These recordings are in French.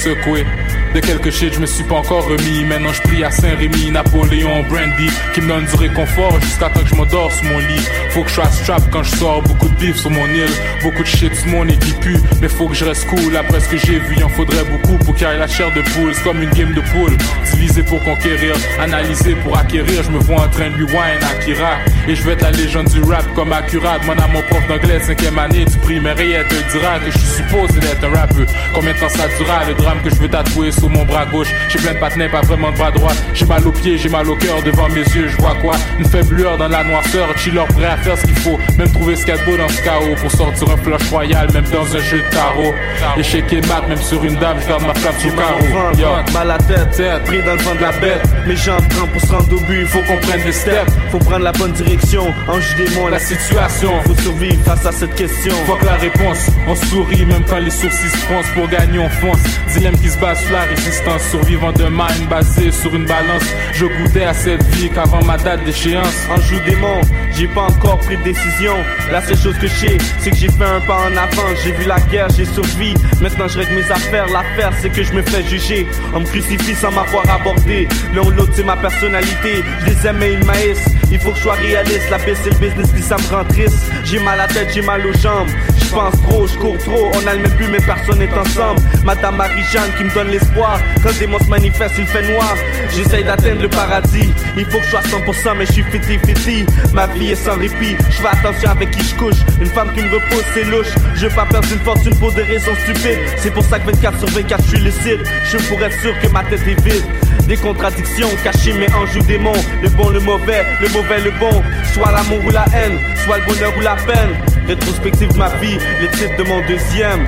Secoué. De quelques shit, je me suis pas encore remis. Maintenant je prie à Saint-Rémy, Napoléon, Brandy, qui me donne du réconfort jusqu'à temps que je m'endors sur mon lit. Faut que je sois strap quand je sors, beaucoup de bif sur mon île, beaucoup de shit sur mon nez qui pue. Mais faut que je reste cool, après ce que j'ai vu, il en faudrait beaucoup pour qu'il y la chair de poule. C'est comme une game de poule, diviser pour conquérir, analyser pour acquérir. Je me vois en train de rewind Akira. Et je vais être la légende du rap comme accurate. Mon mon prof d'anglais, cinquième année du primaire, et elle te dira que je suis supposé d'être un rappeur. Combien de temps ça durera, le drame que je veux tatouer sur mon bras gauche? J'ai plein de patinets, pas vraiment de bras droit. J'ai mal aux pieds, j'ai mal au cœur devant mes yeux, je vois quoi? Une faible lueur dans la noirceur, chiller prêt à faire ce qu'il faut. Même trouver ce qu'il y a de beau dans ce chaos pour sortir un flush royal, même dans un jeu de tarot. Échec et mat, même sur une dame, je garde ma flamme sous carreau. Mal à la tête, pris dans le vent de la bête. Mes jambes tremblent pour se rendre au but, faut qu'on prenne des steps. Faut prendre la bonne direction, ange démon, la La situation, Faut survivre face à cette question. Fuck la réponse, on sourit même quand les sourcils se froncent pour gagner on fonce. Dilemme qui se base sur la résistance, survivant de mind basé sur une balance. Je goûtais à cette vie qu'avant ma date d'échéance. Démon, j'ai pas encore pris de décision. La seule chose que je sais, c'est que j'ai fait un pas en avant. J'ai vu la guerre, j'ai survécu. Maintenant je règle mes affaires. L'affaire, c'est que je me fais juger. On me crucifie sans m'avoir abordé. L'un ou l'autre, c'est ma personnalité. Je les aime, mais ils maïs. Il faut que je sois réaliste. La baisse, c'est le business, puis ça me rend triste. J'ai mal à la tête, j'ai mal aux jambes. Je pense trop, je cours trop. On a le même but, mais personne n'est ensemble. Madame Marie-Jeanne qui me donne l'espoir. Quand le démon se manifeste, il fait noir. J'essaye d'atteindre le paradis. Il faut que je sois 100%, mais je suis fiti fiti. Ma vie est sans répit. Je fais attention avec qui je couche. Une femme qui me repose, c'est louche. Je veux pas perdre une fortune pour des raisons stupides. C'est pour ça que 24 sur 24, je suis lucide. Je pourrais être sûr que ma tête est vide. Des contradictions cachées, mais en joue démon. Le bon, le mauvais, le mauvais, le bon. Soit l'amour ou la haine, soit le bonheur ou la peine. Rétrospective ma vie, les titres de mon deuxième.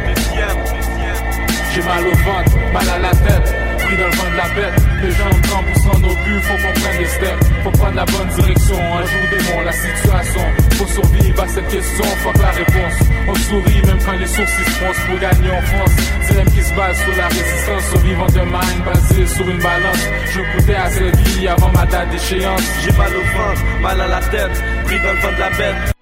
J'ai mal au ventre, mal à la tête, pris dans le vent de la bête. Les jambes tremblent pour se rendre au but, faut qu'on prenne des steps. Faut prendre la bonne direction, un jour démon, la situation. Faut survivre à cette question, fuck la réponse. On sourit même quand les sourcils se froncent pour gagner en France. Dilemme qui se base sur la résistance, survivant de mind basé sur une balance. Je goûtais à cette vie avant ma date d'échéance. J'ai mal au ventre, mal à la tête, pris dans le vent de la bête.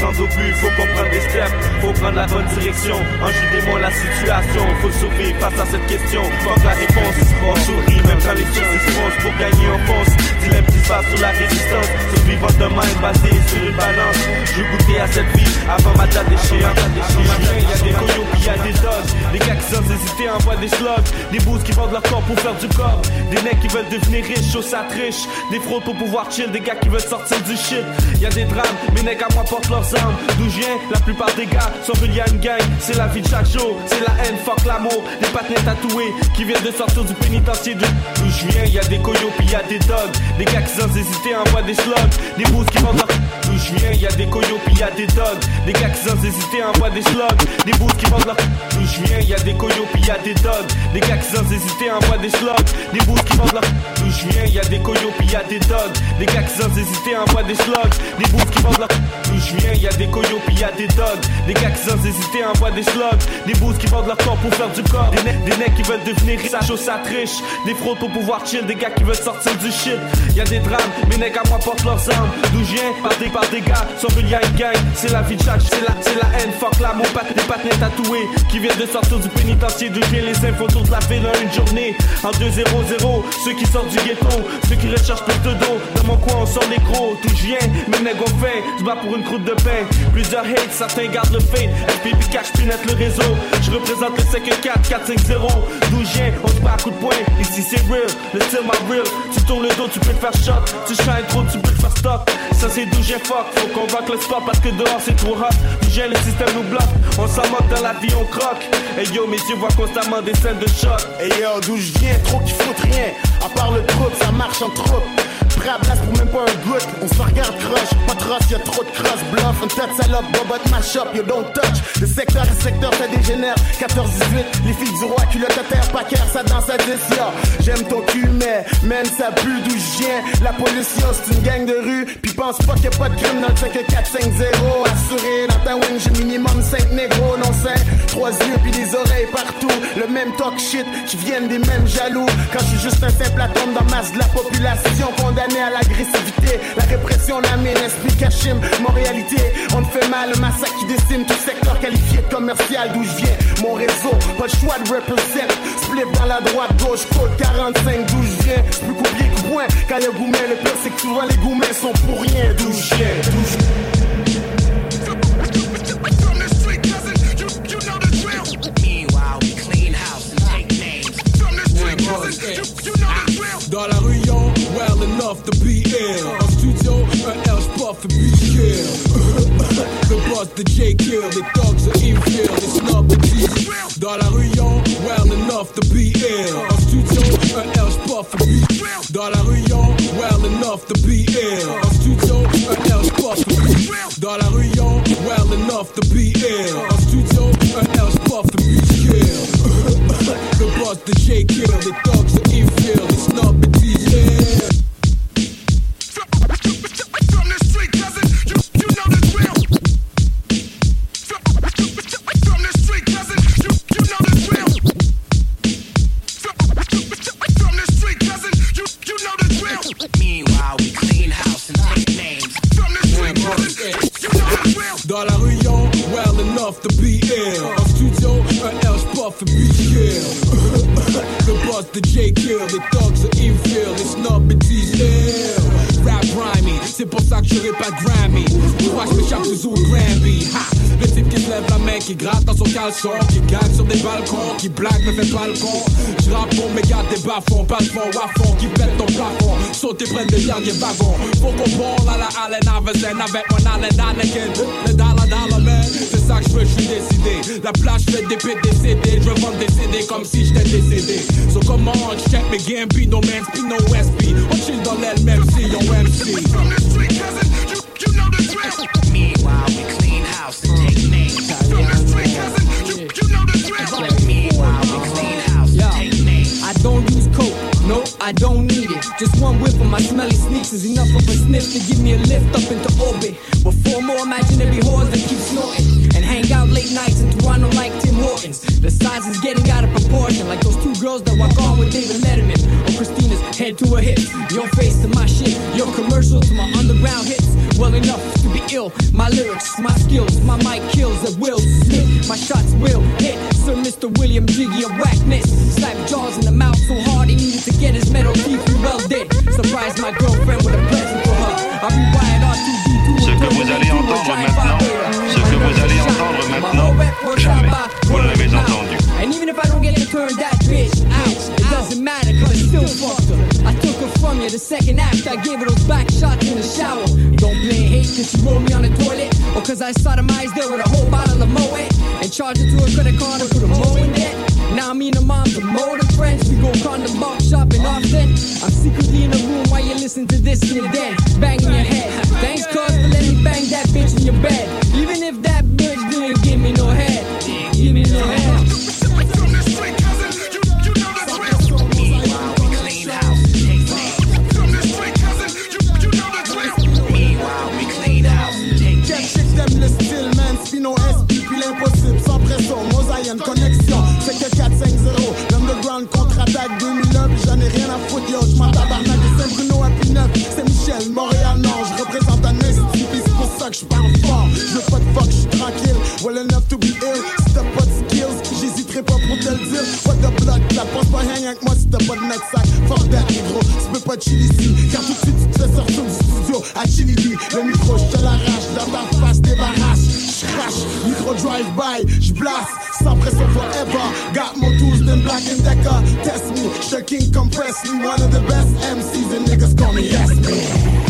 Sans but, faut qu'on prenne des steps, faut prendre la bonne direction. Enjeu démon la situation, faut survivre face à cette question. Fuck la réponse, on sourit même quand les choses se pour gagner en fonce. Dilemme qui se passe sur la résistance, survivant de mind basé sur une balance. Je goûtais à cette vie avant ma date d'échéance. Il y a des coyotes il y a des dogs, des gars qui sans hésiter envoient des slugs, des boosts qui vendent leur corps pour faire du corps, des mecs qui veulent devenir riches, chaud ça triche, des fraudes pour pouvoir chill, des gars qui veulent sortir du shit. Il y a des drames, mes mecs à moi portent D'où je viens, la plupart des gars sont reliés à une gang. C'est la vie de chaque jour, c'est la haine, fuck l'amour. Des patinets tatoués qui viennent de sortir du pénitencier. D'où je viens, y a des coyotes puis y a des dogs. Des gars qui sans hésiter envoient des slugs. Des boosts qui vendent leur. D'où je viens, y a des coyotes puis y y'a des dogs. Des gars qui sans hésiter envoient des slugs. Des bouts qui vendent leur d'où je viens, y'a des coyotes pis y'a des dogs. Des gars qui sans hésiter envoient des slugs. Des bouts qui vendent leur d'où je viens, y'a des coyotes pis y'a des dogs. Des gars qui sans hésiter envoient des slugs. Des qui vendent d'où je viens, y'a des coyotes pis y'a des dogs. Des gars qui sans hésiter envoient des slugs. Des bouts qui vendent leur corps pour faire du corps. Des mecs, des mecs qui veulent devenir riches, ça ça triche. Des fraudes pour pouvoir chill, des gars qui veulent sortir du shit. Y'a des drames, mes mecs à moi portent leurs armes. D'où je viens, par des, des gars, sans qu'il y a une gang. C'est la vie de chaque, c'est la, c'est la haine, fuck la mon patin, des patins tatoués. Qui viennent de sortir du pénitencier, je viens, les infos de la ville en une journée. En 2-0-0, ceux qui sortent du ghetto, ceux qui recherchent plus de dos. Dans mon coin, on sort les gros, d'où je viens, mes nègres ont fait, se bat pour une croûte de Plusieurs hates, certains gardent le fade. FPP cache net le réseau. Je représente le 5 4 4 5 0 D'où viens, on se bat à coup de poing. Ici c'est real, le style my real. Tu tournes le dos, tu peux te faire shot. Tu shine trop, tu peux te faire stop. Ça c'est d'où j'ai fuck. Faut qu'on voit le sport parce que dehors c'est trop hot. D'où j'ai le système nous bloque. On s'en moque dans la vie, on croque. Et yo, mes yeux voient constamment des scènes de choc. Et yo, d'où je viens, trop qui foutent rien. À part le troupe, ça marche en troupe. On se regarde croche, pas roche, y'a trop de crosse, bluff. Un tas de salope, bobot, mash up, you don't touch. De secteur à secteur, ça dégénère. 14-18, les filles du roi, culotte à terre, pas cœur, ça danse à 10, yo. J'aime ton cul, mais même ça pue d'où je viens. La pollution, c'est une gang de rue. Puis pense pas qu'il a pas de crime dans le 5 4 5 0 Assuré, dans ta wing, j'ai minimum 5 négros, non 5. Trois yeux, puis des oreilles partout. Le même talk shit, qui viennent des mêmes jaloux. Quand je suis juste un simple atome dans masse de la population, condamné à l'agressivité. La répression l'amène, esprit cachim, mon réalité. On te fait mal, le massacre qui décime tout secteur qualifié de commercial d'où je viens. Mon réseau, pas le choix de represent. Split dans la droite, gauche, code 45 d'où je viens. Plus compliqué que point. Quand y'a gourmet, le pire c'est que souvent les gourmets sont pour rien. D'où je viens. Dans la rue, young, well enough to be ill. En studio, un L spot for be kill. Le boss de J Kill, les dogs are infield, les snobs de D. Dans la rue, young, well enough to be ill. En studio, un L spot for be Dans la rue, young, well enough to be ill. En studio, un L spot for be Dans la rue, young, well enough to be ill. En studio, un L spot for be kill. Le boss de J Kill, les dogs are infield, les snobs De J Kill, les dogs are infield, les snobs et ill. Rap grimy, c'est pour ça que j'aurais pas Grammy. Crois que je m'échappe sous Grammy. Ha! Le type qui se lève la main, qui gratte dans son caleçon, qui gagne sur des balcons, qui blague mais fait pas le con. Je rappe pour mes gars des bas-fonds, pas de fond fond, qui pète ton plafond. Sauter près des derniers wagons. Faut qu'on parle à la Allen Iverson avec mon Allen Anakin. Le dollar dollar c'est ça que je veux, je suis décidé. La plage fait des PDCD, je veux vendre des CD comme si j'étais décédé. So come on, check mes Gambino, man, Spino SP. On chill dans l'LMC, yo MC. Meanwhile, we clean house and take names. Meanwhile, we clean house and take names. I don't use coke, no, I don't need it. Just one whiff of my smelly sneaks is enough of a sniff to give me a lift up into orbit. With four more imaginary whores that keep snorting and hang out late nights in Toronto like Tim Hortons. The size is getting out of proportion, like those two girls that walk on with David Letterman. Or Christina's head to her hips, your face to my shit, your commercial to my underground hits. Well enough to be ill. My lyrics, my skills, my mic kills at will. Smith, my shots will hit. Sir Mr. William Jiggy of whackness. Slap jaws in the mouth so hard he needed to get his metal teeth well dead. Surprise my girlfriend with a present for her. I rewired R2D2. Ce que vous allez entendre maintenant, turn that bitch out, it doesn't matter cause I still fucked her. I took her from you the second after I gave her those back shots in the shower. Don't blame hate cause she rolled me on the toilet, or cause I sodomized her with a whole bottle of Moet and charged her to a credit card and put a Mo in debt. Now me and the moms more than friends. We go condom box shopping often. I'm secretly in the room while you listen to this your den, banging your head. Thanks cuz for letting me bang that bitch in your bed. Fuck that, négro, tu peux pas chill ici. Car tout de suite, tu te sortir du studio à Chili Le micro, je te l'arrache, dans ta face, débarrasse. J'crache, micro drive-by, j'blasse. Sans pression forever. Got more tools than Black and Decker. Test me, shaking, compress me. One of the best MCs and niggas call me yes man.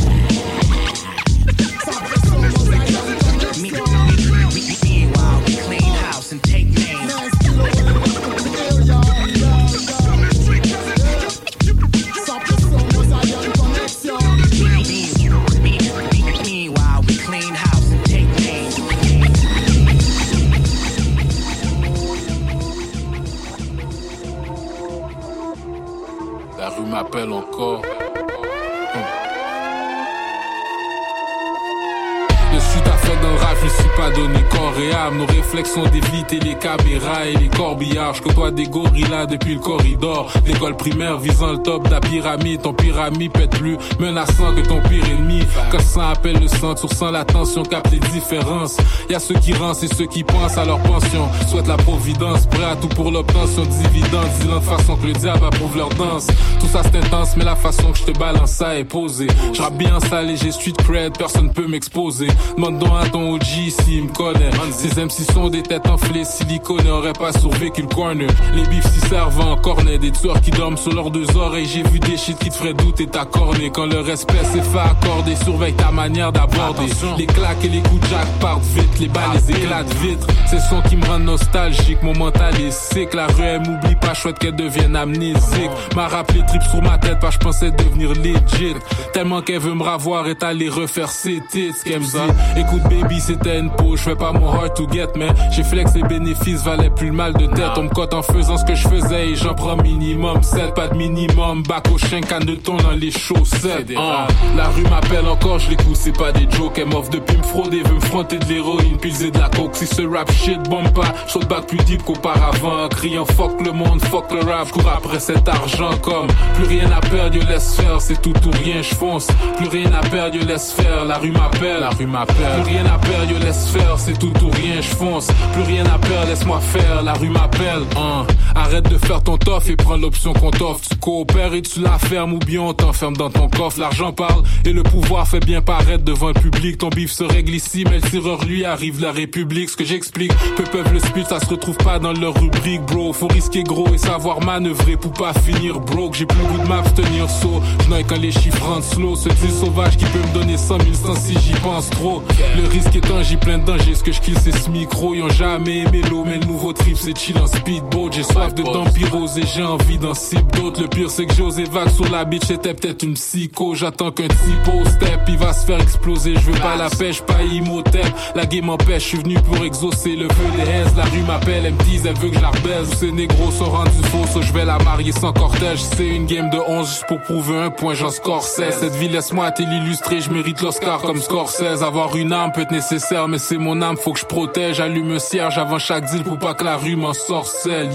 Sont d'éviter les caméras et les corbillards. Je côtoie des gorillas depuis le corridor. L'école primaire visant le top de pyramide. Ton pyramide pète plus menaçant que ton pire ennemi. Quand ça appelle le sang, tu ressens la tension, capte les différences. Y a ceux qui rancent et ceux qui pensent à leur pension. Souhaitent la providence, prêt à tout pour l'obtention de dividendes. Disant de façon que le diable approuve leur danse. Tout ça c'est intense, mais la façon que je te balance ça est posée. Je rappe bien salé, j'ai street cred, personne peut m'exposer. Demande donc à ton OG s'il me connaît. Ces MC sont des têtes enflées, silicone aurait pas survécu le corner. Les bifs s'y servent en cornet, des tueurs qui dorment sur leurs deux oreilles. J'ai vu des shit qui te feraient douter ta cornée. Quand le respect s'est fait accorder, surveille ta manière d'aborder. Les claques et les coups de jack partent vite, les balles les éclatent vite. Ces sons qui me rendent nostalgique, mon mental est sick. La rue elle m'oublie pas, chouette qu'elle devienne amnésique. M'a rappelé trip sur ma tête, pas je pensais devenir legit. Tellement qu'elle veut me ravoir et aller refaire ses tits, qu'elle me. Écoute baby, c'était une peau, je fais pas mon hard to get, mais j'ai flex les bénéfices, valait plus le mal de tête. On me cote en faisant ce que je faisais et j'en prends minimum 7, pas de minimum. Bac au chien, canne de thon dans les chaussettes. Ah, la rue m'appelle encore, je l'écoute, c'est pas des jokes. Elle m'offre depuis me frauder, veut me fronter de l'héroïne, pilser de la coke. Si ce rap shit bombe pas, saute back plus deep qu'auparavant. Criant fuck le monde, fuck le rap, cours après cet argent comme plus rien à perdre, je laisse faire, c'est tout ou rien, je fonce. Plus rien à perdre, je laisse faire, la rue m'appelle, la rue m'appelle. Plus rien à perdre, je laisse faire, c'est tout ou rien, je fonce. Plus rien à perdre, laisse-moi faire, la rue m'appelle. Hein. Arrête de faire ton toff et prends l'option qu'on t'offre. Tu coopères et tu la fermes ou bien on t'enferme dans ton coffre. L'argent parle et le pouvoir fait bien paraître devant le public. Ton bif se règle ici, mais le tireur lui arrive la République. Ce que j'explique, peu peuvent le speed, ça se retrouve pas dans leur rubrique, bro. Faut risquer gros et savoir manœuvrer pour pas finir broke. J'ai plus le goût de m'abstenir saut. Je quand les chiffres rentrent slow. Ce dit sauvage qui peut me donner 100 000 sans si j'y pense trop. Le risque étant, j'y plein de danger. Ce que je kill, c'est ce micro. Ont jamais aimé l'eau, mais le nouveau trip, c'est chill en speedboat. J'ai soif de d'empirose et j'ai envie d'en cible d'autres. Le pire, c'est que j'ai osé vague sur la bitch. C'était peut-être une psycho. J'attends qu'un typo step, il va se faire exploser. Je veux pas la pêche, pas Imhotep. La game m'empêche, je suis venu pour exaucer le feu des haises. La rue m'appelle, elle me dit, elle veut que je la rebaise. Ces négros sont rendus faux, je vais la marier sans cortège. C'est une game de 11 juste pour prouver un point, j'en score 16. Cette vie, laisse-moi te l'illustrer, je mérite l'Oscar comme score 16. Avoir une âme peut être nécessaire, mais c'est mon âme, faut que je protège. Allume un cierge avant chaque deal pour pas que la rue m'en sorcelle.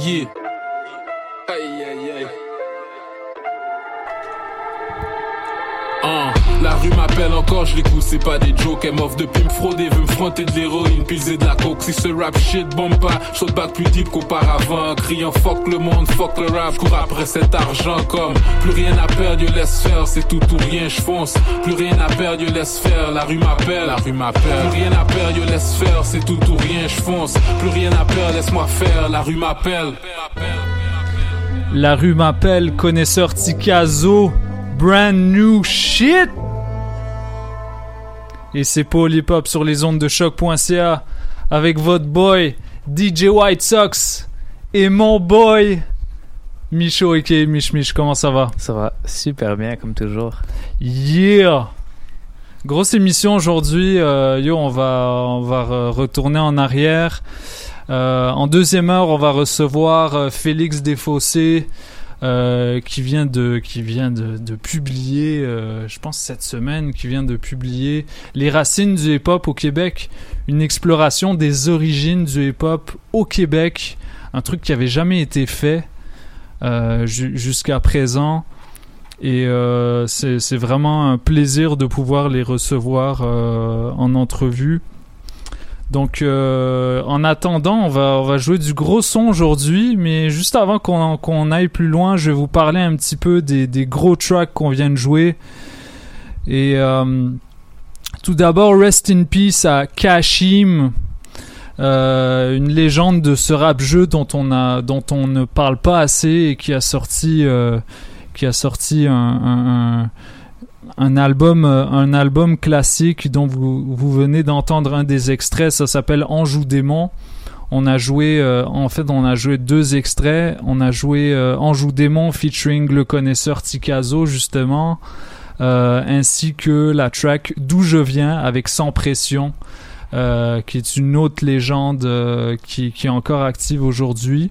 La rue m'appelle encore, je l'écoute, c'est pas des jokes. Elle m'offre depuis me frauder, veut me fronter de l'héroïne, pilser de la coke. Si ce rap shit bombe pas, saute back plus deep qu'auparavant. Criant fuck le monde, fuck le rap, cours après cet argent comme plus rien à perdre, je laisse faire, c'est tout ou rien, je fonce. Plus rien à perdre, je laisse faire, la rue m'appelle, la rue m'appelle. Plus rien à perdre, je laisse faire, c'est tout ou rien, je fonce. Plus rien à perdre, laisse-moi faire, la rue m'appelle. La rue m'appelle, connaisseur Tikazo, brand new shit. Et c'est Paul Hip Hop sur les ondes de choc.ca avec votre boy DJ White Sox et mon boy Micho et Mich Mich. Comment ça va? Ça va super bien comme toujours. Yeah! Grosse émission aujourd'hui. Euh, yo, on va, on va re- retourner en arrière. Euh, en deuxième heure, on va recevoir euh, Félix Desfossés euh, qui vient de qui vient de, publier, euh, je pense cette semaine, qui vient de publier Les racines du hip-hop au Québec, une exploration des origines du hip-hop au Québec, un truc qui avait jamais été fait euh, ju- jusqu'à présent. Et c'est vraiment un plaisir de pouvoir les recevoir en entrevue. Donc, euh, en attendant, on va, jouer du gros son aujourd'hui, mais juste avant qu'on aille plus loin, je vais vous parler un petit peu des, gros tracks qu'on vient de jouer. Et euh, tout d'abord, rest in peace à Kashim, euh, une légende de ce rap jeu dont on a, dont on ne parle pas assez et qui a sorti, qui sorti un un album, euh, un album classique dont vous, vous venez d'entendre un des extraits. Ça s'appelle Anjou démon. On a joué, euh, en fait, on a joué deux extraits. On a joué euh, Anjou démon featuring le connaisseur Tikazo justement, euh, ainsi que la track D'où je viens avec Sans pression, qui est une autre légende qui, qui est encore active aujourd'hui.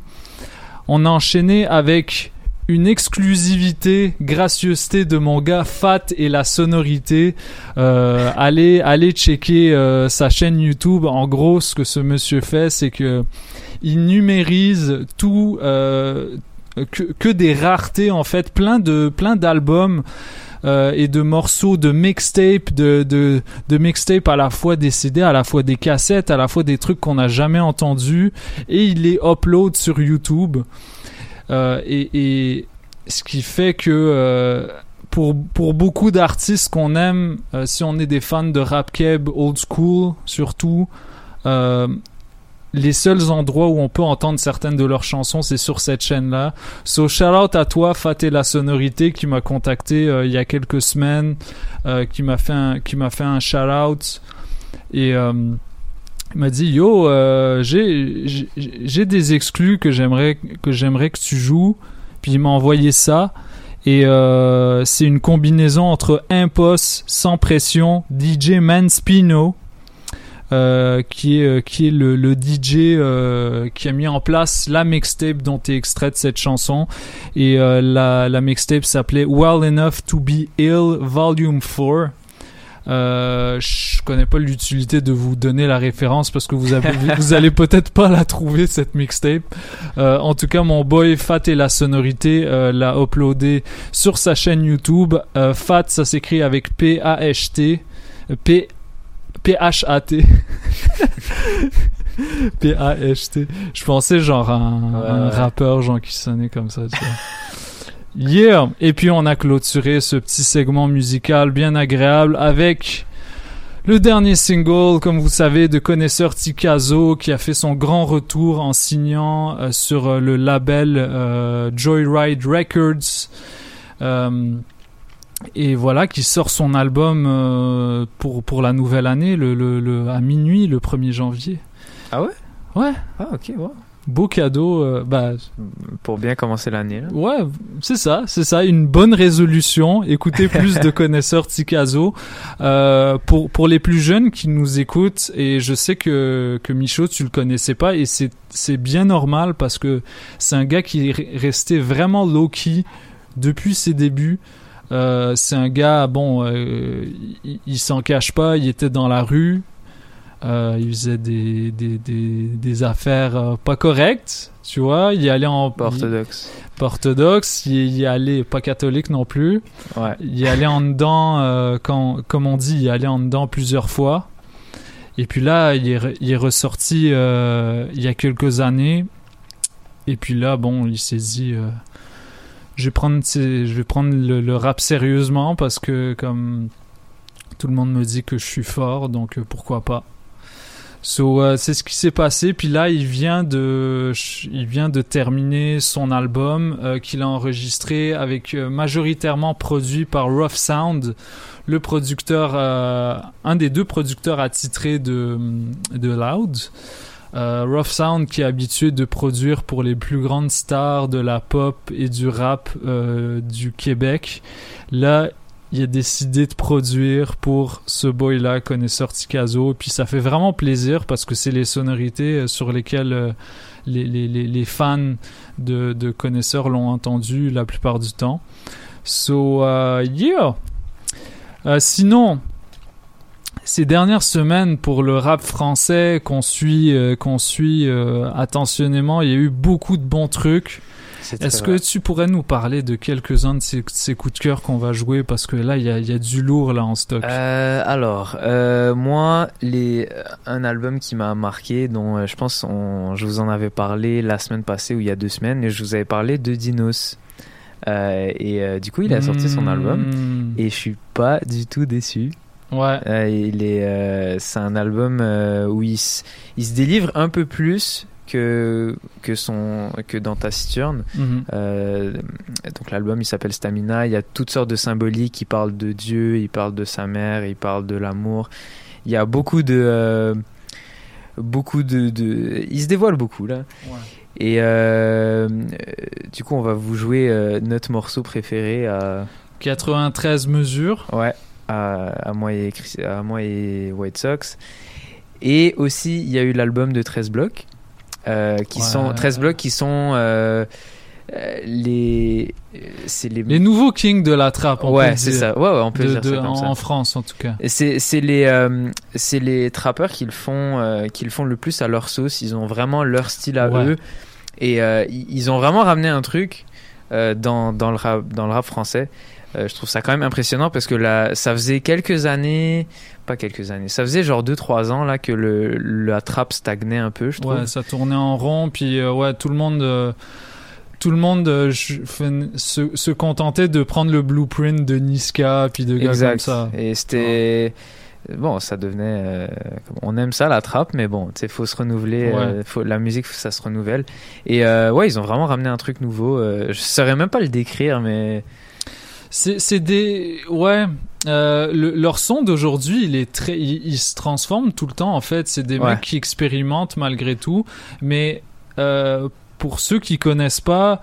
On a enchaîné avec une exclusivité, gracieuseté de mon gars Fat et la sonorité. Euh, allez, allez checker euh, sa chaîne YouTube. En gros, ce que ce monsieur fait, c'est que il numérise tout, euh, que, des raretés en fait, plein de plein d'albums. et de morceaux de mixtape, de mixtape à la fois des CD, à la fois des cassettes, à la fois des trucs qu'on n'a jamais entendus, et il les upload sur YouTube. Euh, et, ce qui fait que euh, pour, pour beaucoup d'artistes qu'on aime, euh, si on est des fans de rap keb old school surtout, les seuls endroits où on peut entendre certaines de leurs chansons, c'est sur cette chaîne-là. So shout out à toi, Fat et la sonorité, qui m'a contacté il y a quelques semaines, qui m'a fait un, qui m'a fait un shout out et il m'a dit yo euh, j'ai des exclus que j'aimerais que j'aimerais que tu joues. Puis il m'a envoyé ça. Et euh, c'est une combinaison entre Impost sans pression DJ Manspino euh, qui est euh, qui est le, DJ euh, qui a mis en place la mixtape dont est extraite cette chanson. Et la, la mixtape s'appelait Well Enough to Be Ill Volume 4 euh, je connais pas l'utilité de vous donner la référence parce que vous avez, vous allez peut-être pas la trouver cette mixtape. Euh, en tout cas, mon boy Fat et la sonorité euh, l'a uploadé sur sa chaîne YouTube. Euh, Fat, ça s'écrit avec P A H T P P H A T P A H T. Je pensais genre à un, Ouais, un rappeur genre qui sonnait comme ça. Tu vois. Yeah! Et puis on a clôturé ce petit segment musical bien agréable avec le dernier single, comme vous savez, de connaisseur Tikazo qui a fait son grand retour en signant euh, sur euh, le label euh, Joyride Records. Euh, et voilà, qui sort son album pour, pour la nouvelle année, le, le, le- à minuit, le 1er janvier. Ah ouais? Ouais. Ah ok, ouais. Beau cadeau. euh, bah, Pour bien commencer l'année. là. Ouais, c'est ça, c'est ça, une bonne résolution. Écoutez plus de connaisseurs Tikazo. Euh, pour pour les plus jeunes qui nous écoutent, et je sais que que Michaud tu le connaissais pas, et c'est c'est bien normal parce que c'est un gars qui est re- resté vraiment low key depuis ses débuts. Euh, c'est un gars, bon, euh, il, il s'en cache pas, il était dans la rue, euh, il faisait des, des, des, des affaires euh, pas correctes, tu vois. Il y allait en Pas orthodoxe. pas orthodoxe, il il y allait pas catholique non plus. Ouais. Il y allait en dedans, euh, quand, comme on dit, il y allait en dedans plusieurs fois. Et puis là, il est, re- il est ressorti il y a quelques années. Et puis là, bon, il s'est dit, je vais prendre, je vais prendre le, le rap sérieusement parce que comme tout le monde me dit que je suis fort, donc pourquoi pas. So, euh, c'est ce qui s'est passé. Puis là, il vient de, il vient de terminer son album euh, qu'il a enregistré avec euh, majoritairement produit par Rough Sound, le producteur, un des deux producteurs attitrés de de Loud. Rough Sound qui est habitué de produire pour les plus grandes stars de la pop et du rap du Québec. Là, il a décidé de produire pour ce boy-là, connaisseur Tikazo. Puis ça fait vraiment plaisir parce que c'est les sonorités euh, sur lesquelles euh, les, les, les, fans de, de connaisseurs l'ont entendu la plupart du temps. So, euh, yeah! Sinon, ces dernières semaines pour le rap français qu'on suit, euh, qu'on suit attentionnément, il y a eu beaucoup de bons trucs. Est-ce que vrai. tu pourrais nous parler de quelques-uns de ces, ces coups de cœur qu'on va jouer? Parce que là il y a, il y a du lourd là en stock. Euh, alors, euh, moi, les, un album qui m'a marqué, dont euh, je pense on, je vous en avais parlé la semaine passée ou il y a deux semaines, et je vous avais parlé de Dinos. Euh, et euh, du coup, il a sorti son album Hmm. et je suis pas du tout déçu. Ouais. Euh, il est, euh, c'est un album euh, où il se délivre un peu plus que que son que dans Taciturne. Mhm. Euh, donc l'album il s'appelle Stamina. Il y a toutes sortes de symboliques. Il parle de Dieu, il parle de sa mère, il parle de l'amour. Il y a beaucoup de euh, beaucoup de, de il se dévoile beaucoup là. Et euh, du coup on va vous jouer notre morceau préféré à 93 mesures. Ouais, à, à moi et à moi et White Sox. Et aussi, il y a eu l'album de 13 blocs, qui Ouais. sont 13 blocs qui sont euh, euh, les c'est les Les nouveaux kings de la trappe. on ouais c'est ça ouais, ouais on peut De- dire de- ça comme en, ça en France en tout cas. C'est c'est les euh, c'est les trappeurs qui le font euh, qui le font le plus à leur sauce ils ont vraiment leur style à Ouais. eux et euh, ils ont vraiment ramené un truc euh, dans dans le rap dans le rap français Euh, je trouve ça quand même impressionnant parce que là ça faisait quelques années pas quelques années ça faisait genre 2 3 ans là que le la trappe stagnait un peu je trouve Ouais, ça tournait en rond, puis euh, ouais, tout le monde, euh, tout le monde euh, se, se contentait de prendre le blueprint de Niska, puis de gars exact comme ça. et c'était bon ça devenait euh, on aime ça la trappe mais bon tu sais faut se renouveler Ouais. euh, faut, la musique ça se renouvelle et euh, ouais ils ont vraiment ramené un truc nouveau euh, je saurais même pas le décrire mais C'est c'est des ouais. euh, le- leur son d'aujourd'hui, il est très, il, il se transforme tout le temps en fait. C'est des Ouais. mecs qui expérimentent malgré tout, mais euh, pour ceux qui connaissent pas,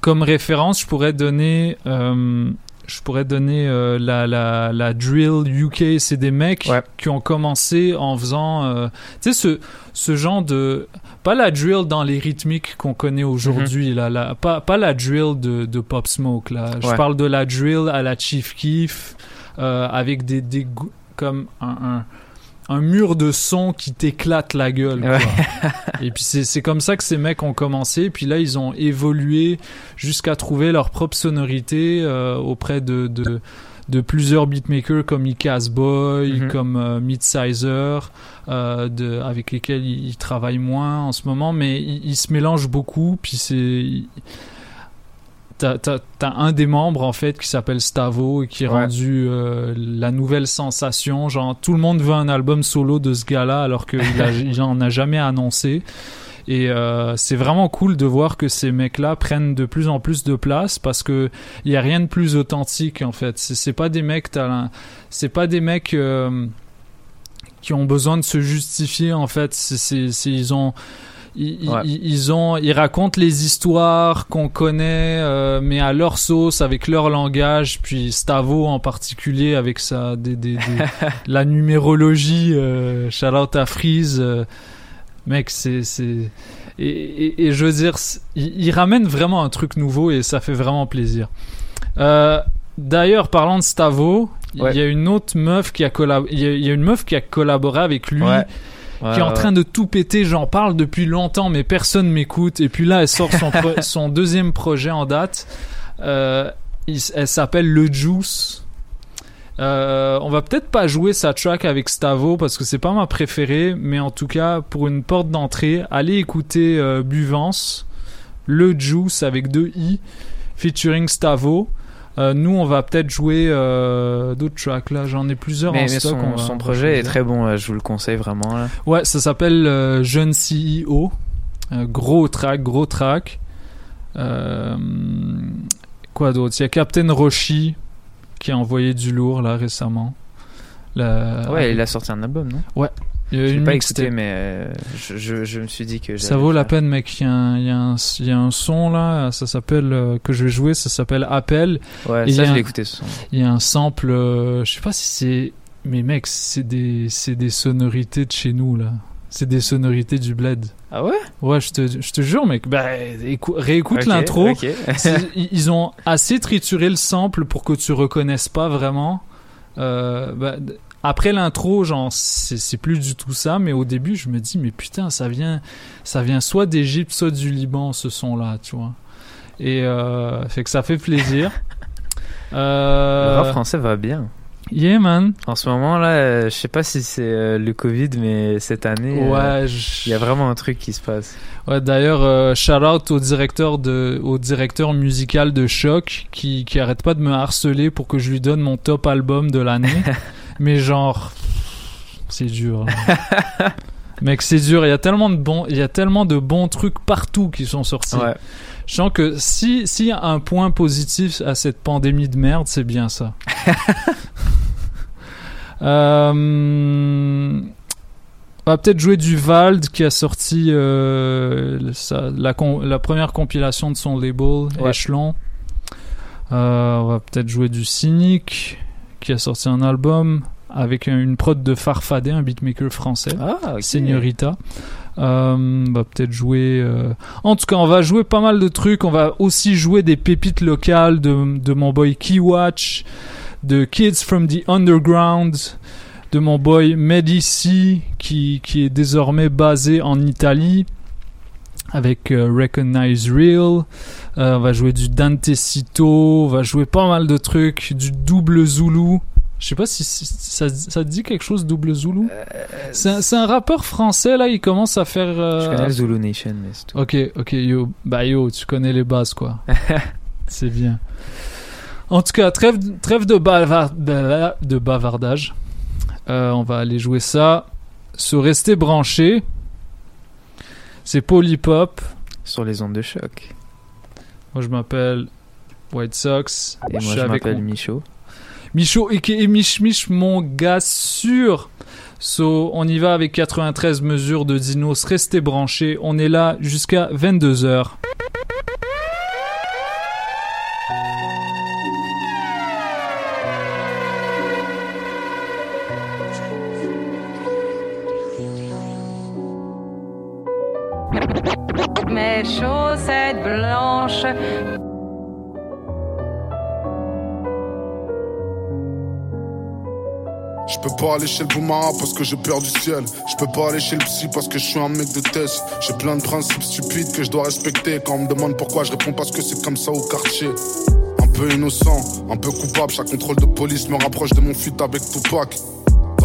comme référence, je pourrais donner, euh, je pourrais donner euh, la, la la drill UK. C'est des mecs qui ont commencé en faisant, euh, tu sais ce ce genre de pas la drill dans les rythmiques qu'on connaît aujourd'hui là, la, pas pas la drill de, de Pop Smoke là. Je parle de la drill à la Chief Keef euh, avec des, des comme un, un un mur de son qui t'éclate la gueule. quoi. Et puis c'est comme ça que ces mecs ont commencé. Puis là, ils ont évolué jusqu'à trouver leur propre sonorité euh, auprès de, de, de plusieurs beatmakers comme Icaz Boy, Mhm. comme euh, Midsizer, euh, de, avec lesquels ils, ils travaillent moins en ce moment. Mais ils, ils se mélangent beaucoup. Puis c'est... T'as, un des membres en fait qui s'appelle Stavo et qui est Ouais. rendu euh, la nouvelle sensation. Genre tout le monde veut un album solo de ce gars-là alors qu'il a- il en a jamais annoncé. Et euh, c'est vraiment cool de voir que ces mecs-là prennent de plus en plus de place parce que il y a rien de plus authentique en fait. C'est, pas des mecs, c'est pas des mecs euh, qui ont besoin de se justifier en fait. C'est- ils ont ils, Ouais. ils- ils ont ils racontent les histoires qu'on connaît euh, mais à leur sauce avec leur langage puis Stavo en particulier avec sa des, des- des- la numérologie euh, shout out à Freeze euh, mec c'est c'est et, et, et je veux dire c'est- il, il ramène vraiment un truc nouveau et ça fait vraiment plaisir euh, d'ailleurs parlant de Stavo Ouais. il y a une autre meuf qui a collab- il y a, il y a une meuf qui a collaboré avec lui Ouais. Qui est en train de tout péter. J'en parle depuis longtemps, mais personne m'écoute. Et puis là, elle sort son, pro- son deuxième projet en date. Euh, il- elle s'appelle Le Juice. Euh, on va peut-être pas jouer sa track avec Stavo parce que c'est pas ma préférée, mais en tout cas pour une porte d'entrée, allez écouter euh, Buvance, Le Juice avec deux i, featuring Stavo. Euh, nous, on va peut-être jouer euh, d'autres tracks là. J'en ai plusieurs mais, en mais stock. on son, va- projet est très bon je vous le conseille vraiment là. Ouais, ça s'appelle euh, Jeune CEO. Gros track, gros track. Quoi d'autre? Il y a Captain Roshi qui a envoyé du lourd là récemment. La- ouais il a sorti un album non? Ouais. J'ai une pas écouté mais euh, je, je, je me suis dit que Ça j'allais vaut la faire. peine, mec. Il y, a un, il, y a un, il y a un son là, ça s'appelle euh, que je vais jouer, ça s'appelle Appel. Ouais, Et ça, je l'ai écouté, ce son. Il y a un sample, euh, je sais pas si c'est, mais mec, c'est des, c'est des sonorités de chez nous là. C'est des sonorités du bled. Ah ouais? Ouais, je te, je te jure, mec. Bah, écou- réécoute l'intro. ok. C'est- ils ont assez trituré le sample pour que tu reconnaisses pas vraiment. Euh, bah, après l'intro, genre, c'est plus du tout ça, mais au début, je me dis, mais putain, ça vient, ça vient soit d'Égypte, soit du Liban, ce son-là, tu vois. Et euh, fait que ça fait plaisir. Le Euh, rap français va bien. yeah, man. En ce moment là, euh, je sais pas si c'est euh, le Covid, mais cette année, euh, Ouais, il y a vraiment un truc qui se passe. Ouais, d'ailleurs, shout out au directeur de, au directeur musical de Choc qui, qui arrête pas de me harceler pour que je lui donne mon top album de l'année. Mais genre, c'est dur. Mec, c'est dur. Il y a tellement de bons, il y a tellement de bons trucs partout qui sont sortis. Ouais. Je sens que si, s'il y a un point positif à cette pandémie de merde, c'est bien ça. euh, on va peut-être jouer du Vald qui a sorti euh, sa- la, première compilation de son label, Ouais. Echelon. Euh, on va peut-être jouer du Cynic qui a sorti un album avec un- une prod de Farfadé, un beatmaker français. Ah, ok. Señorita. Euh, on va peut-être jouer. euh, En tout cas, on va jouer pas mal de trucs. On va aussi jouer des pépites locales de, de mon boy Keywatch, de Kids from the Underground, de mon boy Medici, qui, qui est désormais basé en Italie, avec euh, Recognize Real. Euh, on va jouer du Dante Cito, on va jouer pas mal de trucs, du double Zulu. Je sais pas si, si- ça, ça te dit quelque chose, double Zulu? C'est un, c'est un rappeur français là, il commence à faire. euh, Je connais Zulu Nation, mais c'est tout. Ok, ok, yo, bah yo, tu connais les bases quoi. C'est bien. En tout cas, trêve, trêve de, bavard- de, bavardage. Euh, on va aller jouer ça. Se rester branché. C'est Polypop. Sur les ondes de choc. Moi je m'appelle White Sox. Et moi, je m'appelle Michaud. Michaud et Mich Mich, mon gars sûr. So, on y va avec 93 mesures de Dinos. Restez branchés. On est là jusqu'à 22h. Blanches. Je peux pas aller chez le Boumara parce que j'ai peur du ciel. Je peux pas aller chez le psy parce que je suis un mec de test. J'ai plein de principes stupides que je dois respecter. Quand on me demande pourquoi, je réponds parce que c'est comme ça au quartier. Un peu innocent, un peu coupable. Chaque contrôle de police me rapproche de mon fuite avec Tupac.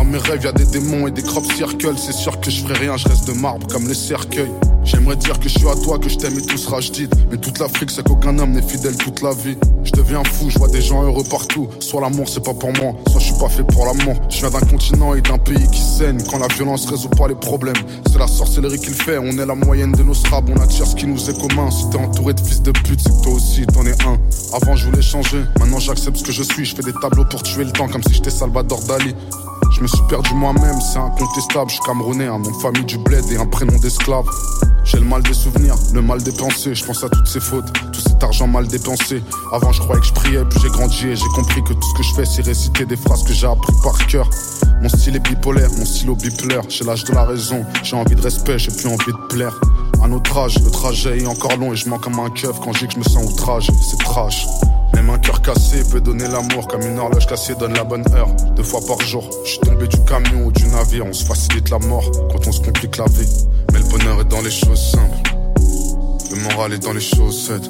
Dans mes rêves, y a des démons et des crop circles. C'est sûr que je ferai rien, je reste de marbre comme les cercueils. J'aimerais dire que je suis à toi, que je t'aime et tout sera jdid. Mais toute l'Afrique, c'est qu'aucun homme n'est fidèle toute la vie. Je deviens fou, je vois des gens heureux partout. Soit l'amour, c'est pas pour moi, soit je suis pas fait pour l'amour. Je viens d'un continent et d'un pays qui saigne. Quand la violence résout pas les problèmes, c'est la sorcellerie qui le fait. On est la moyenne de nos strabs, on attire ce qui nous est commun. Si t'es entouré de fils de pute, c'est que toi aussi t'en es un. Avant, je voulais changer, maintenant j'accepte ce que je suis. Je fais des tableaux pour tuer le temps comme si j'étais Salvador Dali. Suis perdu moi-même, c'est incontestable. Je suis camerounais, un nom de famille du bled et un prénom d'esclave. J'ai le mal des souvenirs, le mal des pensées. Je pense à toutes ces fautes, tout cet argent mal dépensé. Avant, je croyais que je priais, puis j'ai grandi et j'ai compris que tout ce que je fais, c'est réciter des phrases que j'ai appris par cœur. Mon style est bipolaire, mon stylo biplaire. J'ai l'âge de la raison, j'ai envie de respect, j'ai plus envie de plaire. À notre âge, le trajet est encore long et je mens comme un keuf quand dis que je me sens outragé. C'est trash. Même un cœur cassé peut donner l'amour comme une horloge cassée donne la bonne heure. Deux fois par jour, je suis tombé du camion ou du navire. On se facilite la mort quand on se complique la vie. Mais le bonheur est dans les choses simples. Le moral est dans les chaussettes.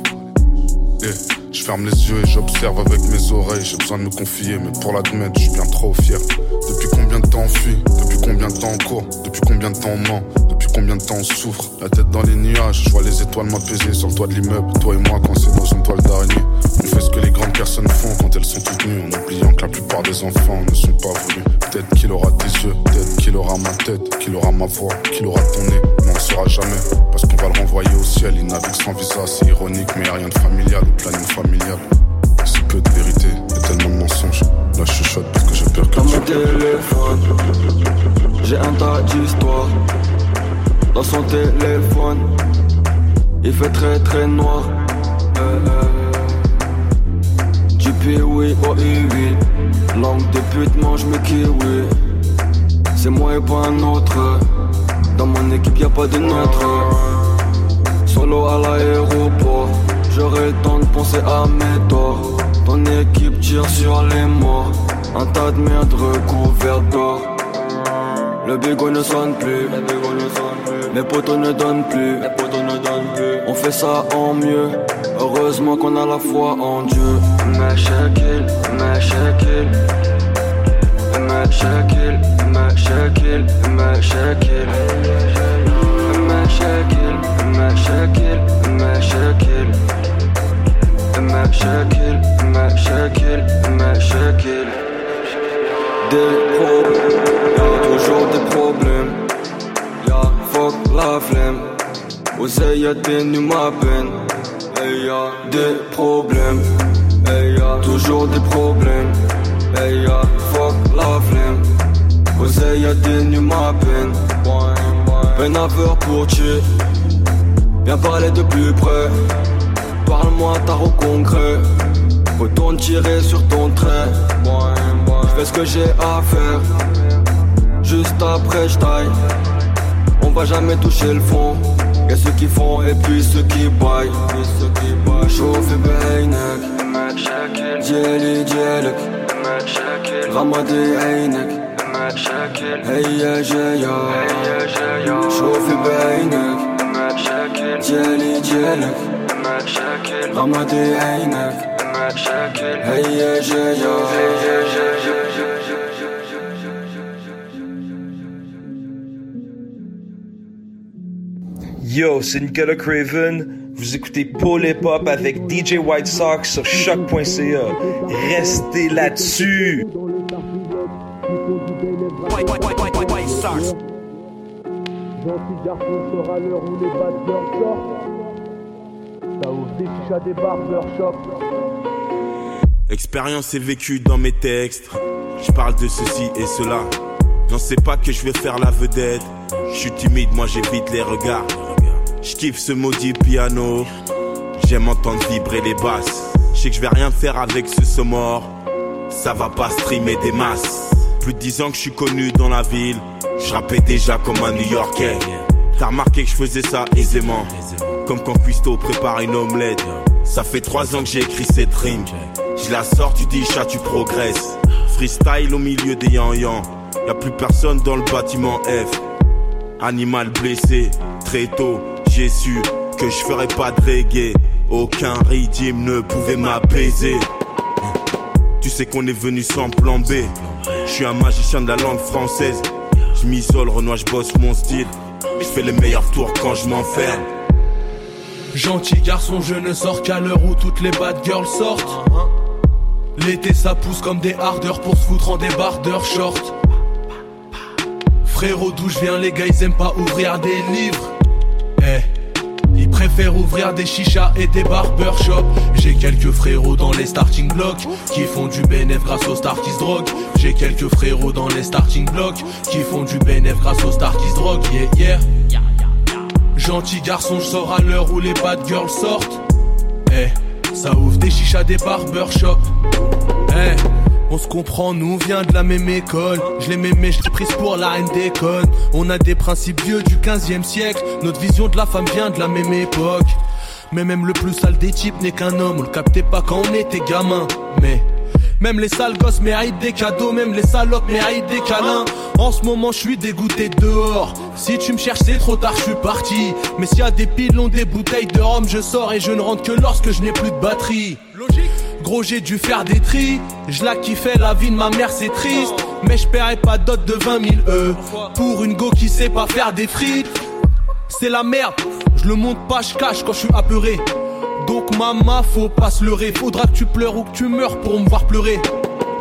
Yeah. Je ferme les yeux et j'observe avec mes oreilles. J'ai besoin de me confier, mais pour l'admettre, je suis bien trop fier. Depuis combien de temps on fuit? Depuis combien de temps on court? Depuis combien de temps on ment? Depuis combien de temps on souffre? La tête dans les nuages, je vois les étoiles m'apaiser sur le toit de l'immeuble. Toi et moi, quand c'est dans une toile d'araignée. On fait ce que les grandes personnes font quand elles sont toutes nues, en oubliant que la plupart des enfants ne sont pas voulus. Peut-être qu'il aura tes yeux, peut-être qu'il aura ma tête, qu'il aura ma voix, qu'il aura ton nez, saura jamais. Parce qu'on va le renvoyer au ciel, il navigue sans visa, c'est ironique, mais y a rien de familial au planning familial. Si peu de vérité, a tellement de mensonges. Là, je chuchote parce que j'ai peur que Dans tu mon téléphone, j'ai un tas d'histoires. Dans son téléphone, il fait très très noir. Du piwi au I8, langue de pute mange mes kiwis. C'est moi et pas un autre. Dans mon équipe y a pas de neutre. Solo à l'aéroport, j'aurais le temps de penser à mes torts. Ton équipe tire sur les morts, un tas de merde recouvert d'or. Le bigot ne sonne plus, mes potos ne donnent plus, On fait ça en mieux, heureusement qu'on a la foi en Dieu. Mashakil, mashakil, mashakil, mashakil, mashakil, mashakil, mashakil, mashakil, mashakil, mashakil, mashakil. Des problèmes, toujours des problèmes. Fuck la flemme. Oseille des ma peine. Y'a des problèmes. Y'a toujours des problèmes. Y'a fuck la flemme. Oseille y'a des ma peine. Peine à peur pour tuer. Viens parler de plus près. Parle-moi tard au concret. Retourne tirer sur ton trait. Je fais ce que j'ai à faire. Juste après, je taille. On va jamais toucher le fond. Y'a ceux qui font et puis ceux qui baillent. Chauffe et bainek. Jelly jelek. Ramadi einek. Yo, c'est Nicolas Craven. Vous écoutez Paul Hip Hop avec DJ White Sox sur choc.ca. Restez là-dessus. Sera l'heure où les sortent. Ça ouvre des des. Expérience et vécu dans mes textes. Je parle de ceci et cela. N'en sais pas que je vais faire la vedette. Je suis timide, moi j'évite les regards. Je kiffe ce maudit piano. J'aime entendre vibrer les basses. Je sais que je vais rien faire avec ce mort. Ça va pas streamer des masses. Plus de 10 ans que je suis connu dans la ville. Je rappais déjà comme un New Yorkais. T'as remarqué que je faisais ça aisément. Comme quand Cuisto prépare une omelette. Ça fait 3 ans que j'ai écrit cette rime. Je la sors, tu dis chat, tu progresses. Freestyle au milieu des yan-yan. Y'a plus personne dans le bâtiment F. Animal blessé, très tôt, j'ai su que je ferais pas de reggae. Aucun rythme ne pouvait m'apaiser. Tu sais qu'on est venu sans plan B. Je suis un magicien de la langue française. Je m'isole, Renoir, je bosse mon style. Je fais les meilleurs tours quand je m'enferme. Gentil garçon, je ne sors qu'à l'heure où toutes les bad girls sortent. L'été ça pousse comme des hardeurs pour se foutre en débardeur short. Frérot, d'où je viens, les gars, ils aiment pas ouvrir des livres. Ils préfèrent ouvrir des chichas et des barbershops. J'ai quelques frérots dans les starting blocks qui font du bénéf grâce aux stars qui. J'ai quelques frérots dans les starting blocks qui font du bénéf grâce aux stars qui se droguent. Yeah, yeah. Gentil garçon, je sors à l'heure où les bad girls sortent. Eh, ça ouvre des chichas, des barbershops. Eh, on se comprend, nous on vient de la même école. Je l'ai m'aimé, je prise pour la reine des connes. On a des principes vieux du 15e siècle. Notre vision de la femme vient de la même époque. Mais même le plus sale des types n'est qu'un homme. On le captait pas quand on était gamin. Mais même les sales gosses méritent des cadeaux, même les salopes méritent des câlins. En ce moment, je suis dégoûté dehors. Si tu me cherches, c'est trop tard, je suis parti. Mais s'il y a des pilons, des bouteilles de rhum, je sors et je ne rentre que lorsque je n'ai plus de batterie. Logique. Gros, j'ai dû faire des tris. Je la kiffais, la vie de ma mère, c'est triste. Mais je paierai pas dot de 20 000 E. Pour une go qui sait pas faire des frites. C'est la merde. Je le monte pas, je cache quand je suis apeuré. Donc maman, faut pas se leurrer. Faudra que tu pleures ou que tu meurs pour me voir pleurer.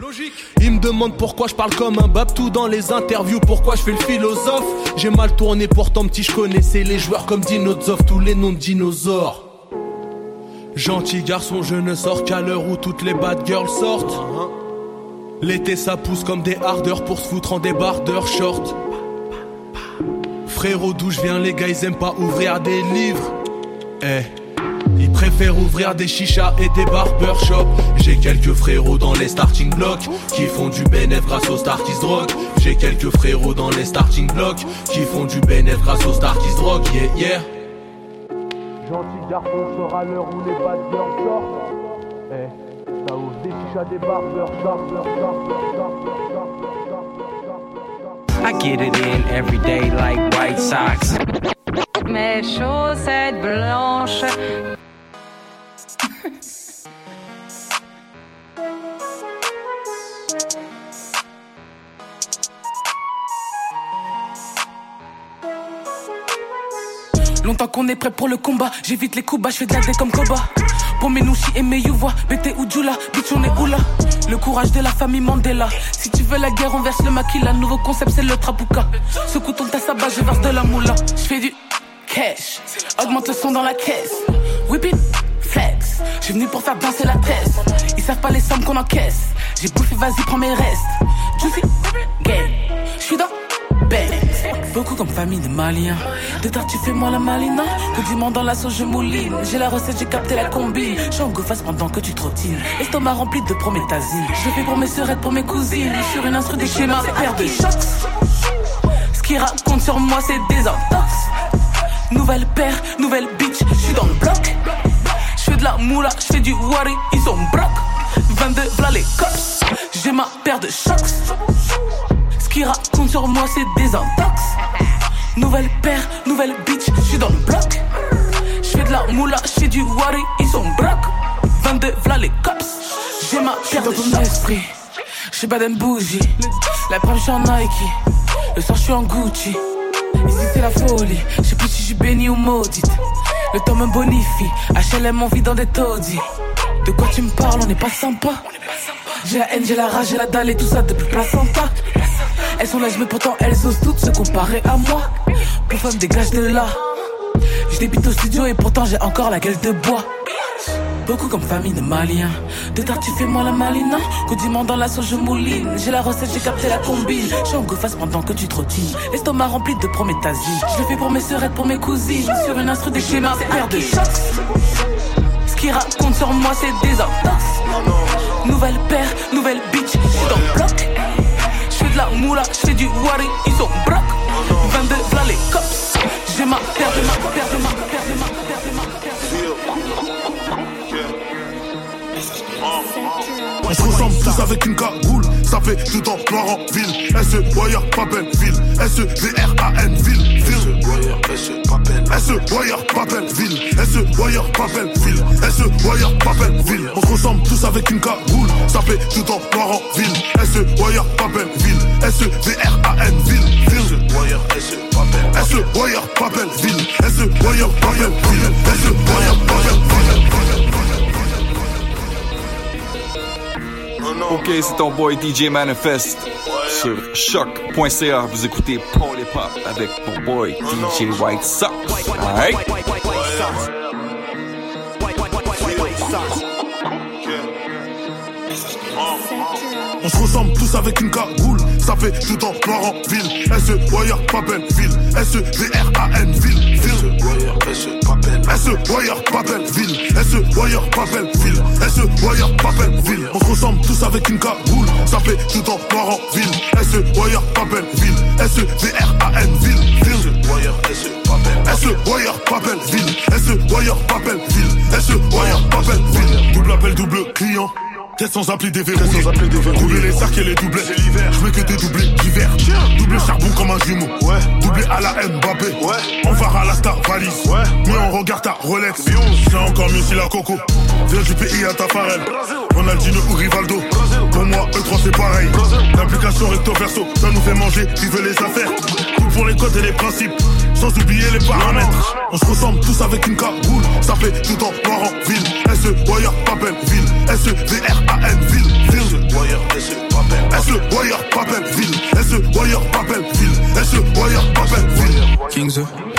Logique. Il me demande pourquoi je parle comme un babtou dans les interviews, pourquoi je fais le philosophe? J'ai mal tourné, pourtant petit, je connaissais les joueurs comme Dinozov, tous les noms de dinosaures. Gentil garçon, je ne sors qu'à l'heure où toutes les bad girls sortent. L'été ça pousse comme des hardeurs pour se foutre en débardeur short. Frérot, d'où je viens, les gars, ils aiment pas ouvrir des livres. Eh. Ils préfèrent ouvrir des chichas et des barbershops. J'ai quelques frérots dans les starting blocks qui font du bénéf grâce aux se droguent. J'ai quelques frérots dans les starting blocks qui font du bénéf grâce aux se droguent. Yeah, yeah. Gentil garçon sera l'heure où les bad girls sortent. Eh, ça ouvre des chichas, des. I get it in every day like White Sox. Mes chaussettes blanches. Longtemps qu'on est prêt pour le combat, j'évite les coups bas, je fais de la comme Koba. Pour mes nouchis et mes youvois, BT ou Djula, bitch on est où Le courage de la famille Mandela. Si tu veux la guerre, on verse le maquila. Nouveau concept, c'est le trapouka. Secoue ton tasse à bas, je verse de la moula. Je fais du cash, augmente le son dans la caisse. Whip it, flex. Je suis venu pour faire danser la tête. Ils savent pas les sommes qu'on encaisse. J'ai bouffé, vas-y, prends mes restes. Juicy, game. Je suis dans Beaucoup comme famille de Maliens. De tard, tu fais moi la malina. Condiment dans la sauce, je mouline. J'ai la recette, j'ai capté la combi. Je suis en go face pendant que tu trottines. Estomac rempli de prométhazine. Je fais pour mes sœurettes, pour mes cousines. Sur une instru des schémas, paire de chocs. Ce qui raconte sur moi, c'est des intox. Nouvelle paire, nouvelle bitch, je suis dans le bloc. Je fais de la moula, je fais du wari, ils sont broc. 22, v'là les cops. J'ai ma paire de chocs. Qui raconte sur moi, c'est des intox. Nouvelle paire, nouvelle bitch, je suis dans le bloc. Je fais de la moula, je du wari, ils sont broc. 22, v'là les cops. J'ai ma paire de ton esprit. Je suis bad and bougie. La prime, je suis en Nike. Le soir, je suis en Gucci. Ici, c'est la folie. Je sais plus si je suis béni ou maudite. Le temps me bonifie. HLM, on vit dans des taudis. De quoi tu me parles, on n'est pas sympa. J'ai la haine, j'ai la rage, j'ai la dalle et tout ça depuis placenta. Elles sont lèches, mais pourtant elles osent toutes se comparer à moi. Pour femme, dégage de là. Je débite au studio et pourtant j'ai encore la gueule de bois. Beaucoup comme famille de Maliens. De tard, tu fais moi la malina. Condiment dans la sauce, je mouline. J'ai la recette, j'ai capté la combi. Je suis en face pendant que tu trottines. L'estomac rempli de prométhazine. Je le fais pour mes sœurettes, pour mes cousines. Sur une instru des schémas, paire de chocs. Ce qui raconte sur moi, c'est des intox. Nouvelle paire, nouvelle bitch, je suis dans le bloc. La moula, je fais du wari, ils sont broc. 22, v'là les cops. J'ai ma de ma de ma de ma de ma On se ressemble tous avec une cagoule, ça fait tout temps noir en ville. SE Wire Papelville, SE V-R-A-N ville, ville. SE Wire Papelville, SE Wire Papelville, SE Wire Papelville. On se ressemble tous avec une cagoule, ça fait tout temps noir en ville. SE Wire Papelville, SE V-R-A-N ville, ville. SE Wire Papelville, SE Wire Papelville, SE Wire Papelville. Ok, c'est ton boy DJ Manifest sur choc.ca. Vous écoutez Paul et Pop avec mon boy DJ White Sox. Alright? On se ressemble tous avec une cagoule, ça fait tout temps noir en ville. SE Wire Papelville, SE V-R-A-N ville, ville. SE Wire Papelville, SE Wire Papelville, SE Wire Papelville. On se ressemble tous avec une cagoule, ça fait tout temps noir en ville. SE Wire Papelville, SE V-R-A-N ville, ville. SE Wire Papelville, SE Wire Papelville, SE Wire Papelville. Double appel, double client. Tête sans appli déverrouillé. Rouler les sacs et les doublés. C'est l'hiver. Je veux que des doublés d'hiver. Doublé charbon comme un jumeau. Ouais. Doublé à la Mbappé. Ouais. On va à la star valise. Ouais. Mais on regarde ta Rolex. C'est encore mieux si la coco. Viens du pays à ta farelle. Ronaldinho ou Rivaldo. Pour moi, E3 c'est pareil. L'application recto verso. Ça nous fait manger, vivre les affaires. Tout pour les codes et les principes. Sans oublier les paramètres. On se ressemble tous avec une cagoule. Ça fait tout en noir en ville. SE Wire Papelville. SE VR-A-N ville. Ville. SE Wire Papelville. SE Wire Papelville. SE Wire Papelville. Kings,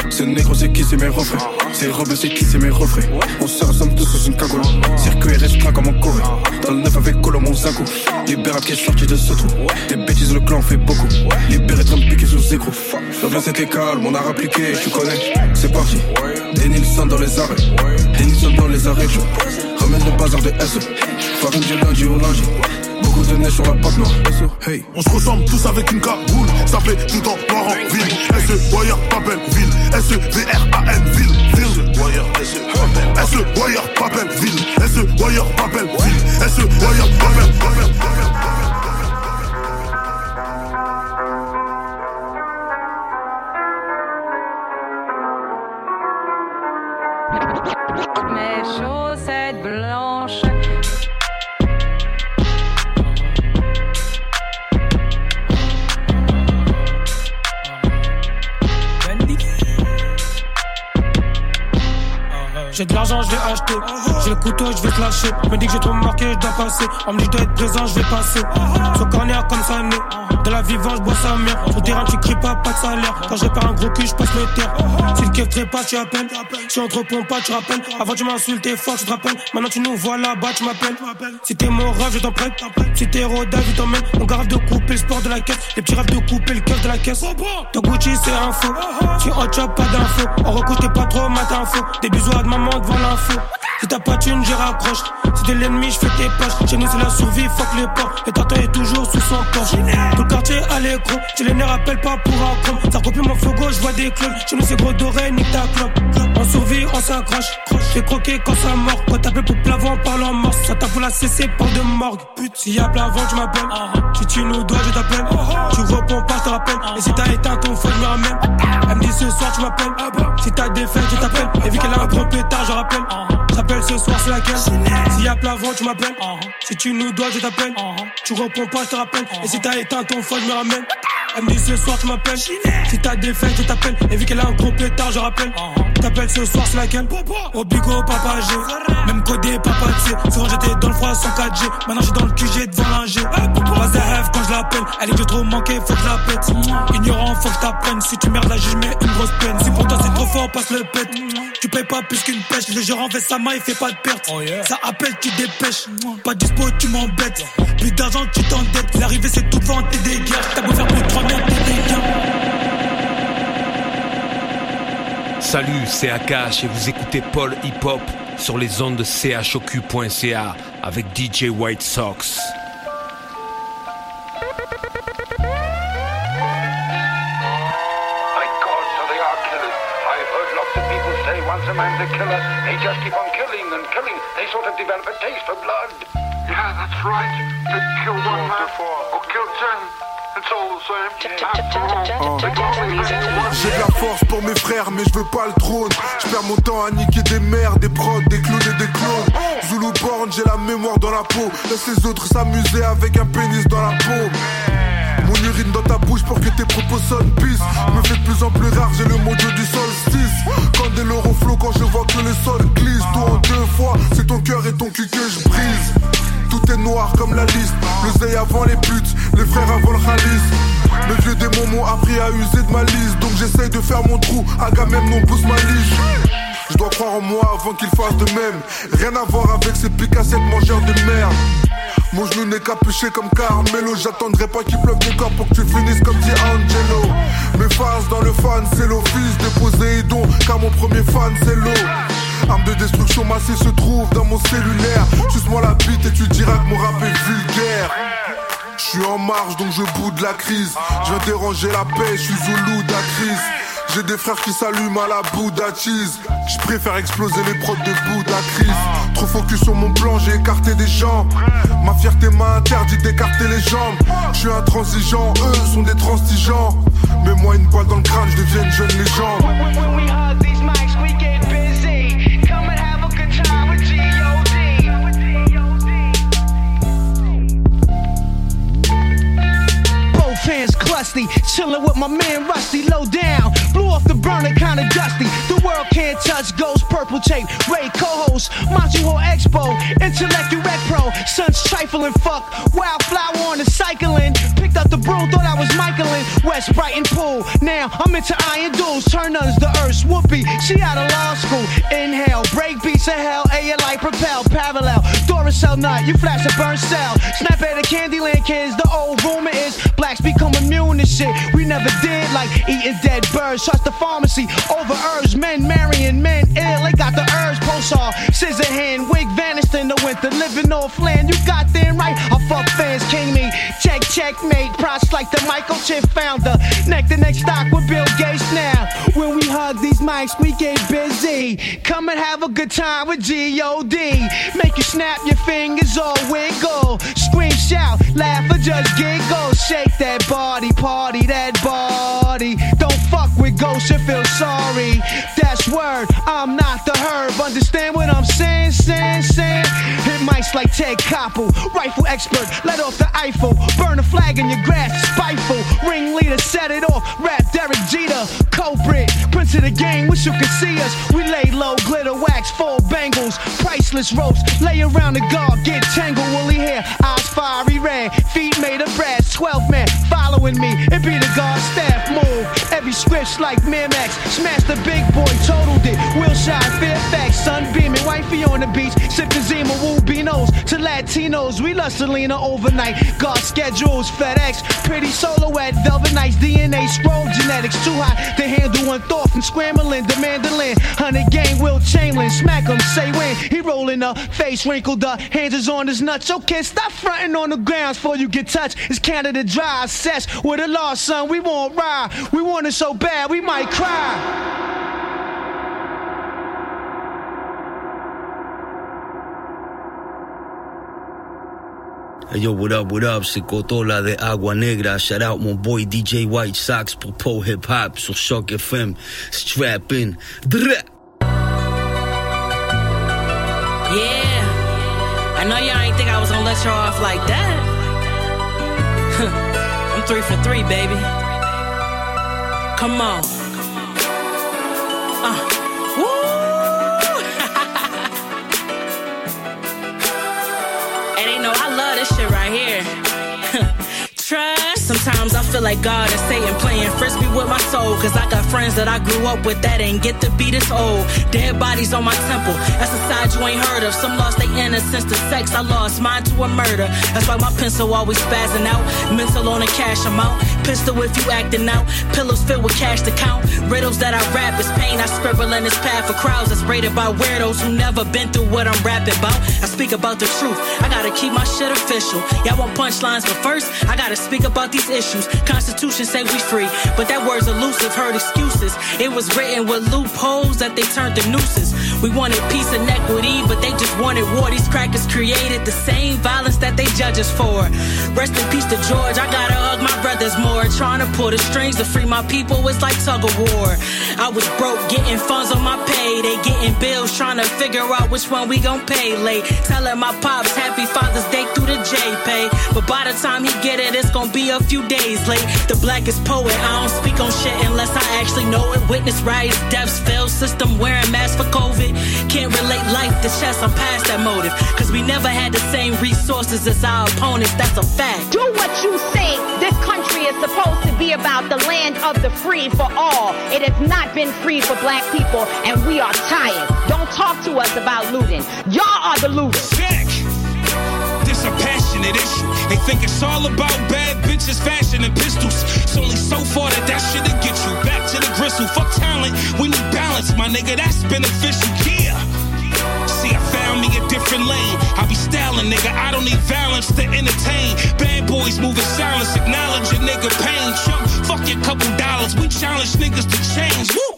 ce négro c'est qui c'est mes refrains. C'est Rob c'est qui c'est mes refrains. On se ressemble tous sous une cagoule. Circuit restreint comme en Corée. Dans le neuf avec Colo mon Zago Libéra qui est sorti de ce trou. Des bêtises le clan fait beaucoup. Libéré Trump piqué sous écrou. L'ambiance c'était calme on a rappliqué tu connais. C'est parti. Des dans les arrêts. Des dans les arrêts je Ramène le bazar de SE Farine du lundi au lundi On se ressemble tous avec une cagoule, ça fait tout en noir en ville. SE Wire Papelville, SE V-R-A-N ville, ville. SE Wire Papelville, SE Wire Papelville, SE Wire Papelville. J'ai de l'argent, je vais acheter. J'ai le couteau, je vais te lâcher. Me dit que j'ai trop marqué, je dois passer. On me dit que je présent, je vais passer. Sur corner comme ça né. De la vivance, je bois sa mère. Le terrain, tu cries pas, pas de salaire. Quand j'ai pas un gros cul, je passe le terre. Si le keuf pas, tu appelles. Si on te répond pas, tu rappelles. Avant, tu m'insultais fort, je te rappelle. Maintenant, tu nous vois là-bas, tu m'appelles. Si t'es mon rêve, je t'en prête. Si t'es Roda, je t'emmène. On garde de couper le sport de la caisse. Les petits rêves de couper le cœur de la caisse. Ton Gucci, c'est un faux. Tu hot pas d'infos. On recouche, t'es pas trop matin faux. Des bisous à de devant l'info. Si t'as pas de thune, j'y raccroche. Si t'es l'ennemi, je fais tes poches. Chez nous, c'est la survie, fuck les porcs. Le tartan est toujours sous son corps. Tout le quartier à l'écran. J'ai les nerfs, rappelle pas pour un chrome. Ça recopie mon gauche, je vois des clones. Chez nous, c'est gros doré, nique ta clope. On survit, on s'accroche. J'ai croqué quand ça mord. Quand t'appelles pour plavant, parle en morse. Ça t'a pour la cesser, parle de morgue. Pute, s'il y a plavant, tu m'appelles. Si tu nous dois, je t'appelle. Tu réponds pas, je te rappelle. Et si t'as éteint ton feu, je me ramène. Elle me dit ce soir, tu m'appelles. Si t'as des fêtes, je t'appelle. Et vu qu'elle a un gros pétard, je rappelle. Je rappelle ce soir, c'est laquelle S'il y a plavant, tu m'appelles. Si tu nous dois, je t'appelle. Tu réponds pas, je te rappelle. Et si t'as éteint ton feu, je me ramène. Elle me dit ce soir tu m'appelles. Si t'as des faits, je t'appelle. Et vu qu'elle a un gros pétard, je rappelle. Uh-huh. T'appelles ce soir, c'est laquelle Au bigo, papa G. Même codé, papa T. Souvent j'étais dans le froid sans 4G. Maintenant j'suis dans le QG devant l'ingé. Pas de rêve quand je l'appelle. Elle est que trop manqué, faut que je la pète. Mm-hmm. Ignorant, faut que t'apprennes. Si tu merdes là, je mets une grosse peine. Si pour toi c'est trop fort, passe le pète. Mm-hmm. Tu payes pas plus qu'une pêche. Le gérant fait sa maille, fait pas de perte. Oh, Ça appelle, tu dépêches. Mm-hmm. Pas dispo, tu m'embêtes. Plus d'argent, tu t'endettes. L'arrivée c'est tout vent, t'es des guerres. T'as beau faire pour 30 Salut, c'est Akash et vous écoutez Paul Hip Hop sur les ondes de chocu.ca avec DJ White Sox. My God, so they are killers. I've heard lots of people say once a man's a killer, they just keep on killing and killing. They sort of develop a taste for blood. Yeah, that's right. To kill one man or kill ten. It's all the same. J'ai de la force pour mes frères, mais je veux pas le trône. Je perds mon temps à niquer des mères, des prods, des clowns et des clones. Zulu born, j'ai la mémoire dans la peau. Laisse les autres s'amuser avec un pénis dans la peau. Mon urine dans ta bouche pour que tes propos sonnent pisse Me fait de plus en plus rare, j'ai le mojo du solstice Quand des l'euro flow, quand je vois que le sol glisse Toi en deux fois, c'est ton cœur et ton cul que je brise Tout est noir comme la liste. Le zé avant les putes, les frères avant le khalis. Mes vieux démons m'ont appris à user de ma liste. Donc j'essaye de faire mon trou, Agamemnon pousse ma lige je dois croire en moi avant qu'il fasse de même. Rien à voir avec ces picassettes mangeurs de merde. Mon genou n'est capuché comme Carmelo. J'attendrai pas qu'il pleuve du corps pour que tu finisses comme dit Angelo. Mes phases dans le fan c'est l'office de Poséidon Car mon premier fan c'est l'eau Arme de destruction massée se trouve dans mon cellulaire. Suce-moi la bite et tu diras que mon rap est vulgaire. Je suis en marche donc je boude la crise. Je viens déranger la paix, je suis Zoulou d'Acris J'ai des frères qui s'allument à la Bouddha cheese Je préfère exploser les prods de Bouddha Chris Trop focus sur mon plan, j'ai écarté des jambes. Ma fierté m'a interdit d'écarter les jambes. Je suis intransigeant, eux sont des transigeants. Mets-moi une balle dans le crâne, je deviens une jeune légende hands crusty, chillin' with my man Rusty, low down. Blew off the burner, kinda dusty. The world can't touch ghost, purple tape. Ray co-host, Montreal Expo, Intellect Direct Pro. Sun's trifling, fuck. Wildflower on the cycling. Picked up the broom, thought I was Michaelin. West Brighton Pool. Now I'm into iron duels. Turn uns the earth. Whoopi, she out of law school. Inhale, break beats of hell. A light propel, parallel. Duracell nut, you flash a burn cell. Snap at the Candyland kids. The old rumor is blacks become immune to shit. We never did like eating dead birds. Trust the pharmacy over herbs. Men marrying men ill. They got the herbs. Pulsar, scissor hand, wig vanished in the winter. Living off land. You got them right. I fuck fans, king me. Check, checkmate. Props like the Michael Chip founder. Neck to neck stock with Bill Gates now. When we hug these mics, we get busy. Come and have a good time with G.O.D. Make you snap your fingers or wiggle. Scream, shout, laugh, or just giggle. Shake that body, party that body. Don't fuck with ghosts and feel sorry. That's word, I'm not the herb. Understand what I'm saying, saying, saying? Hit mics like Ted Koppel, rifle expert, let off the Eiffel. Burn a flag in your grass, spiteful. Ringleader, set it off. Rap Derek the culprit. Prince of the game, wish you could see us. We lay low, glitter wax, full bangles, priceless ropes. Lay around the guard, get tangled, woolly hair, eyes fiery red, feet made of brass. 12 men following me, it be the guard staff move. Every script's like Miramax, smash the big boy, totaled it. Wilshire, Fairfax, sunbeaming, wifey on the beach, sipping Zima, Woo To Latinos, we love Selena overnight. Guard schedules, FedEx, pretty solo at Velvet Nights, DNA scroll genetics too hot to handle one thought from scrambling the mandolin. Hundred gang, Will Chamberlain, smack him, say when he rolling up, face wrinkled up, hands is on his nuts. Kid, stop fronting on the grounds before you get touched. It's Canada dry, cess with a lost son. We won't ride, we want it so bad we might cry. Yo, what up, what up, Cotola de Agua Negra. Shout out mon boy DJ White Sox pour Pro Hip Hop sur Shock FM. Strap in. Yeah. I know y'all ain't think I was gonna let y'all off like that. I'm three for three, baby. Come on. Uh. Sometimes I feel like God and Satan playing frisbee with my soul. Cause I got friends that I grew up with that ain't get to be this old. Dead bodies on my temple. That's a side you ain't heard of. Some lost their innocence to sex. I lost mine to a murder. That's why my pencil always spazzing out. Mental on a cash amount. Pistol if you acting out. Pillows filled with cash to count. Riddles that I rap is pain. I scribble in this path for crowds that's rated by weirdos who never been through what I'm rapping about. I speak about the truth. I gotta keep my shit official. Y'all want punchlines, but first I gotta speak about these issues. Constitution say we free, but that word's elusive. Heard excuses. It was written with loopholes that they turned to nooses. We wanted peace and equity, but they just wanted war. These crackers created the same violence that they judge us for. Rest in peace to George. I gotta hug my brothers more. Trying to pull the strings to free my people. It's like tug of war. I was broke, getting funds on my pay. They getting bills, trying to figure out which one we gon' pay late. Telling my pops happy Father's Day through the J pay. But by the time he get it, it's gonna be a few days late. The blackest poet, I don't speak on shit unless I actually know it. Witness riots, deaths, failed system, wearing masks for COVID. Can't relate life to chess, I'm past that motive. Cause we never had the same resources as our opponents, that's a fact. Do what you say. This country is supposed to be about the land of the free for all. It has not been free for black people, and we are tired. Don't talk to us about looting. Y'all are the looters. This a passionate issue. They think it's all about bad bitches, fashion, and pistols. It's only so far that that shit'll get you back to the gristle. Fuck talent, we need balance, my nigga. That's beneficial. Yeah. See, I found me a different lane. I be styling, nigga. I don't need violence to entertain. Bad boys moving silence, acknowledge a nigga pain. Chump, fuck your couple dollars. We challenge niggas to change. Woo!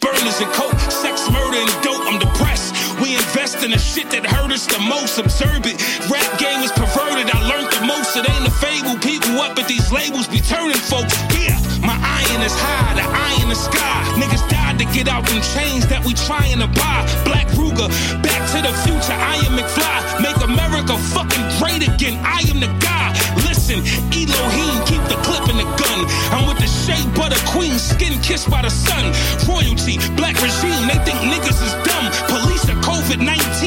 Burners and coke, sex, murder, and dope. I'm depressed. We invest in the shit that hurt us the most. Observe it. Rap game is perverted. I learned the most. It ain't a fable. People up at these labels be turning folks. Yeah, my iron is high. The eye in the sky. Niggas died to get out them chains that we trying to buy. Black Ruger, back to the future. I am McFly. Make America fucking great again. I am the guy. Listen, Elohim, keep the clip in the gun. I'm with the shea butter queen, skin kissed by the sun. Royalty, black regime, they think niggas is dumb. Police are COVID 19,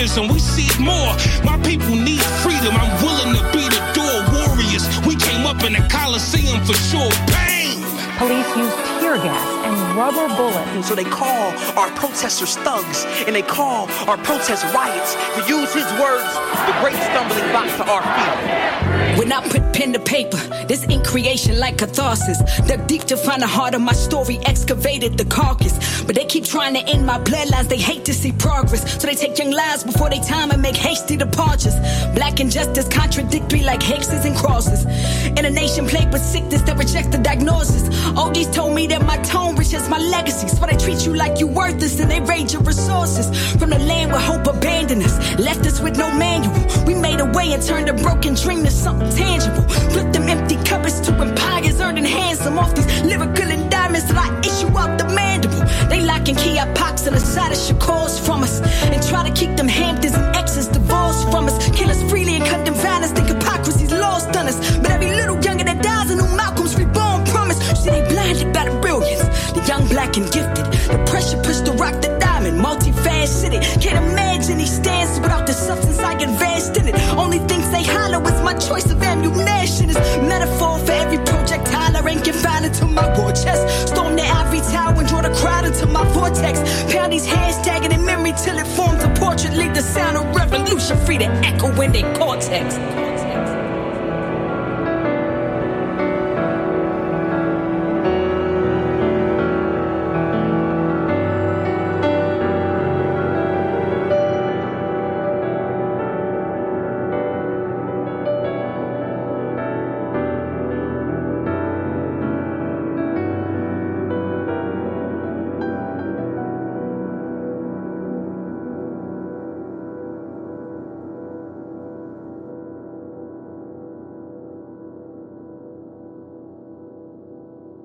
racism, we see it more. My people need freedom, I'm willing to be the door warriors. We came up in the Coliseum for sure. Bang! Police used tear gas and rubber bullets. So they call our protesters thugs, and they call our protests riots. To use his words, the great stumbling block to our feet. When I put pen to paper, this ink creation like catharsis. Dug deep to find the heart of my story, excavated the carcass. But they keep trying to end my bloodlines, they hate to see progress. So they take young lives before they time and make hasty departures. Black injustice contradictory like hexes and crosses. In a nation plagued with sickness that rejects the diagnosis. OGs told me that my tone reaches my legacies. But I treat you like you worthless and they raid your resources. From the land where hope abandoned us, left us with no manual. We made a way and turned a broken dream to something tangible. Flipped them empty cupboards to empires, earning handsome off these lyrical endowments that I issue out the mandible. They locking key up pox and the side of Shakur's from us. And try to keep them Hamptons Can't imagine he stands without the substance I advanced in it. Only things they hollow is my choice of ammunition. Is metaphor for every projectile I ain't confined to my war chest. Storm the ivory tower and draw the crowd into my vortex. Pound these hands tagging in memory till it forms a portrait. Leave the sound of revolution free to echo in their cortex.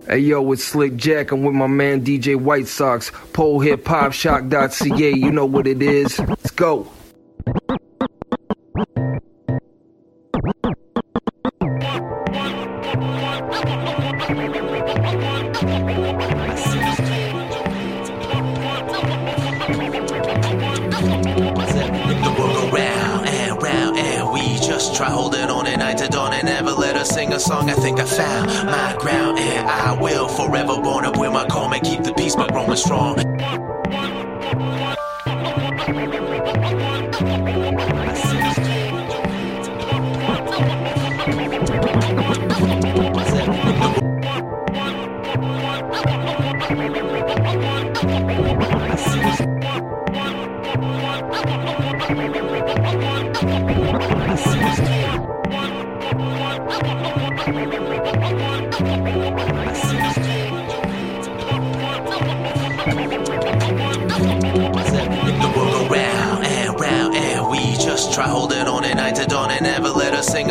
Hey yo, it's Slick Jack. I'm with my man DJ White Sox. Pole Hip Hop Shock.ca. You know what it is. Let's go. Try holding on at night to dawn and never let her sing a song. I think I found my ground and I will forever born up where my calm and keep the peace by growing strong.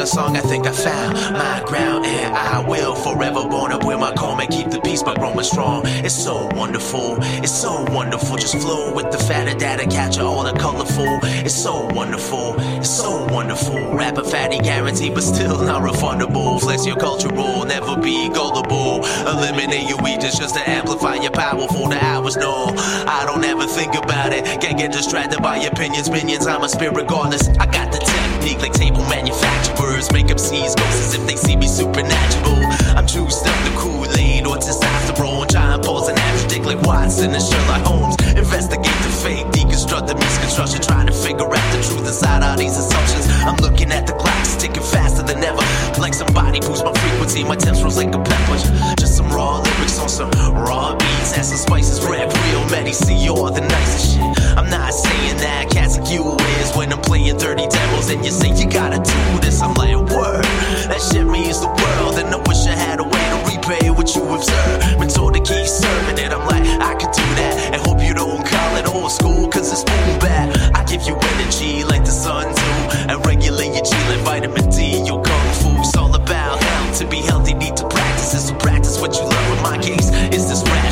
A song. I think I found my ground and I will forever born up where my calm and keep the peace by growing strong. It's so wonderful, it's so wonderful. Just flow with the fatter data, capture all the colorful. It's so wonderful, it's so wonderful. Rap a fatty guarantee, but still not refundable. Flex your cultural, never be gullible. Eliminate your weakness just to amplify your power for The hours know I don't ever think about it. Can't get distracted by opinions, minions. I'm a spirit regardless. I got the technique like table manufacturers. Make up C's ghosts as if they see me supernatural. I'm juiced up the Kool-Aid or testosterone. Giant pulls an dick like Watson and Sherlock Holmes. Investigate the fake, deconstruct the misconstruction. Trying to figure out the truth inside all these assumptions. I'm looking at the clock, it's ticking faster than ever. Somebody boost my frequency, my temps rose like a pepper. Just some raw lyrics on some raw beats. Add some spices, rap real, Medi, see all the nicest shit. I'm not saying that cats like you is when I'm playing 30 demos and you say you gotta do this. I'm like, word, that shit means the world. And I wish I had a way to repay what you observed. Been told to keep serving it. I'm like, I could do that. And hope you don't call it old school, cause it's boom bad. I give you energy like the sun do. And regulate your G like vitamin D. Your kung It's all about health. To be healthy, need to practice it. So practice what you love. In my case, it's this rap.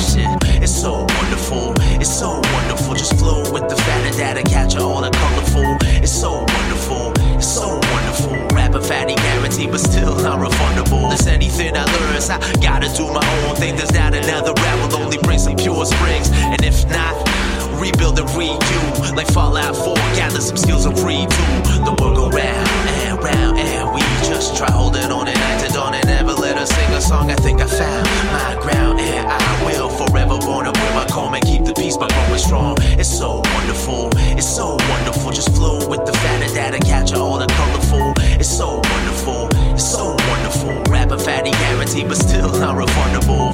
It's so wonderful. It's so wonderful. Just flow with the fatter data, capture all the colorful. It's so wonderful. It's so wonderful. Rap a fatty guarantee, but still not refundable. There's anything I learn, so I gotta do my own thing. There's not another rap will only bring some pure springs. And if not, rebuild and redo. Like Fallout 4, gather some skills and redo. The world go round and we just try holding on night to dawn and never let us sing a song. I think I found my ground, and I will forever born up where my calm and keep the peace by growing strong. It's so wonderful, it's so wonderful. Just flow with the fatter data, capture all the colorful. It's so wonderful, it's so wonderful. Rap a fatty guarantee, but still not refundable.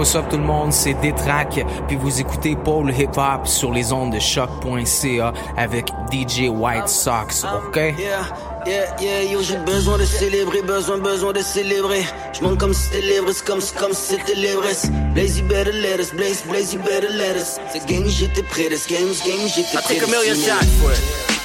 What's up tout le monde, c'est Détrac, puis vous écoutez Paul Hip Hop sur les ondes de choc.ca avec DJ White Sox, ok? Yeah, yeah, yeah, yo, j'ai besoin de célébrer, besoin, besoin de célébrer. Je monte comme si l'ivresse, comme, comme si c'était l'ivresse. Blaze, you better let us, Blaze, Blaze, you better let us. Cette game, j'étais prêt, this this game, j'étais I prêt. take a million shots for it.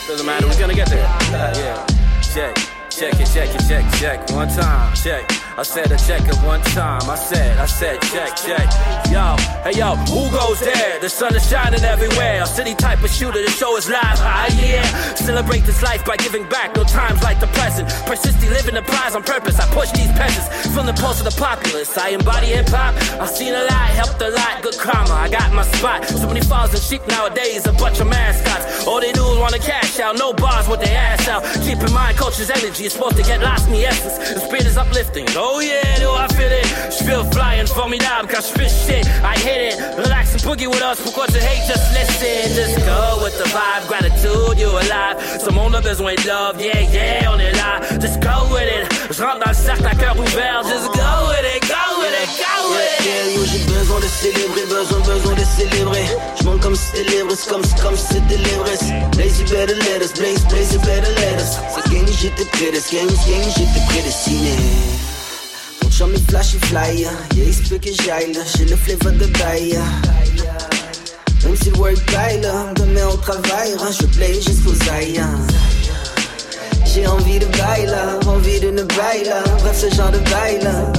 Doesn't matter, we're gonna get there. Uh, yeah. Check, check it, check it, check, check. One time, check. I said I check it one time. I said, I said check, check. Yo, hey yo, who goes there? The sun is shining everywhere. A city type of shooter, the show is live. Ah yeah. Celebrate this life by giving back. No times like the present. Persistently living the prize on purpose. I push these peasants from the pulse of the populace. I embody hip hop. I've seen a lot, helped a lot. Good karma. I got my spot. So many falls and sheep nowadays. A bunch of mascots. All they do is wanna cash out. No bars with their ass out. Keep in mind, culture's energy is supposed to get lost in the essence. The spirit is uplifting. Oh yeah, do I feel it? Je feel flying formidable quand je fais shit. I hit it. Relax and boogie with us. Pourquoi tu hate? Just listen. Just go with the vibe. Gratitude, you alive. Ce monde a besoin de love. Yeah, yeah, on est là. Just go with it. Je rentre dans le cercle à cœur ouvert. Just go with it, go with it, go with it. Yeah, yo, j'ai besoin de célébrer, besoin, besoin de célébrer. J'monte comme si c'était l'ivresse, comme, comme si c'était l'ivresse. Blaze, you better let us, blaze, blaze, you better let us. C'est gang, j'étais prédestiné, gang, j'étais prédestiné. Ton chum est flashy fly, yeah, il se peut que j'aille j'ai le flavor de bail. Même si le work bail demain on travaillera, je play jusqu'aux aïeux. J'ai envie de bail là, envie de ne bail là, bref ce genre de bail là.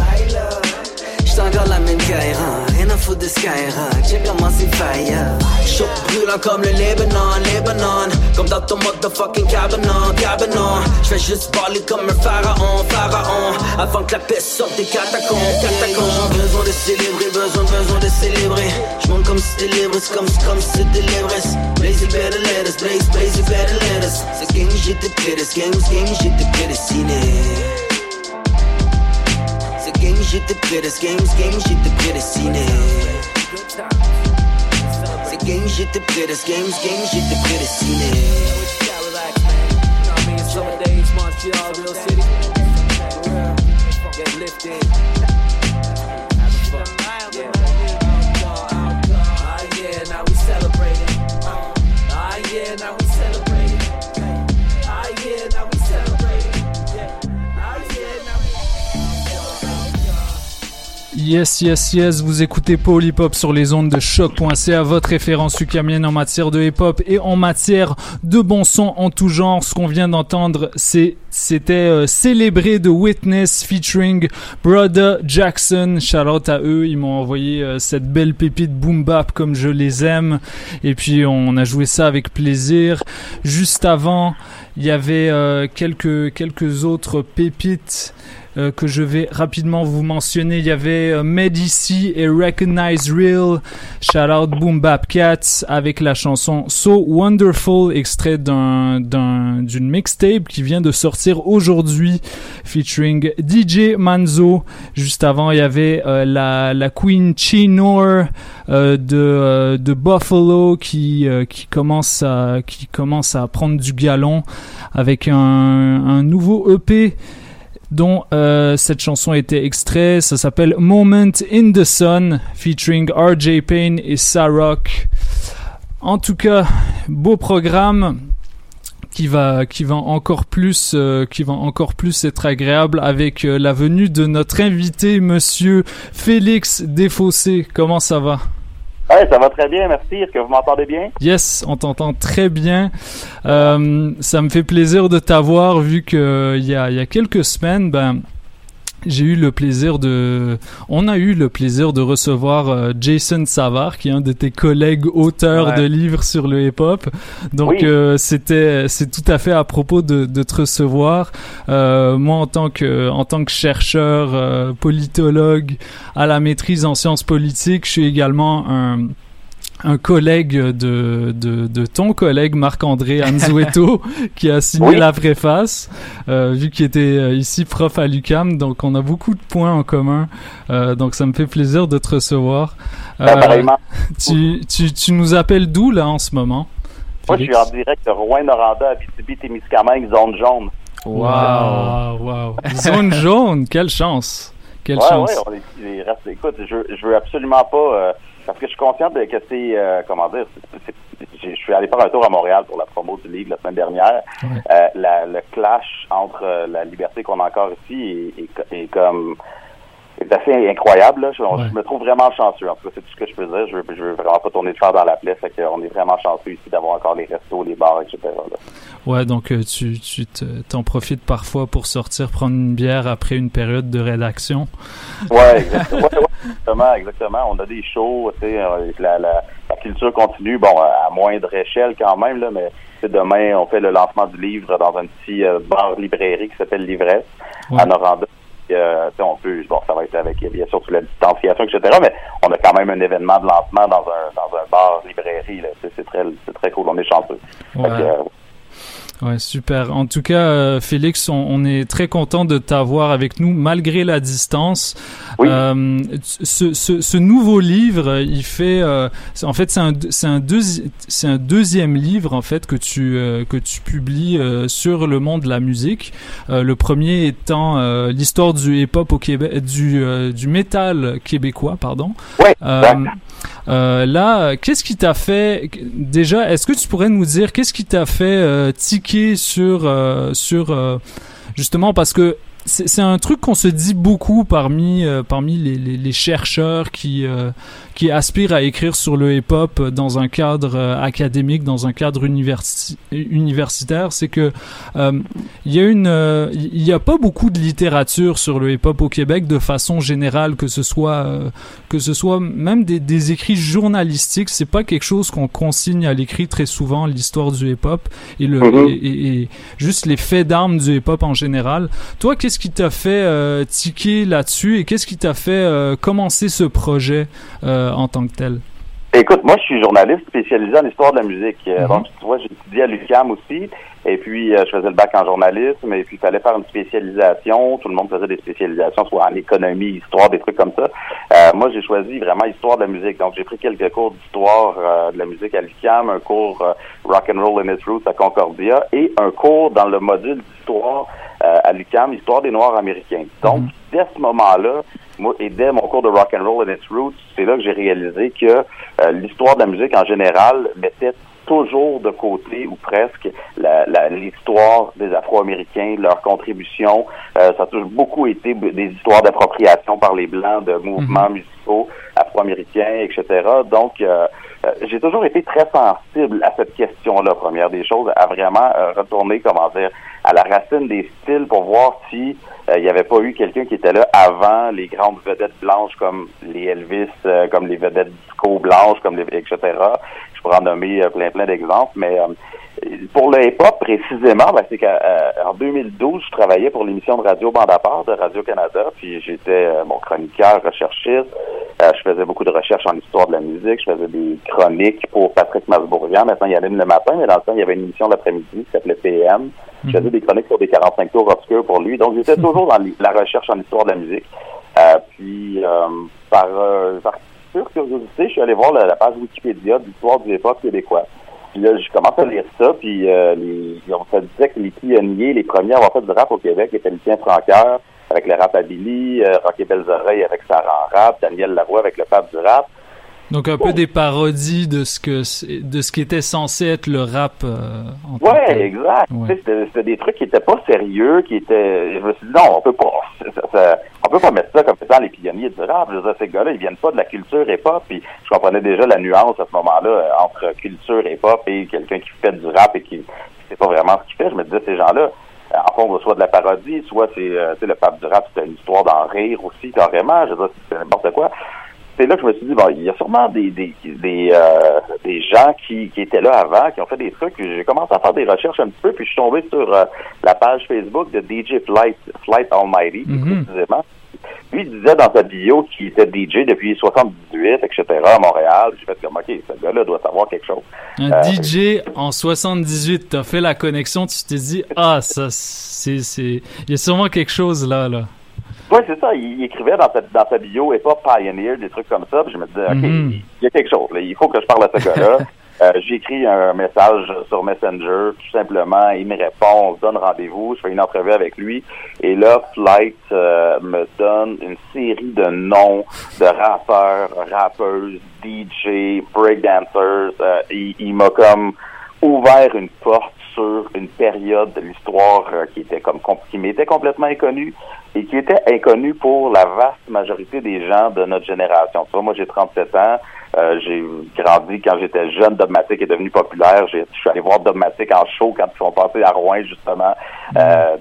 J'suis encore la même guerre, rien à foutre de Skyrock, j'ai comment c'est fire. Chaud brûlant comme le Lebanon, Lebanon, comme dans ton motherfucking cabanon, cabanon. J'fais juste parler comme un pharaon, pharaon, avant que la paix sorte des catacombes. J'ai besoin de célébrer, besoin, besoin de célébrer. J'monte comme si c'était l'ivresse, comme, comme si c'était l'ivresse. Blaze, you better let us, blaze, blaze, you better let us. C'est gang, gang, j'étais prédestiné. C'est gang, j'étais prédestiné, gang, j'étais prédestiné. C'est gang, j'étais prédestiné, gang, j'étais prédestiné. Summer days, Montreal, real city. Get lifted. Yes, yes, yes, vous écoutez Hop sur les ondes de choc.ca, votre référence ukamienne en matière de hip hop et en matière de bon son en tout genre. Ce qu'on vient d'entendre, c'est c'était euh, célébré de Witness featuring Brother Jackson. Shout out à eux, ils m'ont envoyé euh, cette belle pépite boom bap comme je les aime. Et puis on a joué ça avec plaisir. Juste avant, il y avait euh, quelques quelques autres pépites euh, que je vais rapidement vous mentionner. Il y avait euh, Medici et Recognize Real, shout out Boom Bap Cats avec la chanson So Wonderful, extrait d'un d'un d'une mixtape qui vient de sortir aujourd'hui, featuring DJ Manzo. Juste avant, il y avait euh, la la Queen Chinor de de Buffalo qui qui commence à qui commence à prendre du galon avec un un nouveau EP dont euh, cette chanson a été extrait. Ça s'appelle Moment in the Sun, featuring RJ Payne et Sarok. En tout cas, beau programme qui va qui va encore plus euh, qui va encore plus être agréable avec euh, la venue de notre invité monsieur Félix Desfossés. Comment ça va? Hey, ça va très bien, merci. Est-ce que vous m'entendez bien? Yes, on t'entend très bien. Euh, ça me fait plaisir de t'avoir vu que il y a, y a quelques semaines, ben j'ai eu le plaisir de, on a eu le plaisir de recevoir euh, Jason Savard, qui est un de tes collègues auteurs Ouais. de livres sur le hip-hop. Donc Oui. euh, c'était, c'est tout à fait à propos de, de te recevoir. Euh, moi, en tant que, en tant que chercheur, euh, politologue à la maîtrise en sciences politiques, je suis également un un collègue de, de, de ton collègue Marc-André Anzueto qui a signé Oui. la préface euh, vu qu'il était euh, ici prof à l'UCAM donc on a beaucoup de points en commun Euh, donc ça me fait plaisir de te recevoir Euh, Ben, pareillement. tu, tu, tu nous appelles d'où là en ce moment Moi, je suis en direct de Rouen-Noranda, Abitibi-Témiscamingue, zone jaune. Wow, wow. Zone jaune, quelle chance. Quelle ouais, chance. ouais, on est, il reste- écoute, je, je veux absolument pas, euh, parce que je suis conscient de que c'est, euh, comment dire, je suis allé faire un tour à Montréal pour la promo du livre la semaine dernière. Euh, la- le clash entre euh, la liberté qu'on a encore ici et, et, et comme, c'est assez incroyable. Là. Je, je me trouve vraiment chanceux. En tout cas, c'est tout ce que je peux dire. Je veux, je veux vraiment pas tourner le fer dans la plaie. Fait qu'on est vraiment chanceux ici d'avoir encore les restos, les bars, etc. là. Ouais, donc tu tu te- t'en profites parfois pour sortir prendre une bière après une période de rédaction. Ouais, exactement. Ouais, exactement, exactement. On a des shows, tu sais, euh, la, la, la culture continue, bon, à moindre échelle quand même, là, mais demain, on fait le lancement du livre dans un petit euh, bar-librairie qui s'appelle Livresse, à Noranda. Euh, on peut, bon, ça va être avec, bien sûr, toute la distanciation, etc., mais on a quand même un événement de lancement dans un, dans un bar-librairie, C'est très, c'est très cool, on est chanceux. Ouais. Ouais, super. En tout cas, euh, Félix, on, on est très content de t'avoir avec nous malgré la distance. Euh, ce, ce, ce nouveau livre, il fait, euh, en fait, c'est un, c'est un, deuxi- c'est un deuxième livre en fait que tu euh, que tu publies euh, sur le monde de la musique. Euh, le premier étant euh, l'histoire du hip-hop au Québec, du euh, du métal québécois, pardon. Euh, euh, là, qu'est-ce qui t'a fait déjà Est-ce que tu pourrais nous dire qu'est-ce qui t'a fait euh, tiquer sur euh, sur euh, justement parce que c'est un truc qu'on se dit beaucoup parmi parmi les, les, les chercheurs qui qui aspirent à écrire sur le hip-hop dans un cadre euh, académique, dans un cadre universi- universitaire, c'est que euh, il y a une euh, il y a pas beaucoup de littérature sur le hip-hop au Québec de façon générale, que ce soit que ce soit même des, des écrits journalistiques, c'est pas quelque chose qu'on consigne à l'écrit très souvent l'histoire du hip-hop et le Mhm. et, et- et juste les faits d'armes du hip-hop en général. Toi, qu'est-ce qui t'a fait euh, tiquer là-dessus et qu'est-ce qui t'a fait euh, commencer ce projet euh, en tant que tel? Écoute, moi, je suis journaliste spécialisé en histoire de la musique. Euh, Mhm. Donc, tu vois, j'ai étudié à l'UQAM aussi. Et puis, euh, je faisais le bac en journalisme. Et puis, il fallait faire une spécialisation. Tout le monde faisait des spécialisations, soit en économie, histoire, des trucs comme ça. Euh, moi, j'ai choisi vraiment histoire de la musique. Donc, j'ai pris quelques cours d'histoire euh, de la musique à l'UQAM, un cours euh, rock and roll and its roots à Concordia et un cours dans le module d'histoire euh, à l'UQAM, histoire des Noirs américains. Donc, dès ce moment-là, moi, et dès mon cours de rock and roll and its roots, c'est là que j'ai réalisé que euh, l'histoire de la musique en général mettait toujours de côté ou presque la- la- l'histoire des Afro-Américains, leur contribution. Euh, ça a toujours beaucoup été des histoires d'appropriation par les Blancs de mouvements musicaux afro-américains, etc. Donc, euh, euh, j'ai toujours été très sensible à cette question-là, première des choses, à vraiment euh, retourner, comment dire, à la racine des styles pour voir si euh, il n'y avait pas eu quelqu'un qui était là avant les grandes vedettes blanches comme les Elvis, euh, comme les vedettes disco blanches, comme les etc. Je pourrais en nommer euh, plein plein d'exemples, mais euh, pour le hip-hop précisément, ben, c'est qu'en 2012, je travaillais pour l'émission de radio Bande à part de Radio-Canada, puis j'étais euh, mon chroniqueur, recherchiste. Euh, je faisais beaucoup de recherches en histoire de la musique. Je faisais des chroniques pour Patrick Masbourian. Maintenant, il y en a une le matin, mais dans le temps, il y avait une émission l'après-midi qui s'appelait PM. Je faisais des chroniques sur des 45 tours obscurs pour lui. Donc, j'étais toujours dans la recherche en histoire de la musique. Euh, puis, euh, par, euh, par pure curiosité, je suis allé voir la, la page Wikipédia de l'histoire du hip-hop québécois. Puis là, je commence à lire ça, puis euh, on se disait que les pionniers, les premiers à avoir fait du rap au Québec étaient Lucien Francoeur avec le rap à Billy, euh, Rocky Belles Oreilles avec Sarah rap, Daniel Lavoie avec le pape du rap. Donc un peu des parodies de ce que c'est- de ce qui était censé être le rap. euh, en Ouais, tel. exact. Ouais. C'était des trucs qui étaient pas sérieux, qui étaient. Je me suis dit non, on peut pas. ça- ça- on peut pas mettre ça comme étant les pionniers du rap. Je veux dire, ces gars-là, ils viennent pas de la culture hip-hop. Puis je comprenais déjà la nuance à ce moment-là euh, entre culture hip-hop et quelqu'un qui fait du rap et qui, sait pas vraiment ce qu'il fait. Je me disais ces gens-là. euh, En fond, soit de la parodie, soit c'est euh, tu sais, le pape du rap, c'était une histoire d'en rire aussi, carrément. Je veux dire, c'est n'importe quoi c'est là que je me suis dit, bon, il y a sûrement des des des, euh, des gens qui, qui étaient là avant, qui ont fait des trucs. J'ai commencé à faire des recherches un petit peu, puis je suis tombé sur euh, la page Facebook de DJ Flight, Flight Almighty, Mhm. précisément. Lui, il disait dans sa bio qu'il était DJ depuis 78, etc., à Montréal. J'ai fait comme, OK, ce gars-là doit savoir quelque chose. Un Euh, DJ en 78, t'as fait la connexion, tu t'es dit ah ça c'est il y a sûrement quelque chose là là. Oui, c'est ça. Il, il écrivait dans sa, dans sa bio et pas Pioneer, des trucs comme ça. Puis je me disais, OK, Mhm. il y a quelque chose. là. Il faut que je parle à ce gars-là. Euh, J'ai écrit un message sur Messenger, tout simplement. Il me répond, on se donne rendez-vous. Je fais une entrevue avec lui. Et là, Flight euh, me donne une série de noms de rappeurs, rappeuses, DJ, breakdancers. Euh, il il m'a comme ouvert une porte sur une période de l'histoire qui était comme com- qui m'était complètement inconnue et qui était inconnue pour la vaste majorité des gens de notre génération. Tu vois, moi j'ai 37 ans, euh, j'ai grandi quand j'étais jeune, Dogmatic est devenu populaire. Je suis allé voir Dogmatic en show quand ils sont passés à Rouen justement. Euh,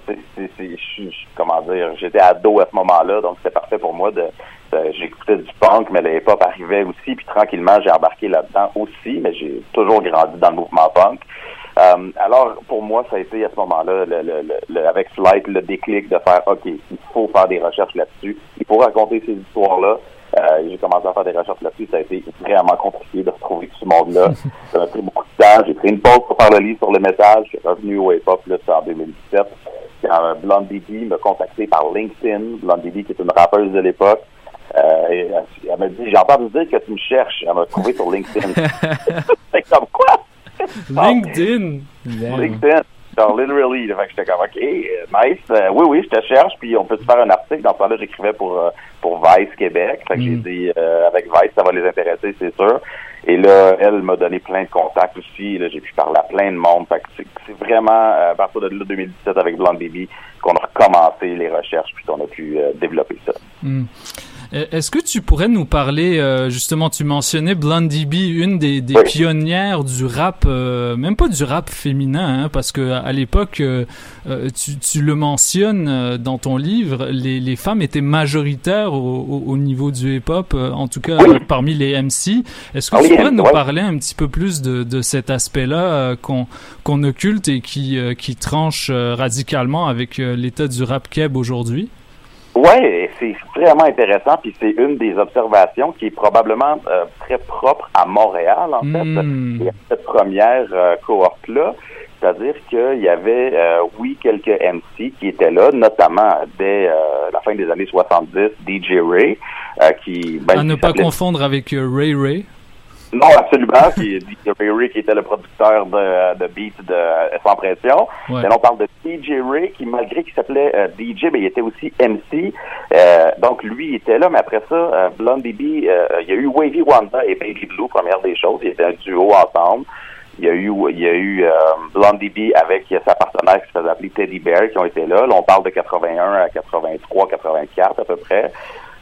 comment dire, j'étais ado à ce moment-là, donc c'était parfait pour moi de- j'écoutais du punk, mais le hip-hop arrivait aussi, puis tranquillement, j'ai embarqué là-dedans aussi, mais j'ai toujours grandi dans le mouvement punk. Euh, alors, pour moi, ça a été à ce moment-là, le, le- le- le- avec Flight, le déclic de faire, OK, il faut faire des recherches là-dessus, il faut raconter ces histoires-là. Euh, j'ai commencé à faire des recherches là-dessus, ça a été vraiment compliqué de retrouver tout ce monde-là. ça m'a pris beaucoup de temps, j'ai pris une pause pour faire le livre sur le métal, je suis revenu au hip-hop, là, c'est en 2017. Quand euh, Blonde Bibi m'a contacté par LinkedIn, Blonde Bibi qui est une rappeuse de l'époque, euh, et elle, elle m'a dit, j'ai entendu dire que tu me cherches. Elle m'a trouvé sur LinkedIn. c'est comme quoi? LinkedIn. LinkedIn. Genre, literally. Fait que j'étais comme, OK, euh, nice. Euh, oui, oui, je te cherche, puis on peut te faire un article. Dans ce temps-là, j'écrivais pour, euh, pour Vice Québec. Fait que j'ai dit, euh, avec Vice, ça va les intéresser, c'est sûr. Et là, elle m'a donné plein de contacts aussi. Là, j'ai pu parler à plein de monde. Fait que c'est, c'est vraiment, à partir de là, 2017, avec Blonde Baby, qu'on a recommencé les recherches, puis qu'on a pu euh, développer ça. Hmm. Euh, Est-ce que tu pourrais nous parler, euh, justement, tu mentionnais Blondie B, une des, des pionnières du rap, euh, même pas du rap féminin, hein, parce que à l'époque, euh, tu, tu le mentionnes dans ton livre, les, les femmes étaient majoritaires au, au- au niveau du hip-hop, en tout cas parmi les MC. Est-ce que Ah tu oui, pourrais nous parler un petit peu plus de, de cet aspect-là qu'on qu'on occulte et qui, qui tranche radicalement avec l'état du rap keb aujourd'hui? Ouais, c'est vraiment intéressant, puis c'est une des observations qui est probablement euh, très propre à Montréal, en Hmm. fait, à cette première euh, cohorte-là. C'est-à-dire qu'il y avait, euh, oui, quelques MC qui étaient là, notamment dès euh, la fin des années 70, DJ Ray, euh, qui... ben, à ne pas confondre avec euh, Ray Ray. Non, absolument. Qui est DJ Ray qui était le producteur de, de beats de euh, Sans Pression. Ouais. Mais là, on parle de DJ Ray, qui, malgré qu'il s'appelait euh, DJ, mais il était aussi MC. Euh, donc, lui, il était là. Mais après ça, euh, Baby, euh, il y a eu Wavy Wanda et Baby Blue, première des choses. Ils étaient un duo ensemble. Il y a eu, il y a eu Blondie B avec sa partenaire qui se faisait appeler Teddy Bear qui ont été là. Là, on parle de 81 à 83, 84 à peu près.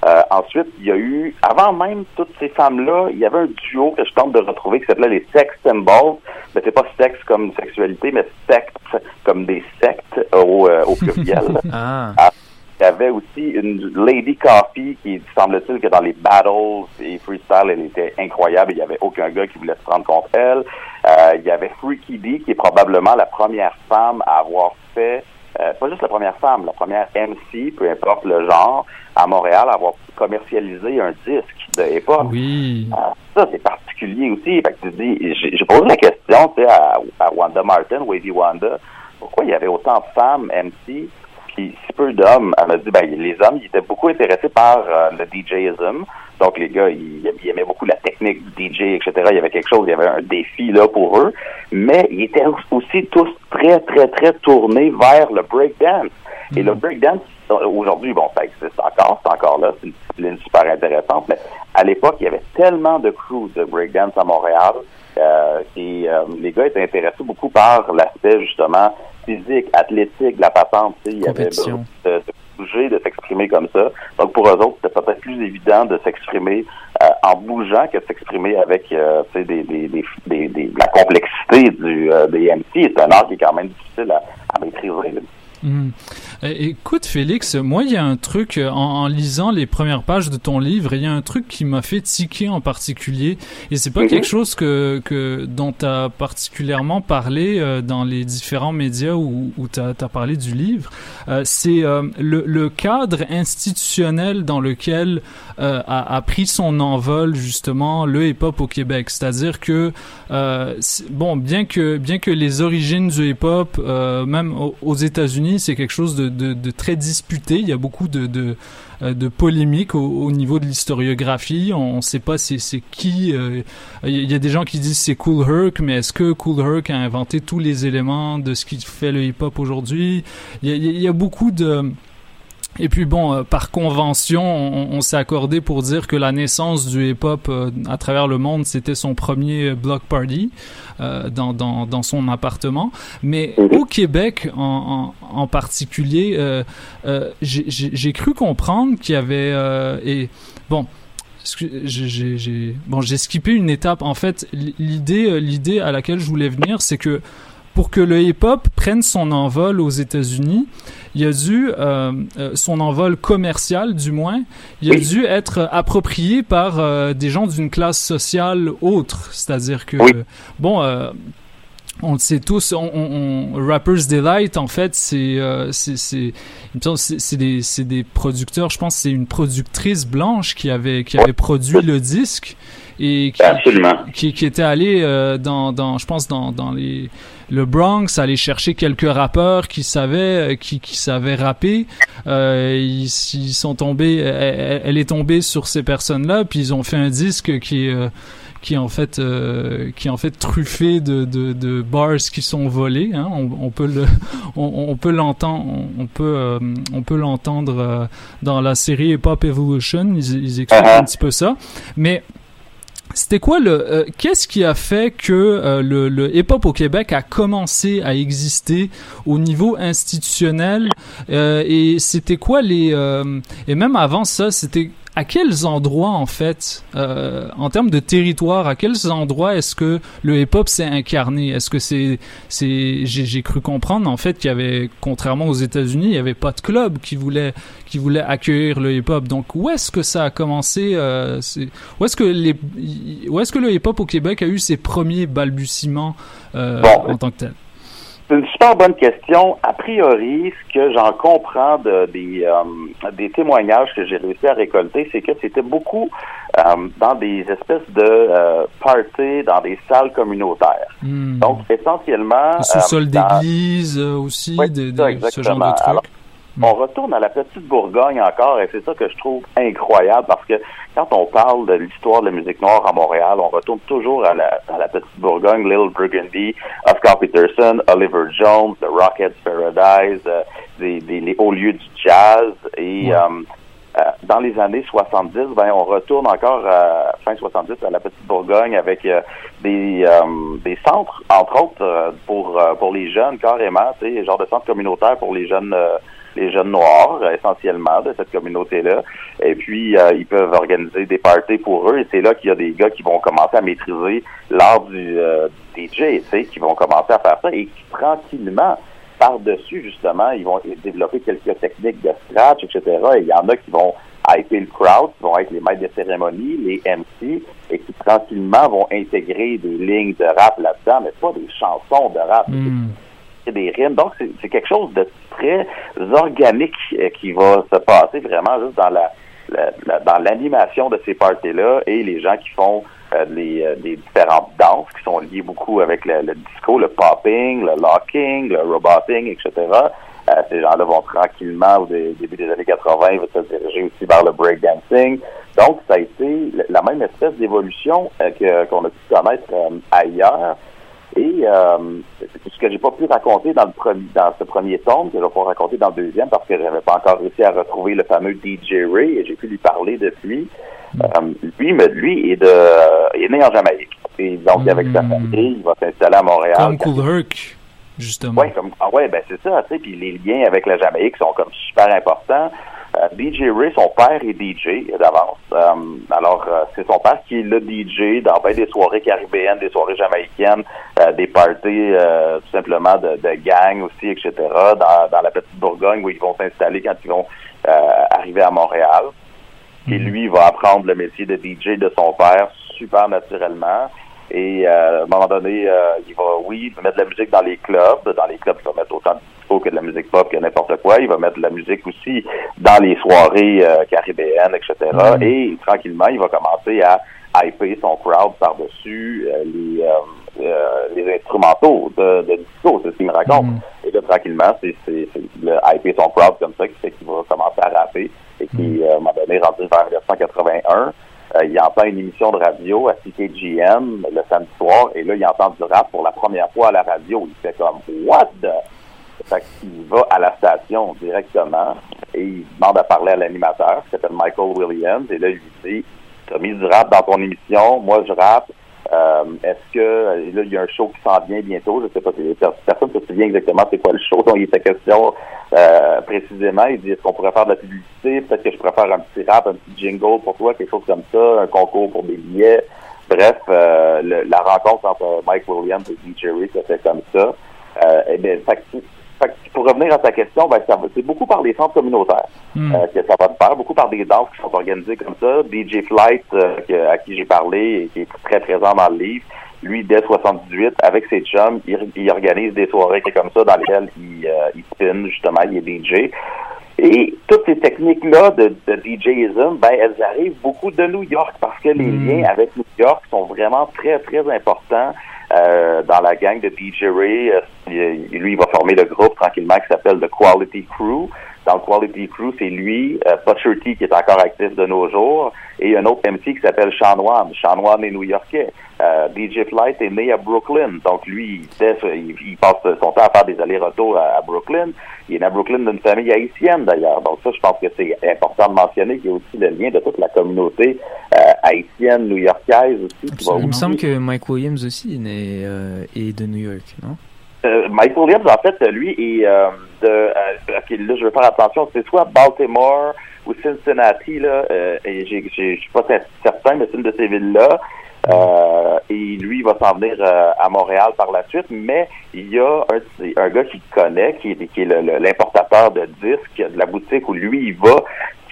Euh, ensuite, il y a eu, avant même toutes ces femmes-là, il y avait un duo que je tente de retrouver qui s'appelait les Sex Symbols. Mais c'est pas sexe comme sexualité, mais secte comme des sectes au, euh, au pluriel. Ah. Ah, Il y avait aussi une Lady Coffee qui, semble-t-il, que dans les battles et freestyle, elle était incroyable. Il n'y avait aucun gars qui voulait se prendre contre elle. Euh, il y avait Freaky D, qui est probablement la première femme à avoir fait, euh, pas juste la première femme, la première MC, peu importe le genre, à Montréal, à avoir commercialisé un disque de hip-hop. Oui. Ah, ça, c'est particulier aussi. Fait que tu dis, j'ai j'ai posé la question tu sais, à, à Wanda Martin, Wavy Wanda, pourquoi il y avait autant de femmes MC puis si peu d'hommes? Elle m'a dit, ben, les hommes, ils étaient beaucoup intéressés par euh, le DJism. Donc, les gars, ils, ils aimaient beaucoup la technique du DJ, etc. Il y avait quelque chose, il y avait un défi là pour eux. Mais ils étaient aussi tous très, très, très tournés vers le breakdance. Et le breakdance, aujourd'hui, bon, ça existe encore, c'est encore là, c'est une discipline super intéressante, mais à l'époque, il y avait tellement de crews de breakdance à Montréal, euh, et euh, les gars étaient intéressés beaucoup par l'aspect, justement, physique, athlétique la patente, tu sais, il y avait de, de bouger, de s'exprimer comme ça. Donc, pour eux autres, c'était peut-être plus évident de s'exprimer euh, en bougeant que de s'exprimer avec, euh, des, des, des, des, la complexité du, euh, des MC. C'est un art qui est quand même difficile à, à maîtriser. là. Euh, Écoute Félix, moi il y a un truc euh, en, en lisant les premières pages de ton livre, il y a un truc qui m'a fait tiquer en particulier et c'est pas Mhm. quelque chose que, que dont tu as particulièrement parlé euh, dans les différents médias où, où tu as, parlé du livre. Euh, c'est euh, le, le cadre institutionnel dans lequel a, a pris son envol justement le hip-hop au Québec. C'est-à-dire que bon, bien que bien que les origines du hip-hop, même au- aux États-Unis, c'est quelque chose de, de, très disputé. Il y a beaucoup de de, euh, de polémiques au, au niveau de l'historiographie. On ne sait pas c'est qui. euh, Il y a des gens qui disent c'est Cool Herc, mais est-ce que Cool Herc a inventé tous les éléments de ce qui fait le hip-hop aujourd'hui? Il y a beaucoup de Et puis bon, euh, par convention, on, on s'est accordé pour dire que la naissance du hip-hop euh, à travers le monde, c'était son premier block party euh, dans, dans, dans, son appartement. Mais au Québec en, en, en particulier, euh, j'ai cru comprendre qu'il y avait... et bon, j'ai bon, skippé une étape. En fait, l'idée à laquelle je voulais venir, c'est que pour que le hip-hop prenne son envol aux États-Unis, il a dû euh, euh, son envol commercial du moins, il a dû être approprié par euh, des gens d'une classe sociale autre, c'est-à-dire que bon on le sait tous, on, on, Rappers Delight, en fait, c'est euh, c'est des, des producteurs, je pense c'est une productrice blanche qui avait, qui avait produit le disque et qui, qui, était allé dans, dans, je pense, dans, dans les le Bronx, aller chercher quelques rappeurs qui savaient, euh, qui, qui savaient rapper. Euh, ils, ils, sont tombés, elle, est tombée sur ces personnes-là, puis ils ont fait un disque qui est euh, qui est en fait euh, qui est en fait truffé de, de, de bars qui sont volés hein. on, on, peut le on, peut l'entendre on, peut euh, on peut l'entendre dans la série Hip Hop Evolution ils, ils expliquent uh-huh. un petit peu ça mais c'était quoi le euh, qu'est-ce qui a fait que euh, le, hip-hop au Québec a commencé à exister au niveau institutionnel euh, et c'était quoi les et même avant ça c'était à quels endroits en fait, euh, en termes de territoire, à quels endroits est-ce que le hip-hop s'est incarné? Est-ce que c'est, c'est, j'ai cru comprendre en fait qu'il y avait, contrairement aux États-Unis, il n'y avait pas de club qui voulait, qui voulait accueillir le hip-hop. Donc où est-ce que ça a commencé euh, Où est-ce que les, où est-ce que le hip-hop au Québec a eu ses premiers balbutiements euh, en tant que tel? C'est une super bonne question. A priori, ce que j'en comprends de, des, euh, des témoignages que j'ai réussi à récolter, c'est que c'était beaucoup euh, dans des espèces de euh, parties, dans des salles communautaires. Hmm. Donc, essentiellement... Sous-sol d'église aussi, oui, ce genre de trucs. On retourne à la petite Bourgogne encore, et c'est ça que je trouve incroyable, parce que quand on parle de l'histoire de la musique noire à Montréal, on retourne toujours à la, à la petite Bourgogne, Little Burgundy, Oscar Peterson, Oliver Jones, The Rockets Paradise, euh, des, des, les hauts lieux du jazz, et euh, euh, dans les années 70, ben on retourne encore à fin 70 à la petite Bourgogne avec euh, des des centres entre autres pour pour les jeunes carrément, tu sais, genre de centres communautaires pour les jeunes les jeunes noirs, essentiellement, de cette communauté-là. Et puis, euh, ils peuvent organiser des parties pour eux. Et c'est là qu'il y a des gars qui vont commencer à maîtriser l'art du euh, DJ, tu sais, qui vont commencer à faire ça et qui, tranquillement, par-dessus, justement, ils vont développer quelques techniques de scratch, etc. Et il y en a qui vont hyper le crowd, qui vont être les maîtres de cérémonie, les MC, et qui tranquillement vont intégrer des lignes de rap là-dedans, mais pas des chansons de rap. Hmm des rimes. Donc, c'est quelque chose de très organique euh, qui va se passer vraiment juste dans la, dans l'animation de ces parties-là et les gens qui font euh, les, euh, les, différentes danses qui sont liées beaucoup avec le, disco, le popping, le locking, le roboting, etc. ces gens-là vont tranquillement, au début des années 80, se diriger aussi vers le breakdancing. Donc, ça a été la même espèce d'évolution qu'on a pu connaître ailleurs. Et euh, ce que j'ai pas pu raconter dans le premier, dans ce premier tome, que je vais pas raconter dans le deuxième parce que j'avais pas encore réussi à retrouver le fameux DJ Ray et j'ai pu lui parler depuis. Euh, lui, mais lui est de, euh, est né en Jamaïque. Et donc avec sa famille, il va s'installer à Montréal. Comme Cool Herc, justement. Ouais, comme ah ouais, ben c'est ça. Tu sais, puis les liens avec la Jamaïque sont comme super importants. Euh, DJ Ray, son père est DJ d'avance. Euh, alors, euh, c'est son père qui est le DJ dans ben, des soirées caribéennes, des soirées jamaïcaines, des parties tout simplement de, de gang aussi, etc., dans, dans la petite Bourgogne où ils vont s'installer quand ils vont arriver à Montréal. Et mhm. lui, il va apprendre le métier de DJ de son père super naturellement. Et euh, à un moment donné, euh, il va, oui, mettre de la musique dans les clubs. Dans les clubs, il va mettre autant de disco que de la musique pop que n'importe quoi. Il va mettre de la musique aussi dans les soirées euh, caribéennes, etc. Mm. Et tranquillement, il va commencer à hyper son crowd par-dessus les, les instrumentaux de, de disco. C'est ce qu'il me raconte. Mm. Et là, tranquillement, c'est le hyper son crowd comme ça qui fait qu'il va commencer à rapper et qui, mm. à un moment donné, rendu vers 1981, euh, il entend une émission de radio à CKGM le samedi soir, et là, il entend du rap pour la première fois à la radio. Il fait comme What the? Fait qu'il va à la station directement. et il demande à parler à l'animateur, qui s'appelle Michael Williams, et là, il lui dit, t'as mis du rap dans ton émission, moi je rappe, euh, est-ce que là il y a un show qui s'en vient bientôt, je sais pas, personne ne se souvient exactement c'est quoi le show dont il était question euh, précisément. Il dit est-ce qu'on pourrait faire de la publicité, peut-être que je pourrais faire un petit rap, un petit jingle pour toi, quelque chose comme ça, un concours pour des billets. Bref, euh, la rencontre entre Mike Williams et DJ Ray se fait comme ça. Euh, eh bien, pour revenir à ta question, ben, c'est beaucoup par les centres communautaires Hmm. euh, que ça va se faire, beaucoup par des danses qui sont organisées comme ça. DJ Flight, euh, que- à qui j'ai parlé et qui est très présent dans le livre, lui, dès 78, avec ses chums, il, il organise des soirées comme ça dans lesquelles il, euh, il spin, justement, il est DJ. Et toutes ces techniques-là de, de DJism, ben, elles arrivent beaucoup de New York parce que les liens avec New York sont vraiment très, très importants. Euh, dans la gang de DJ Ray, euh, lui, il va former le groupe tranquillement qui s'appelle The Quality Crew. Dans le Quality Crew, c'est lui, euh, T, qui est encore actif de nos jours, et un autre MC qui s'appelle Sean Wan. Sean Wan est new-yorkais. Euh, DJ Flight est né à Brooklyn. Donc, lui, il, il, il passe son temps à faire des allers-retours à, à Brooklyn. Il est né à Brooklyn d'une famille haïtienne, d'ailleurs. Donc, ça, je pense que c'est important de mentionner qu'il y a aussi le lien de toute la communauté euh, haïtienne, new-yorkaise aussi. Qui va Il me semble que Mike Williams aussi est, né, euh, est de New York, non? Euh, Mike Williams, en fait, lui, est euh, de. euh, ok, là, je vais faire attention. C'est soit Baltimore ou Cincinnati, là. Euh, et je suis pas cer- certain, mais c'est une de ces villes-là. Euh, et lui, il va s'en venir euh, à Montréal par la suite, mais il y a un, un gars qu'il connaît, qui est, qui est l'importateur de disques de la boutique où lui, il va,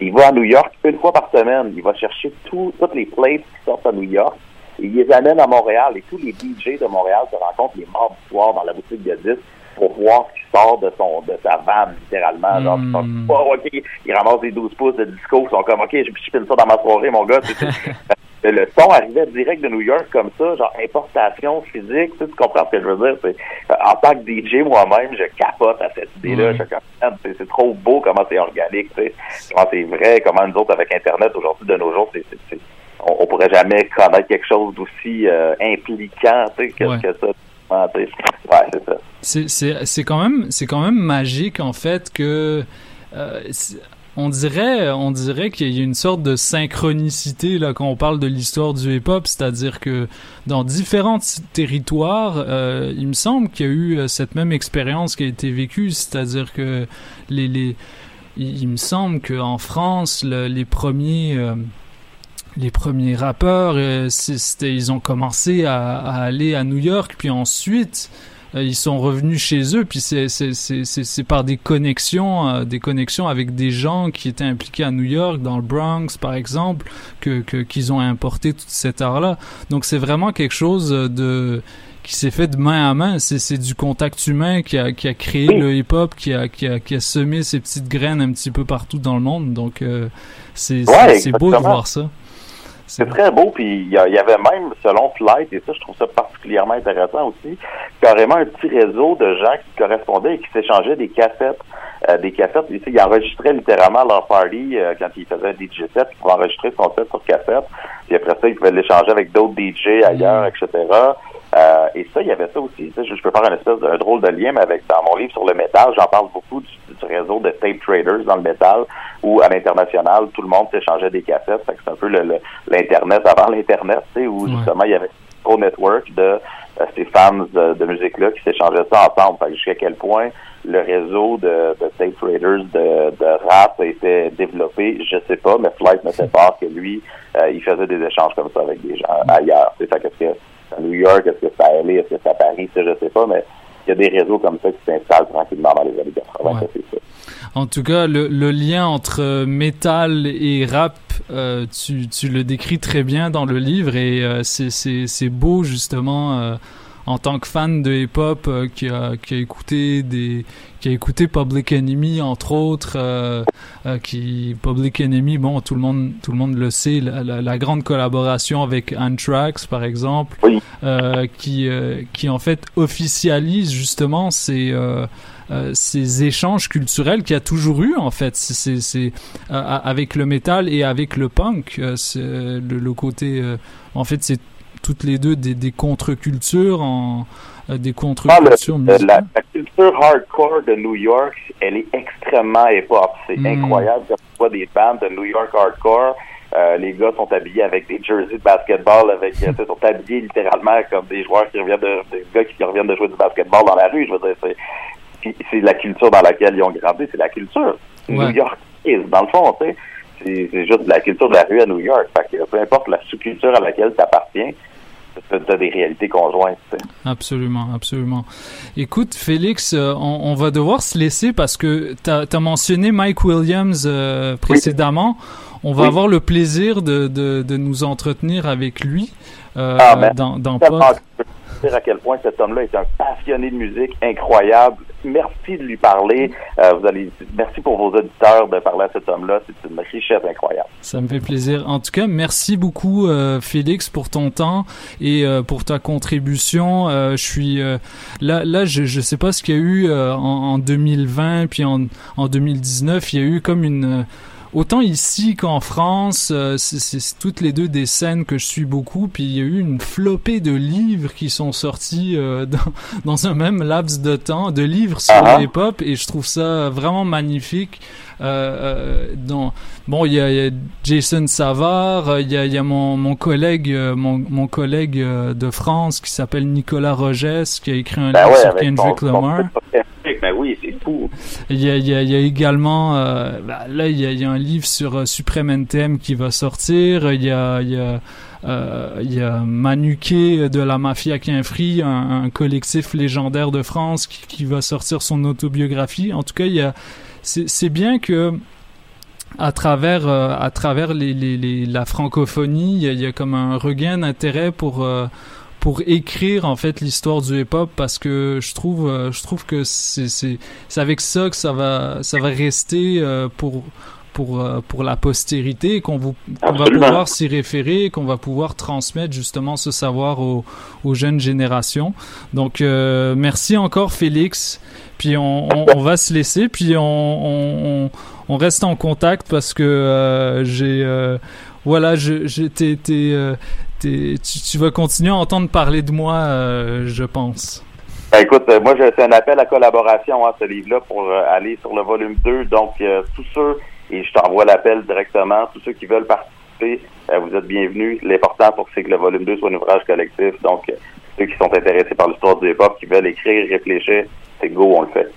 il va à New York une fois par semaine. Il va chercher tout, toutes les plates qui sortent à New York. Et il les amène à Montréal et tous les DJ de Montréal se rencontrent les mardis soirs dans la boutique de disques pour voir ce qui sort de son de sa vanne, littéralement. Genre, ils sont, oh, OK, ils ramassent des 12 pouces de disco, ils sont comme, OK, je, spinne ça dans ma soirée, mon gars. Tu sais, c'est- le son arrivait direct de New York comme ça, genre importation physique, tu, sais, tu comprends ce que je veux dire? C'est, euh, en tant que DJ moi-même, je capote à cette idée-là. Ouais. Je suis comme, Man, c'est, c'est trop beau comment c'est organique, tu sais, comment c'est vrai, comment nous autres avec Internet aujourd'hui de nos jours, c'est- on, on pourrait jamais connaître quelque chose d'aussi euh, impliquant que, Ouais. que ça. Ouais, c'est ça. Quand même c'est quand même magique en fait que euh, on dirait on dirait qu'il y a une sorte de synchronicité là quand on parle de l'histoire du hip-hop, c'est-à-dire que dans différents territoires, euh, il me semble qu'il y a eu euh, cette même expérience qui a été vécue, c'est-à-dire que les les il, il me semble qu'en France, le- les premiers euh, les premiers rappeurs, euh, c'était, ils ont commencé à, à aller à New York, puis ensuite euh, ils sont revenus chez eux, puis c'est par des connexions, euh, des connexions avec des gens qui étaient impliqués à New York, dans le Bronx par exemple, que qu'ils ont importé tout cet art-là. Donc c'est vraiment quelque chose de qui s'est fait de main à main. C'est du contact humain qui a qui a créé le hip-hop, qui a qui a qui a semé ces petites graines un petit peu partout dans le monde. Donc euh, c'est Ouais, beau de voir ça. C'est très beau, puis il y, avait même, selon Flight, et ça, je trouve ça particulièrement intéressant aussi, carrément un petit réseau de gens qui correspondaient et qui s'échangeaient des cassettes. Euh, des cassettes, tu sais, ils enregistraient littéralement leur party euh, quand ils faisaient un DJ set, ils pouvaient enregistrer son set sur cassette, puis après ça, ils pouvaient l'échanger avec d'autres DJ ailleurs, etc. Euh, et ça, il y avait ça aussi. Je, je peux faire une espèce d'un drôle de lien, mais avec dans mon livre sur le métal, j'en parle beaucoup du, du réseau de tape traders dans le métal, où à l'international, tout le monde s'échangeait des cassettes. C'est un peu l'Internet avant l'Internet, tu sais, où justement il y avait un network de euh, ces fans de, de musique-là qui s'échangeaient ça ensemble. Jusqu'à quel point le réseau de, de tape traders de, de rap a été développé, je sais pas, mais Flight me fait part que lui, euh, il faisait des échanges comme ça avec des gens ailleurs. C'est ça que c'est à New York, est-ce que c'est à LA, est-ce que c'est à Paris, ça je sais pas, mais il y a des réseaux comme ça qui s'installent tranquillement dans les années 80, ça, c'est ça. En tout cas, le, le lien entre métal et rap, euh, tu, tu le décris très bien dans le livre et euh, c'est beau justement euh, en tant que fan de hip-hop euh, qui, a, qui a écouté des qui a écouté Public Enemy entre autres euh, euh, qui Public Enemy bon tout le monde tout le monde le sait la, la, la grande collaboration avec Anthrax par exemple qui qui en fait officialise justement ces ces échanges culturels qu'il y a toujours eu en fait. C'est c'est avec le métal et avec le punk le, le côté en fait c'est toutes les deux des, des contre-cultures en des Ah, contre-cultures musicales. la, la culture hardcore de New York, elle est extrêmement hip-hop. C'est Mm. incroyable quand tu vois des bandes de New York hardcore. euh, les gars sont habillés avec des jerseys de basketball, avec euh, sont habillés littéralement comme des joueurs qui reviennent de des gars qui reviennent de jouer du basketball dans la rue. Je veux dire, c'est c'est la culture dans laquelle ils ont grandi, c'est la culture Ouais. New York. Dans le fond, tu sais, c'est c'est juste de la culture de la rue à New York. Fait que peu importe la sous-culture à laquelle tu appartiens, tu as des réalités conjointes. Absolument, absolument. Écoute, Félix, euh, on, on va devoir se laisser parce que tu as, mentionné Mike Williams euh, précédemment. On va Oui. avoir le plaisir de, de, de nous entretenir avec lui euh, Ah, dans, dans tellement À quel point cet homme-là est un passionné de musique incroyable. Merci de lui parler. Euh, vous allez, merci pour vos auditeurs de parler à cet homme-là. C'est une richesse incroyable. Ça me fait plaisir. En tout cas, merci beaucoup euh, Félix pour ton temps et euh, pour ta contribution. Euh, je suis euh, là, là, je je sais pas ce qu'il y a eu euh, en, en 2020 puis en, en 2019. Il y a eu comme une Autant ici qu'en France, euh, c'est toutes les deux des scènes que je suis beaucoup, puis il y a eu une flopée de livres qui sont sortis euh, dans, dans un même laps de temps, de livres sur Ah les pop, et je trouve ça vraiment magnifique. Euh, euh, dont- bon, il y, y a Jason Savard, euh, il y a, y a mon, mon collègue, euh, mon, mon collègue de France qui s'appelle Nicolas Rogès, qui a écrit un Ben livre ouais, sur Kendrick Lamar. Ben oui, Il y a, également, euh, bah, là, il y a, un livre sur euh, Supreme NTM qui va sortir. Il y a, il y a, euh, il Manuquet de la Mafia Quinfri, un, un collectif légendaire de France qui, va sortir son autobiographie. En tout cas, il y a, c'est bien que à travers euh, à travers la francophonie, il y, a, il y a comme un regain d'intérêt pour euh, pour écrire en fait l'histoire du hip-hop parce que je trouve euh, je trouve que c'est c'est c'est avec ça que ça va ça va rester euh, pour pour euh, pour la postérité qu'on vous- qu'on va pouvoir s'y référer qu'on va pouvoir transmettre justement ce savoir aux, aux jeunes générations. Donc euh, merci encore Félix. Puis on, on, on va se laisser puis on, on, reste en contact parce que j'ai voilà, je, je euh, tu, tu vas continuer à entendre parler de moi, euh, je pense. Ben, écoute, euh, moi, fait un appel à collaboration à ce livre-là pour aller sur le volume 2. Donc, tous ceux, et je t'envoie l'appel directement, tous ceux qui veulent participer, vous êtes bienvenus. L'important, pour c'est que le volume 2 soit un ouvrage collectif. Donc, ceux qui sont intéressés par l'histoire du hip-hop, qui veulent écrire, réfléchir, c'est go, on le fait.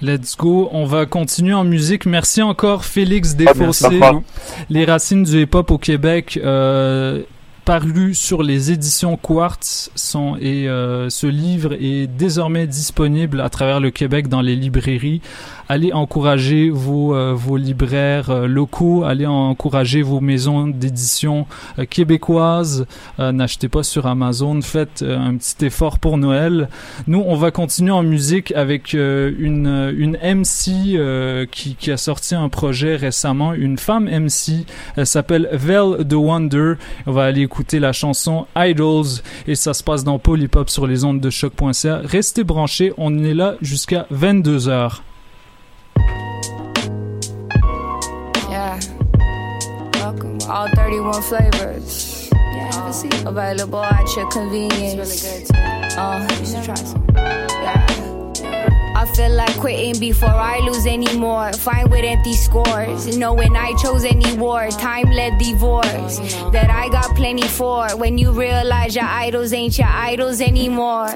Let's go. On va continuer en musique. Merci encore, Félix Ah. Desfossés. Les racines du hip-hop au Québec, euh, paru sur les éditions Quartz, sont, et euh, ce livre est désormais disponible à travers le Québec dans les librairies. Allez encourager vos, euh, vos libraires euh, locaux, allez encourager vos maisons d'édition euh, québécoises. Euh, N'achetez pas sur Amazon, faites euh, un petit effort pour Noël. Nous, on va continuer en musique avec une, une MC qui, qui a sorti un projet récemment, une femme MC. Elle s'appelle Vel the Wonder. On va aller écouter la chanson Idols et ça se passe dans Polypop sur les ondes de choc.ca. Restez branchés, on est là jusqu'à 22h. All 31 flavors. Yeah. Available at your convenience. It's really good too. Uh, you should try some. Yeah. I feel like quitting before I lose anymore. Fine with empty scores. Knowing I chose any war. Time led divorce. That I got plenty for. When you realize your idols ain't your idols anymore.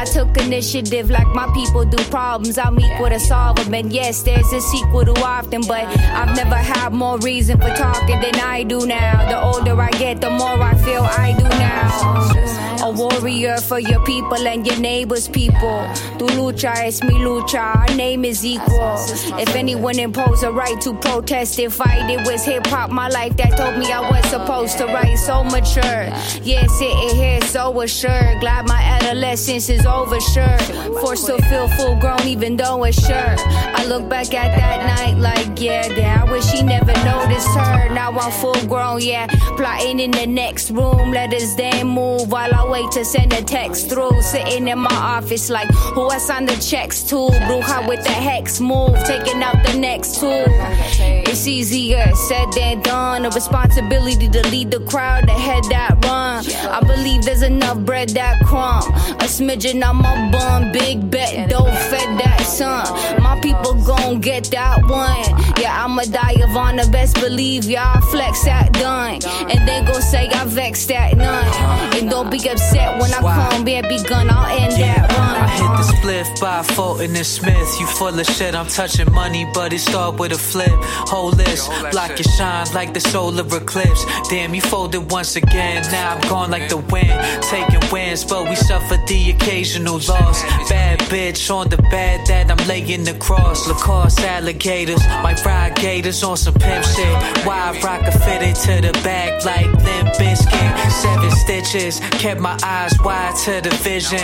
I took initiative like my people do problems. I'm equal to solve them. And yes, there's a sequel to often. But I've never had more reason for talking than I do now. The older I get, the more I feel I do now. A warrior for your people and your neighbors' people. Tu lucha, es mi lucha. Our name is equal. If anyone imposed a right to protest and fight, it was hip hop, my life that told me I was supposed to write. So mature. Yeah, sitting here so assured. Glad my adolescence is over, sure. Forced to feel full grown, even though it's sure. I look back at that night like, yeah, damn, I wish he never noticed her. Now I'm full grown, yeah. Plotting in the next room. Let us then move while I wait to send a text through. Sitting in my office like, who I signed the checks next tool. Bruja with the hex move, taking out the next tool. It's easier said than done. A responsibility to lead the crowd, to head that run. I believe there's enough bread that crumb. A smidgen on my bum, big bet, don't fed that son. My people gon' get that one. Yeah, I'ma die of honor, best believe y'all flex that done. And then go say I vexed that none. And don't be upset when I come, baby gun, I'll end that run. I hit the spliff by Fulton and Smith. You full of shit, I'm touching money, but it start with a flip. Whole list, block your shine like the solar eclipse. Damn, you folded once again. Now I'm gone like the wind. Taking wins, but we suffer the occasional loss. Bad bitch on the bed that I'm laying across. Lacoste alligators, my ride gators on some pimp shit. Why rock fitted to the back like Limp Bizkit? Seven stitches, kept my eyes wide to the vision.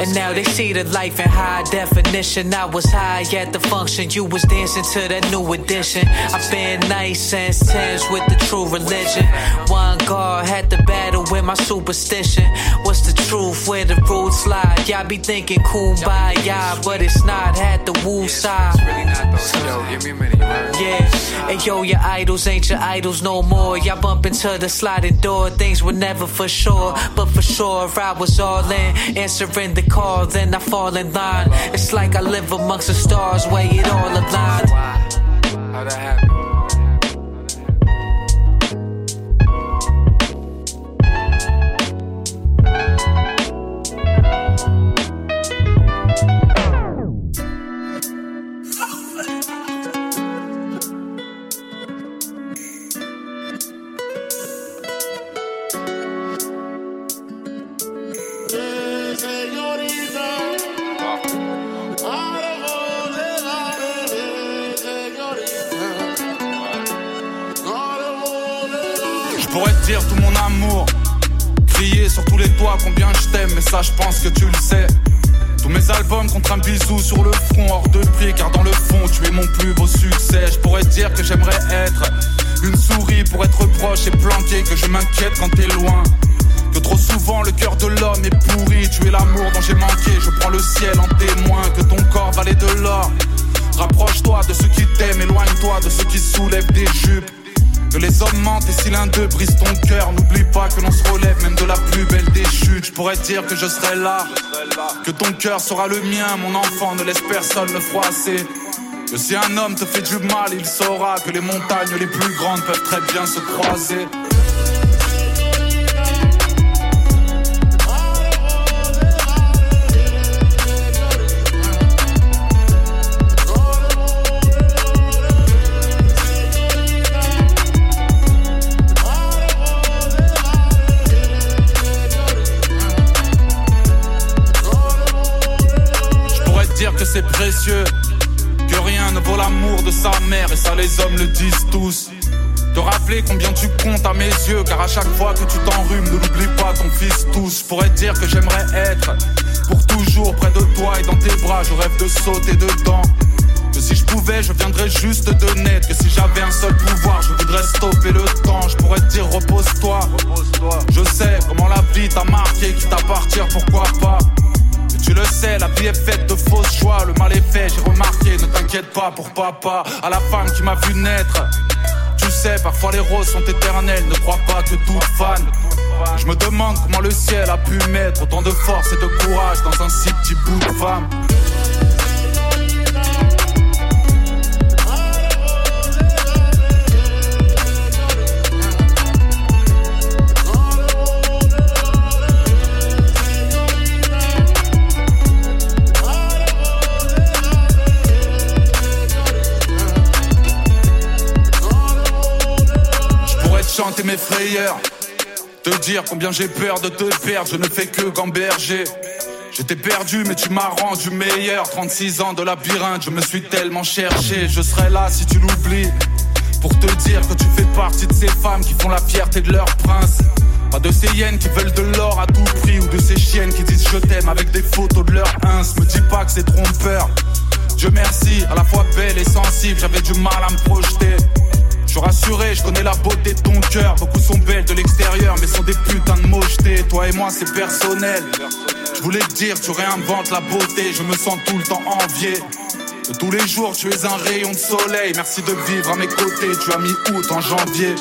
And now they see the life in high definition. I was high at the function, you was dancing to that new edition. I've been nice since 10s with the true religion. One guard had to battle with my superstition. What's the truth where the roots lie? Y'all be thinking kumbaya, but it's not. Had the woo side. Yo, give me Yeah, and yo, your idols ain't your idols no more. Y'all bump into the sliding door, things were never for sure. But for sure, I was all in, answering the call, then I fall in line. It's like I live amongst the stars, where it all aligned. How that happen? Pourrais dire que je serai là, que ton cœur sera le mien, mon enfant, ne laisse personne le froisser. Que si un homme te fait du mal, il saura que les montagnes les plus grandes peuvent très bien se croiser. Que rien ne vaut l'amour de sa mère, et ça les hommes le disent tous. Te rappeler combien tu comptes à mes yeux, car à chaque fois que tu t'enrhumes, ne l'oublie pas ton fils tous. Je pourrais dire que j'aimerais être pour toujours près de toi et dans tes bras, je rêve de sauter dedans. Que si je pouvais, je viendrais juste de naître. Que si j'avais un seul pouvoir, je voudrais stopper le temps. Je pourrais te dire repose-toi. Je sais comment la vie t'a marqué, quitte à partir, pourquoi pas. Tu le sais, la vie est faite de fausses choix. Le mal est fait, j'ai remarqué. Ne t'inquiète pas pour papa. À la femme qui m'a vu naître. Tu sais, parfois les roses sont éternelles. Ne crois pas que toute fan. Je me demande comment le ciel a pu mettre autant de force et de courage dans un si petit bout de femme. Mes te dire combien j'ai peur de te perdre, je ne fais que gamberger. J'étais perdu, mais tu m'as rendu meilleur. 36 ans de labyrinthe, je me suis tellement cherché. Je serai là si tu l'oublies. Pour te dire que tu fais partie de ces femmes qui font la fierté de leur prince. Pas de ces hyènes qui veulent de l'or à tout prix. Ou de ces chiennes qui disent je t'aime avec des photos de leur ins. Me dis pas que c'est trompeur. Dieu merci, à la fois belle et sensible, j'avais du mal à me projeter. Je suis rassuré, je connais la beauté de ton cœur. Beaucoup sont belles de l'extérieur, mais sont des putains de mochetés. Toi et moi, c'est personnel. Je voulais te dire, tu réinventes la beauté, je me sens tout le temps envié. Tous les jours, tu es un rayon de soleil. Merci de vivre à mes côtés, tu as mis août en janvier.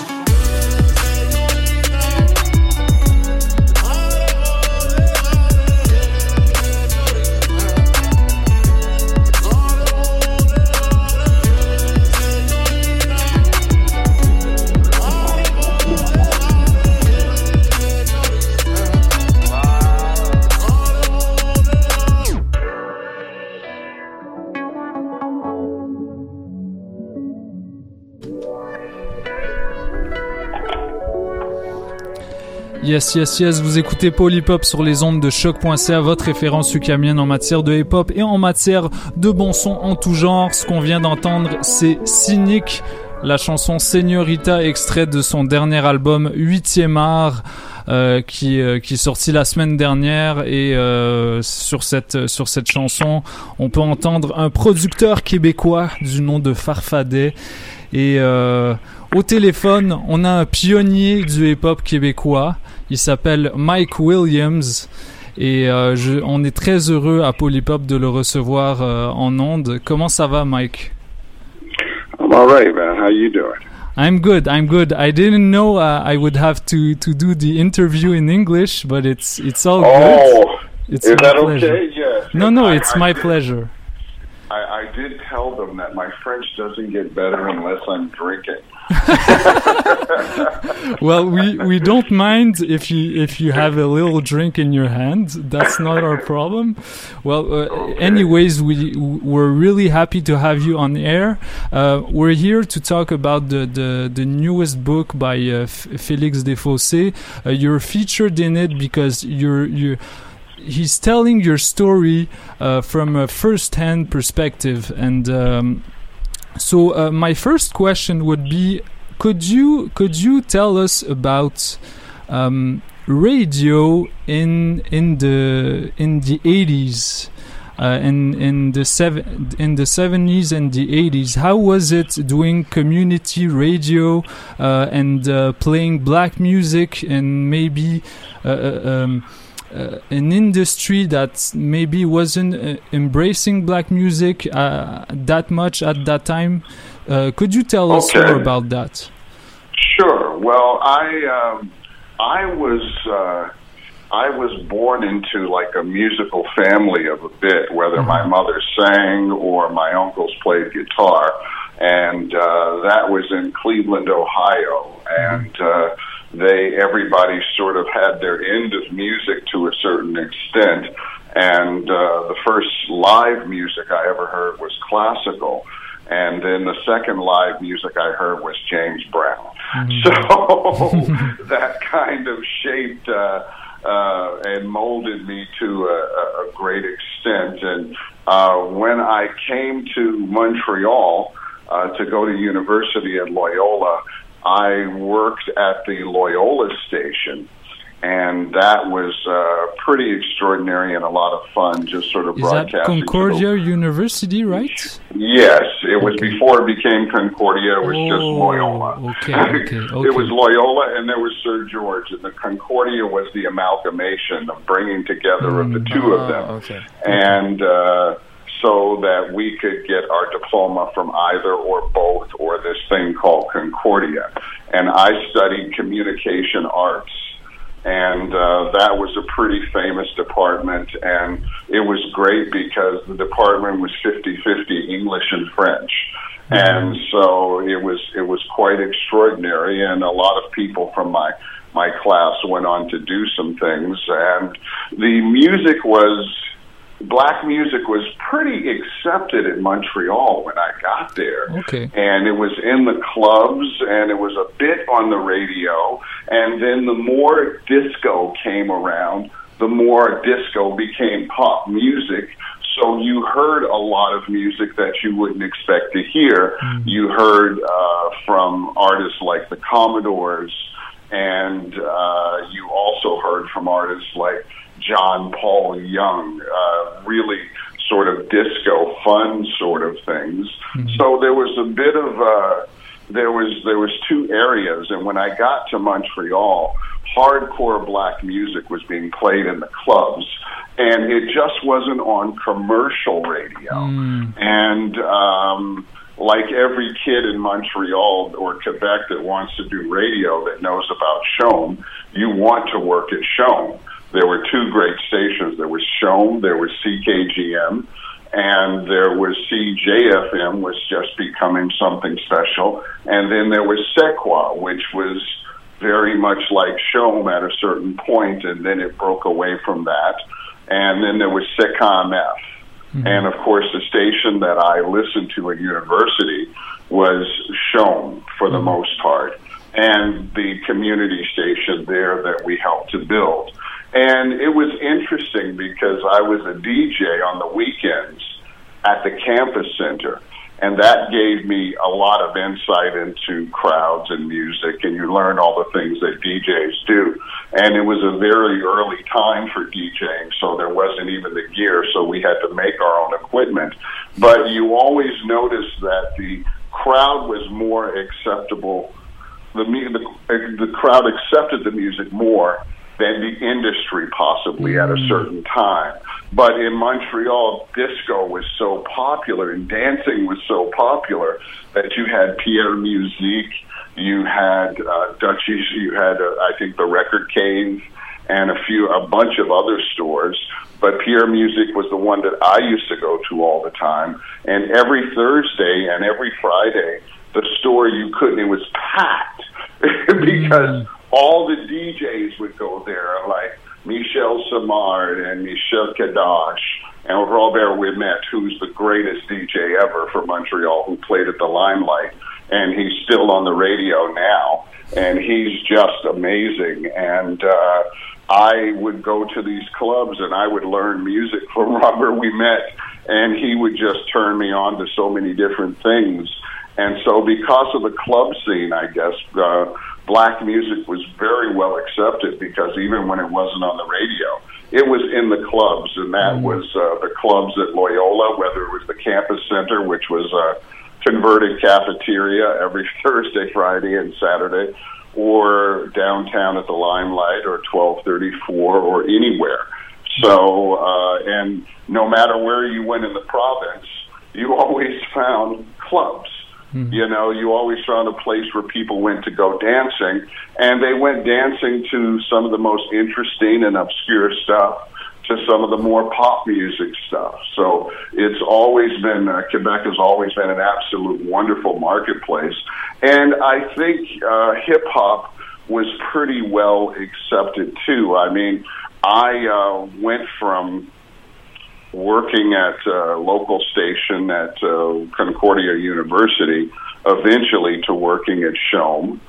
Yes, yes, yes, vous écoutez Hop sur les ondes de choc.ca, votre référence ukamienne en matière de hip hop et en matière de bon son en tout genre. Ce qu'on vient d'entendre, c'est Cynic, la chanson Señorita, extraite de son dernier album 8e art. Euh, qui euh, qui est sorti la semaine dernière et euh, sur cette sur cette chanson on peut entendre un producteur québécois du nom de Farfadet et euh, au téléphone on a un pionnier du hip-hop québécois il s'appelle Mike Williams et euh, je, on est très heureux à Polypop de le recevoir euh, en ondes. Comment ça va, Mike? I'm all right, man. How you doing? I'm good. I'm good. I didn't know uh, I would have to, to do the interview in English, but it's it's all Oh, good. It's is that pleasure. okay? Yes. No, no, I- it's I my did- pleasure. I, I that my French doesn't get better unless I'm drinking. well, we, we don't mind if you if you have a little drink in your hand. That's not our problem. Well, uh, anyways, we we're really happy to have you on air. Uh, we're here to talk about the the, the newest book by uh, F- Félix Desfossés. Uh, you're featured in it because you're you. He's telling your story uh, from a first-hand perspective, and um, so uh, my first question would be: Could you could you tell us about um, radio in in the in the eighties? Uh, in in the seven in the seventies and the eighties, how was it doing community radio uh, and uh, playing black music and maybe uh, uh, um, uh, an industry that maybe wasn't uh, embracing black music uh, that much at that time. Uh, could you tell us more about that? Sure. Well, I um, I was uh, I was born into like a musical family of a bit, whether my mother sang or my uncles played guitar, and uh, that was in Cleveland, Ohio, and. Uh, they everybody sort of had their end of music to a certain extent. And uh, the first live music I ever heard was classical. And then the second live music I heard was James Brown. So that kind of shaped uh, uh, and molded me to a, a a great extent. And uh, when I came to Montreal uh, to go to university at Loyola I worked at the Loyola station, and that was uh, pretty extraordinary and a lot of fun. Just sort of Is that broadcasting. the- Concordia University, right? Yes, it was before it became Concordia. It was just Loyola. Okay, okay, okay. It was Loyola, and there was Sir George, and the Concordia was the amalgamation of bringing together of the two of them okay. and uh, so that we could get our diploma from either or both or this thing called Concordia. And I studied communication arts. And uh, that was a pretty famous department, and it was great because the department was 50-50 English and French, and so it was it was quite extraordinary. And a lot of people from my my class went on to do some things, and the music was black music was pretty accepted in Montreal when I got there. Okay. And it was in the clubs and it was a bit on the radio. And then the more disco came around, the more disco became pop music. So you heard a lot of music that you wouldn't expect to hear. You heard uh, from artists like the Commodores, and uh, you also heard from artists like John Paul Young, uh, really sort of disco fun sort of things. So there was a bit of uh, there was there was two areas, and when I got to Montreal, hardcore black music was being played in the clubs, and it just wasn't on commercial radio. And um, like every kid in Montreal or Quebec that wants to do radio that knows about Shome, you want to work at Shome. There were two great stations. There was Shome, there was CKGM, and there was CJFM, was just becoming something special. And then there was Sequa, which was very much like Shome at a certain point, and then it broke away from that. And then there was Secom F. Mm-hmm. And of course, the station that I listened to at university was Shome for the mm-hmm. most part, and the community station there that we helped to build. And it was interesting because I was a DJ on the weekends at the campus center. And that gave me a lot of insight into crowds and music, and you learn all the things that DJs do. And it was a very early time for DJing, so there wasn't even the gear, so we had to make our own equipment. But you always noticed that the crowd was more acceptable. The, the, the crowd accepted the music more than the industry possibly at a certain time. But in Montreal, disco was so popular and dancing was so popular that you had Pierre Musique, you had uh, Dutchies, you had uh, I think the Record Cave, and a few a bunch of other stores. But Pierre Music was the one that I used to go to all the time, and every Thursday and every Friday, the store you couldn't. It was packed because all the DJs would go there, like Michel Samard and Michel Kadash and Robert Wimet, who's the greatest DJ ever for Montreal, who played at the Limelight, and he's still on the radio now, and he's just amazing. And uh, I would go to these clubs and I would learn music from Robert Wimet, and he would just turn me on to so many different things. And so, because of the club scene, I guess, uh, black music was very well accepted because even when it wasn't on the radio, it was in the clubs, and that was uh, the clubs at Loyola, whether it was the campus center, which was a converted cafeteria every Thursday, Friday, and Saturday, or downtown at the Limelight or 1234 or anywhere. So, uh, and no matter where you went in the province, you always found clubs. You know, you always found a place where people went to go dancing, and they went dancing to some of the most interesting and obscure stuff to some of the more pop music stuff. So it's always been, uh, Quebec has always been an absolute wonderful marketplace. And I think uh, hip hop was pretty well accepted too. I mean, I uh, went from working at a local station at uh, Concordia University, eventually to working at Shome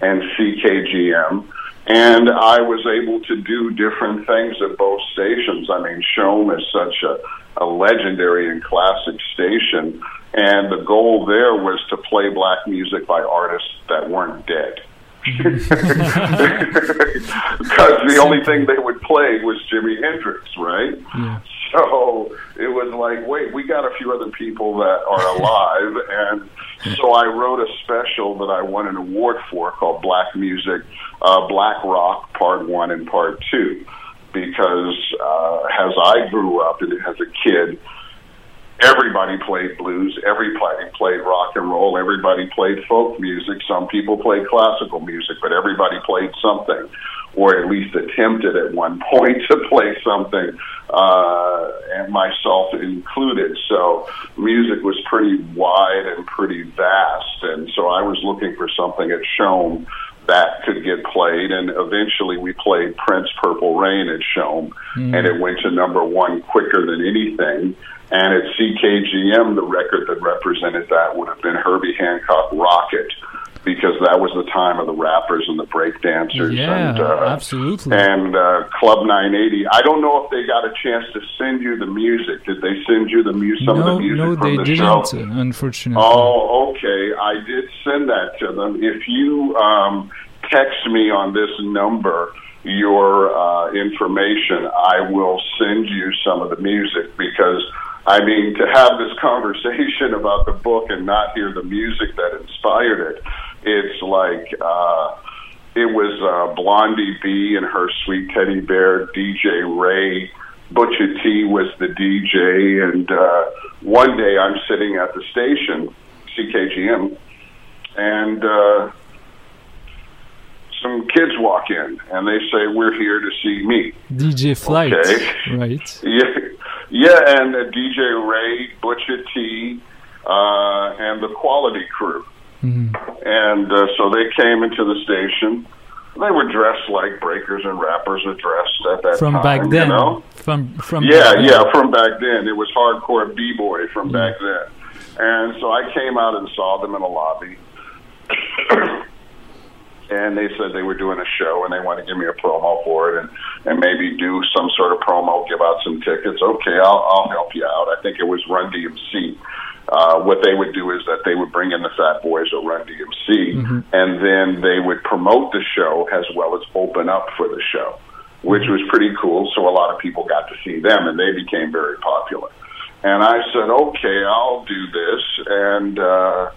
and CKGM. And I was able to do different things at both stations. I mean, Shome is such a, a legendary and classic station. And the goal there was to play black music by artists that weren't dead. Because the only thing they would play was Jimi Hendrix, right? So it was like, wait, we got a few other people that are alive, and so I wrote a special that I won an award for called Black Music, uh, Black Rock Part One and Part Two, because uh, as I grew up and as a kid, everybody played blues, everybody played rock and roll, everybody played folk music. Some people played classical music, but everybody played something, or at least attempted at one point to play something, uh, and myself included. So music was pretty wide and pretty vast, and so I was looking for something at Shome that could get played, and eventually we played Prince Purple Rain at Shome, Mm. and it went to number one quicker than anything. And at CKGM, the record that represented that would have been Herbie Hancock Rocket, because that was the time of the rappers and the breakdancers Yeah, and uh, absolutely. and uh, Club 980. I don't know if they got a chance to send you the music. Did they send you the music? Some no, of the music no, from they the didn't, show? unfortunately. Oh, okay. I did send that to them. If you um, text me on this number your uh, information, I will send you some of the music because. I mean, to have this conversation about the book and not hear the music that inspired it, it's like uh, it was uh, Blondie B and her Sweet Teddy Bear, DJ Ray, Butcher T was the DJ, and uh, one day I'm sitting at the station, CKGM, and uh, some kids walk in and they say, "We're here to see me." DJ Flight, Okay. right? Yeah, yeah, and uh, DJ Ray, Butcher T, uh, and the Quality Crew, Mhm. and uh, so they came into the station. They were dressed like breakers and rappers are dressed at that From time. back then, you know? from from yeah, back then. yeah, from back then. It was hardcore b boy from back then, and so I came out and saw them in the lobby, and they said they were doing a show and they wanted to give me a promo for it and and maybe do some sort of promo, give out some tickets. Okay, I'll I'll help you out. I think it was Run DMC. Uh, what they would do is that they would bring in the Fat Boys or Run DMC, and then they would promote the show as well as open up for the show, which was pretty cool. So a lot of people got to see them, and they became very popular. And I said, okay, I'll do this, and uh,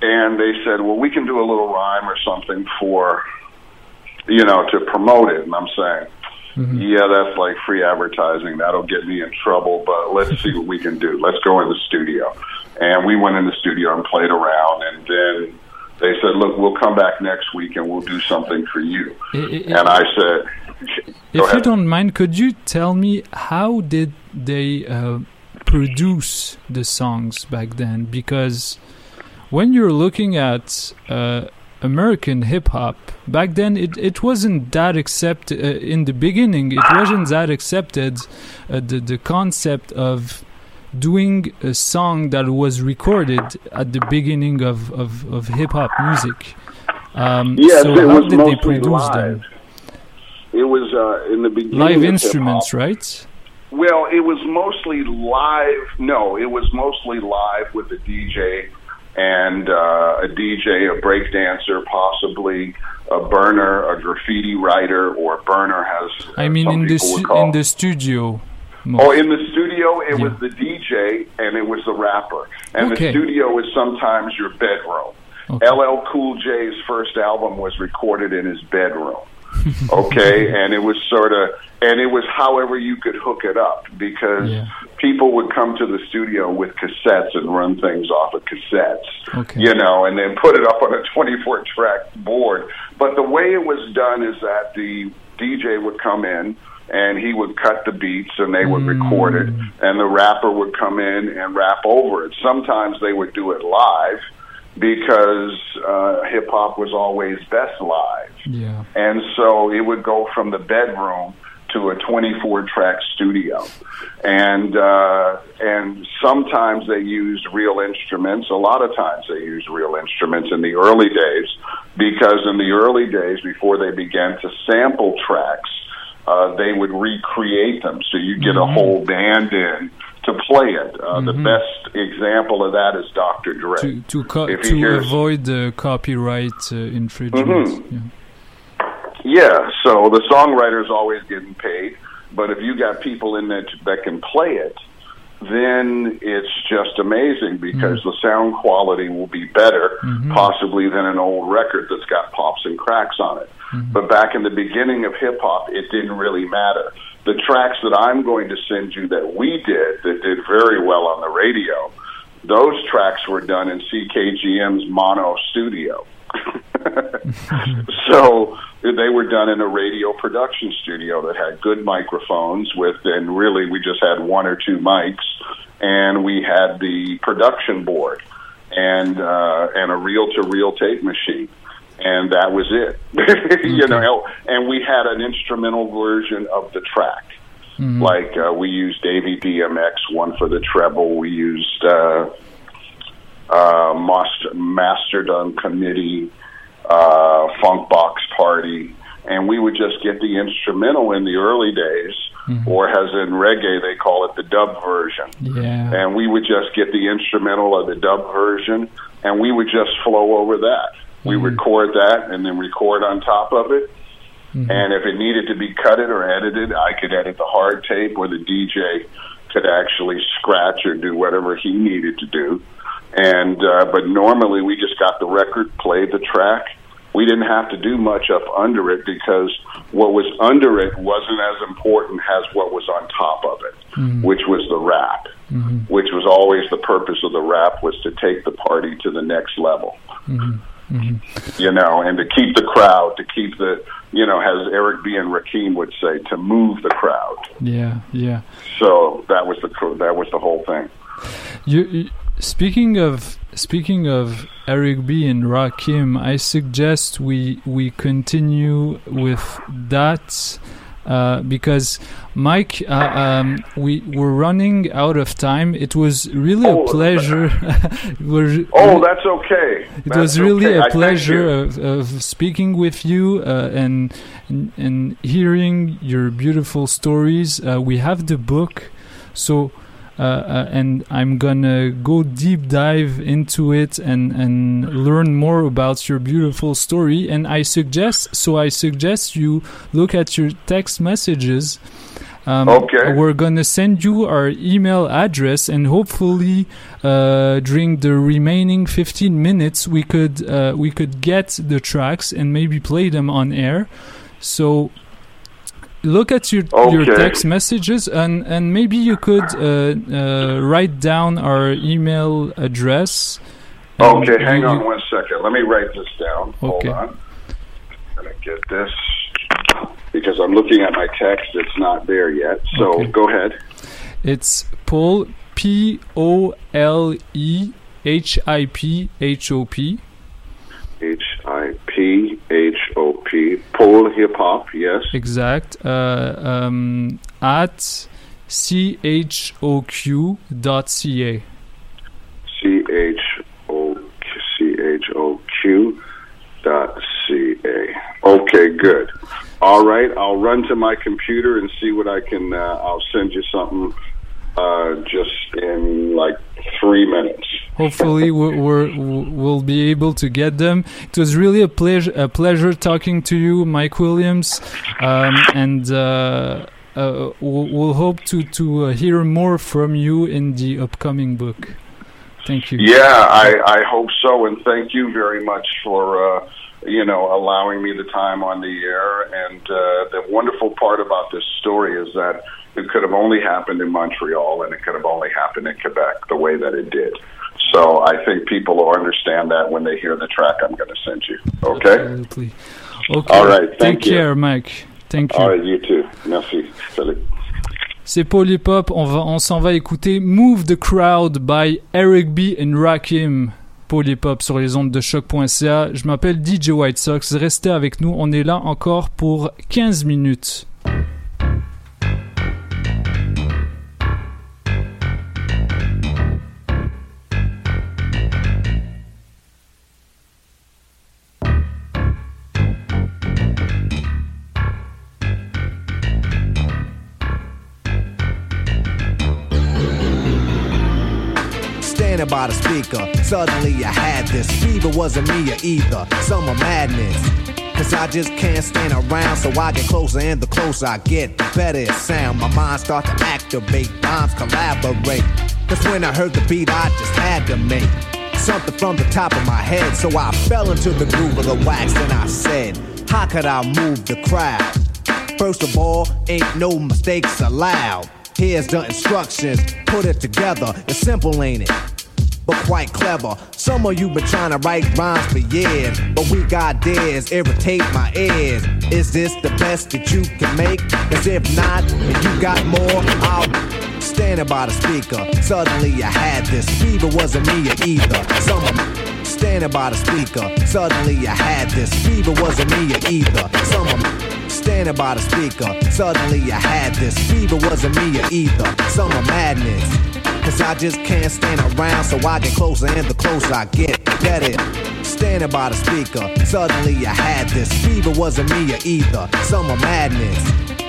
and they said, well, we can do a little rhyme or something for, you know, to promote it. And I'm saying, yeah, that's like free advertising. That'll get me in trouble, but let's see what we can do. Let's go in the studio. And we went in the studio and played around, and then they said, look, we'll come back next week and we'll do something for you. I- I- And I said, If you don't mind, could you tell me how did they uh, produce the songs back then? Because when you're looking at uh, American hip hop back then, it, it wasn't that accepted. Uh, in the beginning, it wasn't that accepted. Uh, the the concept of doing a song that was recorded at the beginning of of, of hip hop music. Um, Yes, so it how was did they mostly produce live. them? It was uh, in the beginning. Live of hip-hop. instruments, right? Well, it was mostly live. No, it was mostly live with a DJ and uh, a DJ, a break dancer, possibly a burner, a graffiti writer, or a burner has. I mean, in the stu- in the studio. Oh, in the studio, it was the DJ and it was the rapper. And Okay. the studio is sometimes your bedroom. LL Cool J's first album was recorded in his bedroom. Okay, and it was sort of, and it was however you could hook it up because people would come to the studio with cassettes and run things off of cassettes Okay. you know, and then put it up on a 24 track board. But the way it was done is that the DJ would come in and he would cut the beats and they would record it, and the rapper would come in and rap over it. Sometimes they would do it live because uh, hip hop was always best live. Yeah. And so it would go from the bedroom to a 24 track studio. And, uh, and sometimes they used real instruments. A lot of times they used real instruments in the early days because in the early days before they began to sample tracks, uh, they would recreate them. So you get a whole band in to play it. Uh, The best example of that is Dr. Dre. to to, co- to hear- avoid the copyright uh, infringement. Mhm. Yeah. Yeah, so the songwriter's always getting paid, but if you got people in that that can play it, then it's just amazing because mm. the sound quality will be better, mm-hmm. possibly than an old record that's got pops and cracks on it. Mm-hmm. But back in the beginning of hip hop, it didn't really matter. The tracks that I'm going to send you that we did that did very well on the radio, those tracks were done in CKGM's mono studio. so they were done in a radio production studio that had good microphones with and really we just had one or two mics and we had the production board and uh and a reel to reel tape machine and that was it. You know and we had an instrumental version of the track. Like uh, we used Davy DMX one for the treble. We used uh uh master masterdom committee uh, funk box party, and we would just get the instrumental in the early days, or as in reggae they call it the dub version, Yeah. and we would just get the instrumental of the dub version, and we would just flow over that. We record that and then record on top of it. And if it needed to be cutted or edited, I could edit the hard tape, or the DJ could actually scratch or do whatever he needed to do. And uh, but normally we just got the record, played the track, we didn't have to do much up under it because what was under it wasn't as important as what was on top of it, Mhm. which was the rap, Mhm. which was always the purpose of the rap was to take the party to the next level Mhm. Mhm. you know, and to keep the crowd, to keep the, you know, as Eric B. and Rakim would say, to move the crowd. Yeah, yeah. So that was the that was the whole thing. You, you speaking of speaking of Eric B and Rakim, I suggest we we continue with that uh, because Mike, uh, um, we were running out of time. It was really a pleasure. We're- Oh, that's okay. it That's was really okay. A pleasure of, of speaking with you uh, and, and and hearing your beautiful stories. Uh, we have the book, so uh, uh, and I'm gonna go deep dive into it and and learn more about your beautiful story. And I suggest, so I suggest you look at your text messages. Um, Okay. We're gonna send you our email address, and hopefully, uh, during the remaining 15 minutes, we could uh, we could get the tracks and maybe play them on air. So look at your your text messages, and and maybe you could uh, uh, write down our email address. Okay, hang on one second. Let me write this down. Okay. Hold on. I'm gonna get this because I'm looking at my text. It's not there yet. So Okay. go ahead. It's Paul P O L E H I P H O P. H I P H O P. Pole hip hop. Yes. Exact. Uh, um, at C H O Q dot C A. C H O C H O Q dot C A. Okay, good. All right, I'll run to my computer and see what I can. Uh, I'll send you something uh, just in like three minutes. Hopefully, we're, we're, we'll be able to get them. It was really a pleasure, a pleasure talking to you, Mike Williams, um, and uh, uh, we'll, we'll hope to to uh, hear more from you in the upcoming book. Thank you. Yeah, I, I hope so, and thank you very much for uh, you know allowing me the time on the air. And uh, the wonderful part about this story is that it could have only happened in Montreal, and it could have only happened in Quebec the way that it did. So I think people will understand that when they hear the track I'm going to send you. Okay? Absolutely. Okay. All right, Take thank you. care, Mike. Thank you. All right, you too. Merci. Salut. C'est Hop. On va, on s'en va écouter Move the Crowd by Eric B and Rakim. Hop sur les ondes de choc.ca. Je m'appelle DJ White Sox. Restez avec nous. On est là encore pour 15 minutes. By the speaker, suddenly I had this fever. Wasn't me either. Summer madness. Cause I just can't stand around, so I get closer, and the closer I get, the better it sound. My mind start to activate, rhymes collaborate. Cause when I heard the beat, I just had to make something from the top of my head. So I fell into the groove of the wax, and I said, How could I move the crowd? First of all, ain't no mistakes allowed. Here's the instructions, put it together. It's simple, ain't it? But quite clever. Some of you been trying to write rhymes for years, but we got dares, irritate my ears. Is this the best that you can make? Cause if not, and you got more, I'll standing by the speaker. Suddenly I had this fever, wasn't me either. Some of standing by the speaker. Suddenly I had this fever, wasn't me either. Some of standing by the speaker. Suddenly I had this fever, wasn't me either. Summer madness. Cause I just can't stand around, so I get closer, and the closer I get, the better. Standing by the speaker. Suddenly I had this fever, wasn't me or either. Summer madness.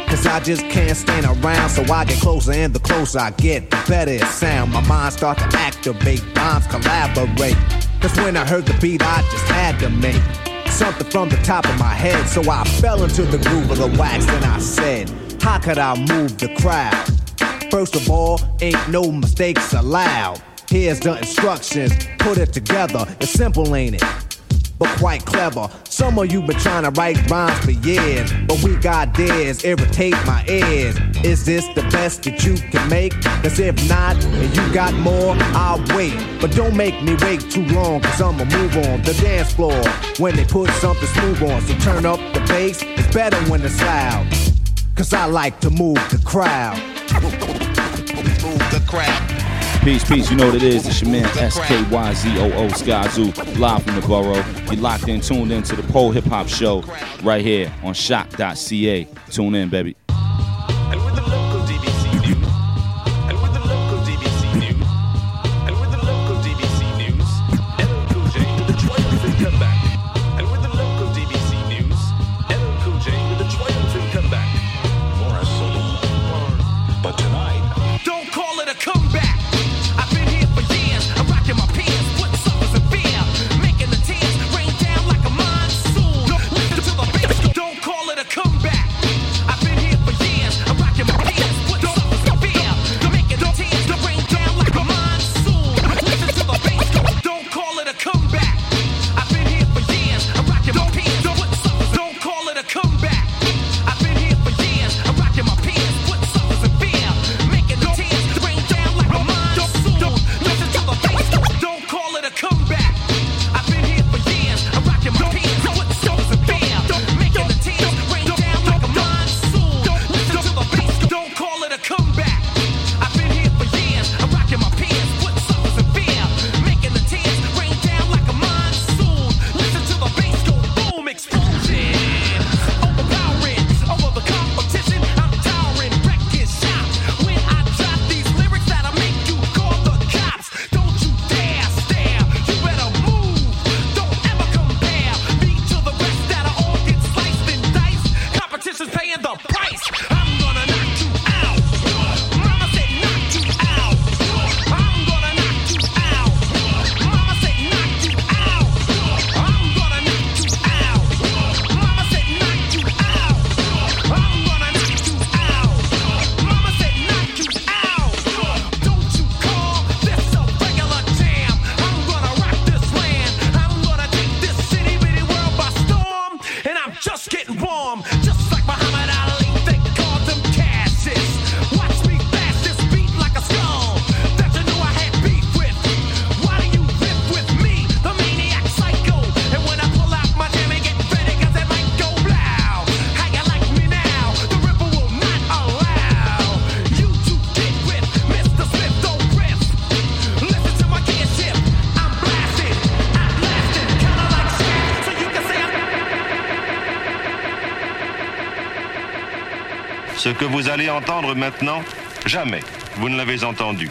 Cause I just can't stand around, so I get closer, and the closer I get, the better it sound. My mind start to activate, rhymes collaborate. Cause when I heard the beat, I just had to make something from the top of my head. So I fell into the groove of the wax, and I said, How could I move the crowd? First of all, ain't no mistakes allowed. Here's the instructions, put it together. It's simple, ain't it? but quite clever. Some of you been trying to write rhymes for years, but we got dares, irritate my ears. Is this the best that you can make? Cause if not, and you got more, I'll wait. But don't make me wait too long, cause I'ma move on the dance floor when they put something smooth on. So turn up the bass, it's better when it's loud. Cause I like to move the crowd. Peace, peace, you know what it is. It's your man S-K-Y-Z-O-O Skyzoo, live from the borough. You're locked in, tuned in to the Pole Hip Hop Show right here on shock.ca. Tune in, baby. Ce que vous allez entendre maintenant, jamais vous ne l'avez entendu.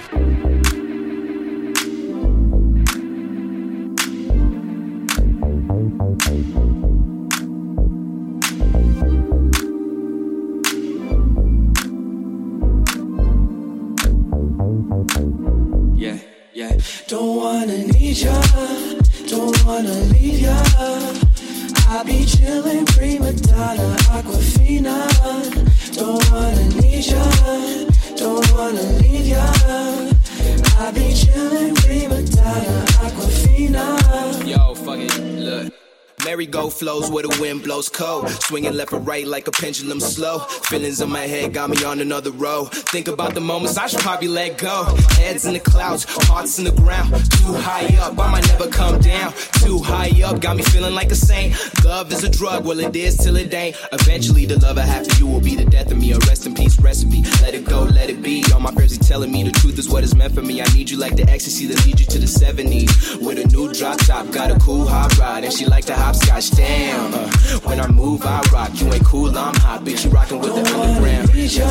Merry-go flows where the wind blows cold. Swinging left and right like a pendulum slow. Feelings in my head got me on another row. Think about the moments I should probably let go. Heads in the clouds, hearts in the ground. Too high up, I might never come down. Too high up, got me feeling like a saint. Love is a drug, well it is till it ain't. Eventually the love I have for you will be the death of me. A rest in peace recipe. Let it go, let it be. All my prayers are telling me the truth is what is meant for me. I need you like the ecstasy that leads you to the 70s. With a new drop top, got a cool hot rod, and she like to hopscotch down. Uh, when I move, I rock. You ain't cool, I'm hot. Bitch, you rockin' with the underground. Need ya,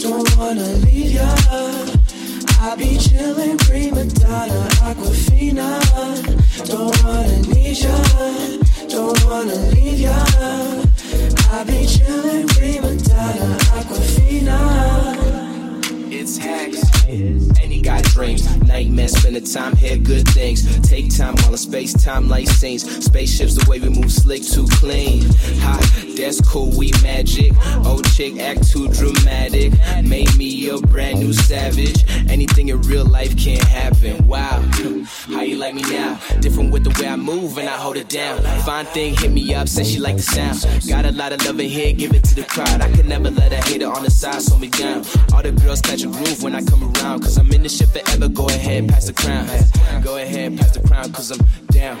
don't wanna leave ya. I be chillin', prima donna, aquafina. Don't wanna need ya, don't wanna leave ya. I be chillin', prima donna, aquafina. It's hacks. And he got dreams. Nightmares, the time here, good things. Take time while the space, time light scenes. Spaceships, the way we move slick, too clean. Ha, that's cool, we magic. Old chick, act too dramatic. Made me a brand new savage. Anything in real life can't happen. Wow, how you like me now? Different with the way I move and I hold it down. Fine thing, hit me up, said she like the sound. Got a lot of love in here, give it to the crowd. I could never let a hater on the side slow me down. All the girls catch the roof when I come around. Cause I'm in this shit forever. Go ahead, pass the crown. Go ahead, pass the crown, cause I'm down.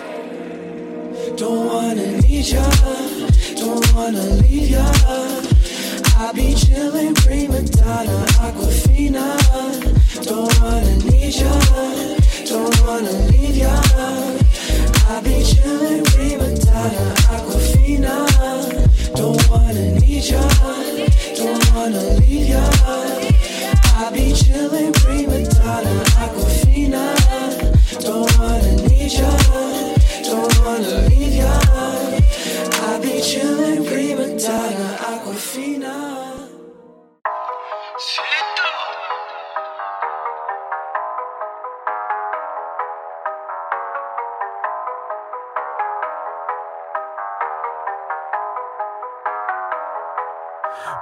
Don't wanna need ya, don't wanna leave ya. I be chillin', prima donna, Aquafina. Don't wanna need ya, don't wanna leave ya. I be chillin', prima donna, Aquafina. Don't wanna need ya, don't wanna leave ya. I be prima donna, Aquafina. Don't wanna need ya, don't wanna leave ya. I be chilling, prima donna, Aquafina.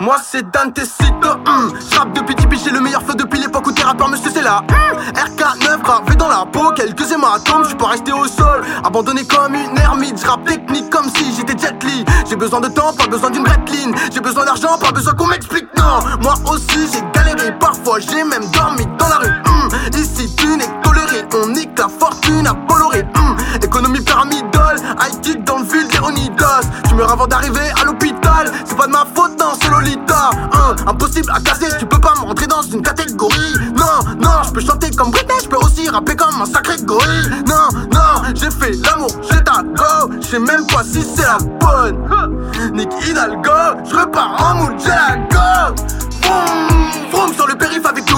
Moi c'est Dante Cito, mm. j'rappe depuis Tipeee, j'ai le meilleur flow depuis l'époque où tes rappeurs me suçaient là hum. mm. RK9 gravé dans la peau, quelques hématomes, j'suis pas resté au sol Abandonné comme une ermite, j'rappe technique comme si j'étais Jet Li J'ai besoin de temps, pas besoin d'une ligne j'ai besoin d'argent, pas besoin qu'on m'explique non Moi aussi j'ai galéré, parfois j'ai même dormi dans la rue. Hum. Ici tu n'es toléré, on nique la fortune à Bolloré idole Haïti dans le fil des Tu meurs avant d'arriver à l'hôpital. C'est pas de ma faute dans ce Lolita. Impossible à casser, tu peux pas me rentrer dans une catégorie. Non, non, je peux chanter comme Britney. Je peux aussi rapper comme un sacré gorille. Non, non, j'ai fait l'amour, j'ai ta go. Je sais même pas si c'est la bonne. Nick Hidalgo, je repars en mood, j'ai la go Vroom, vroom sur le périph' avec le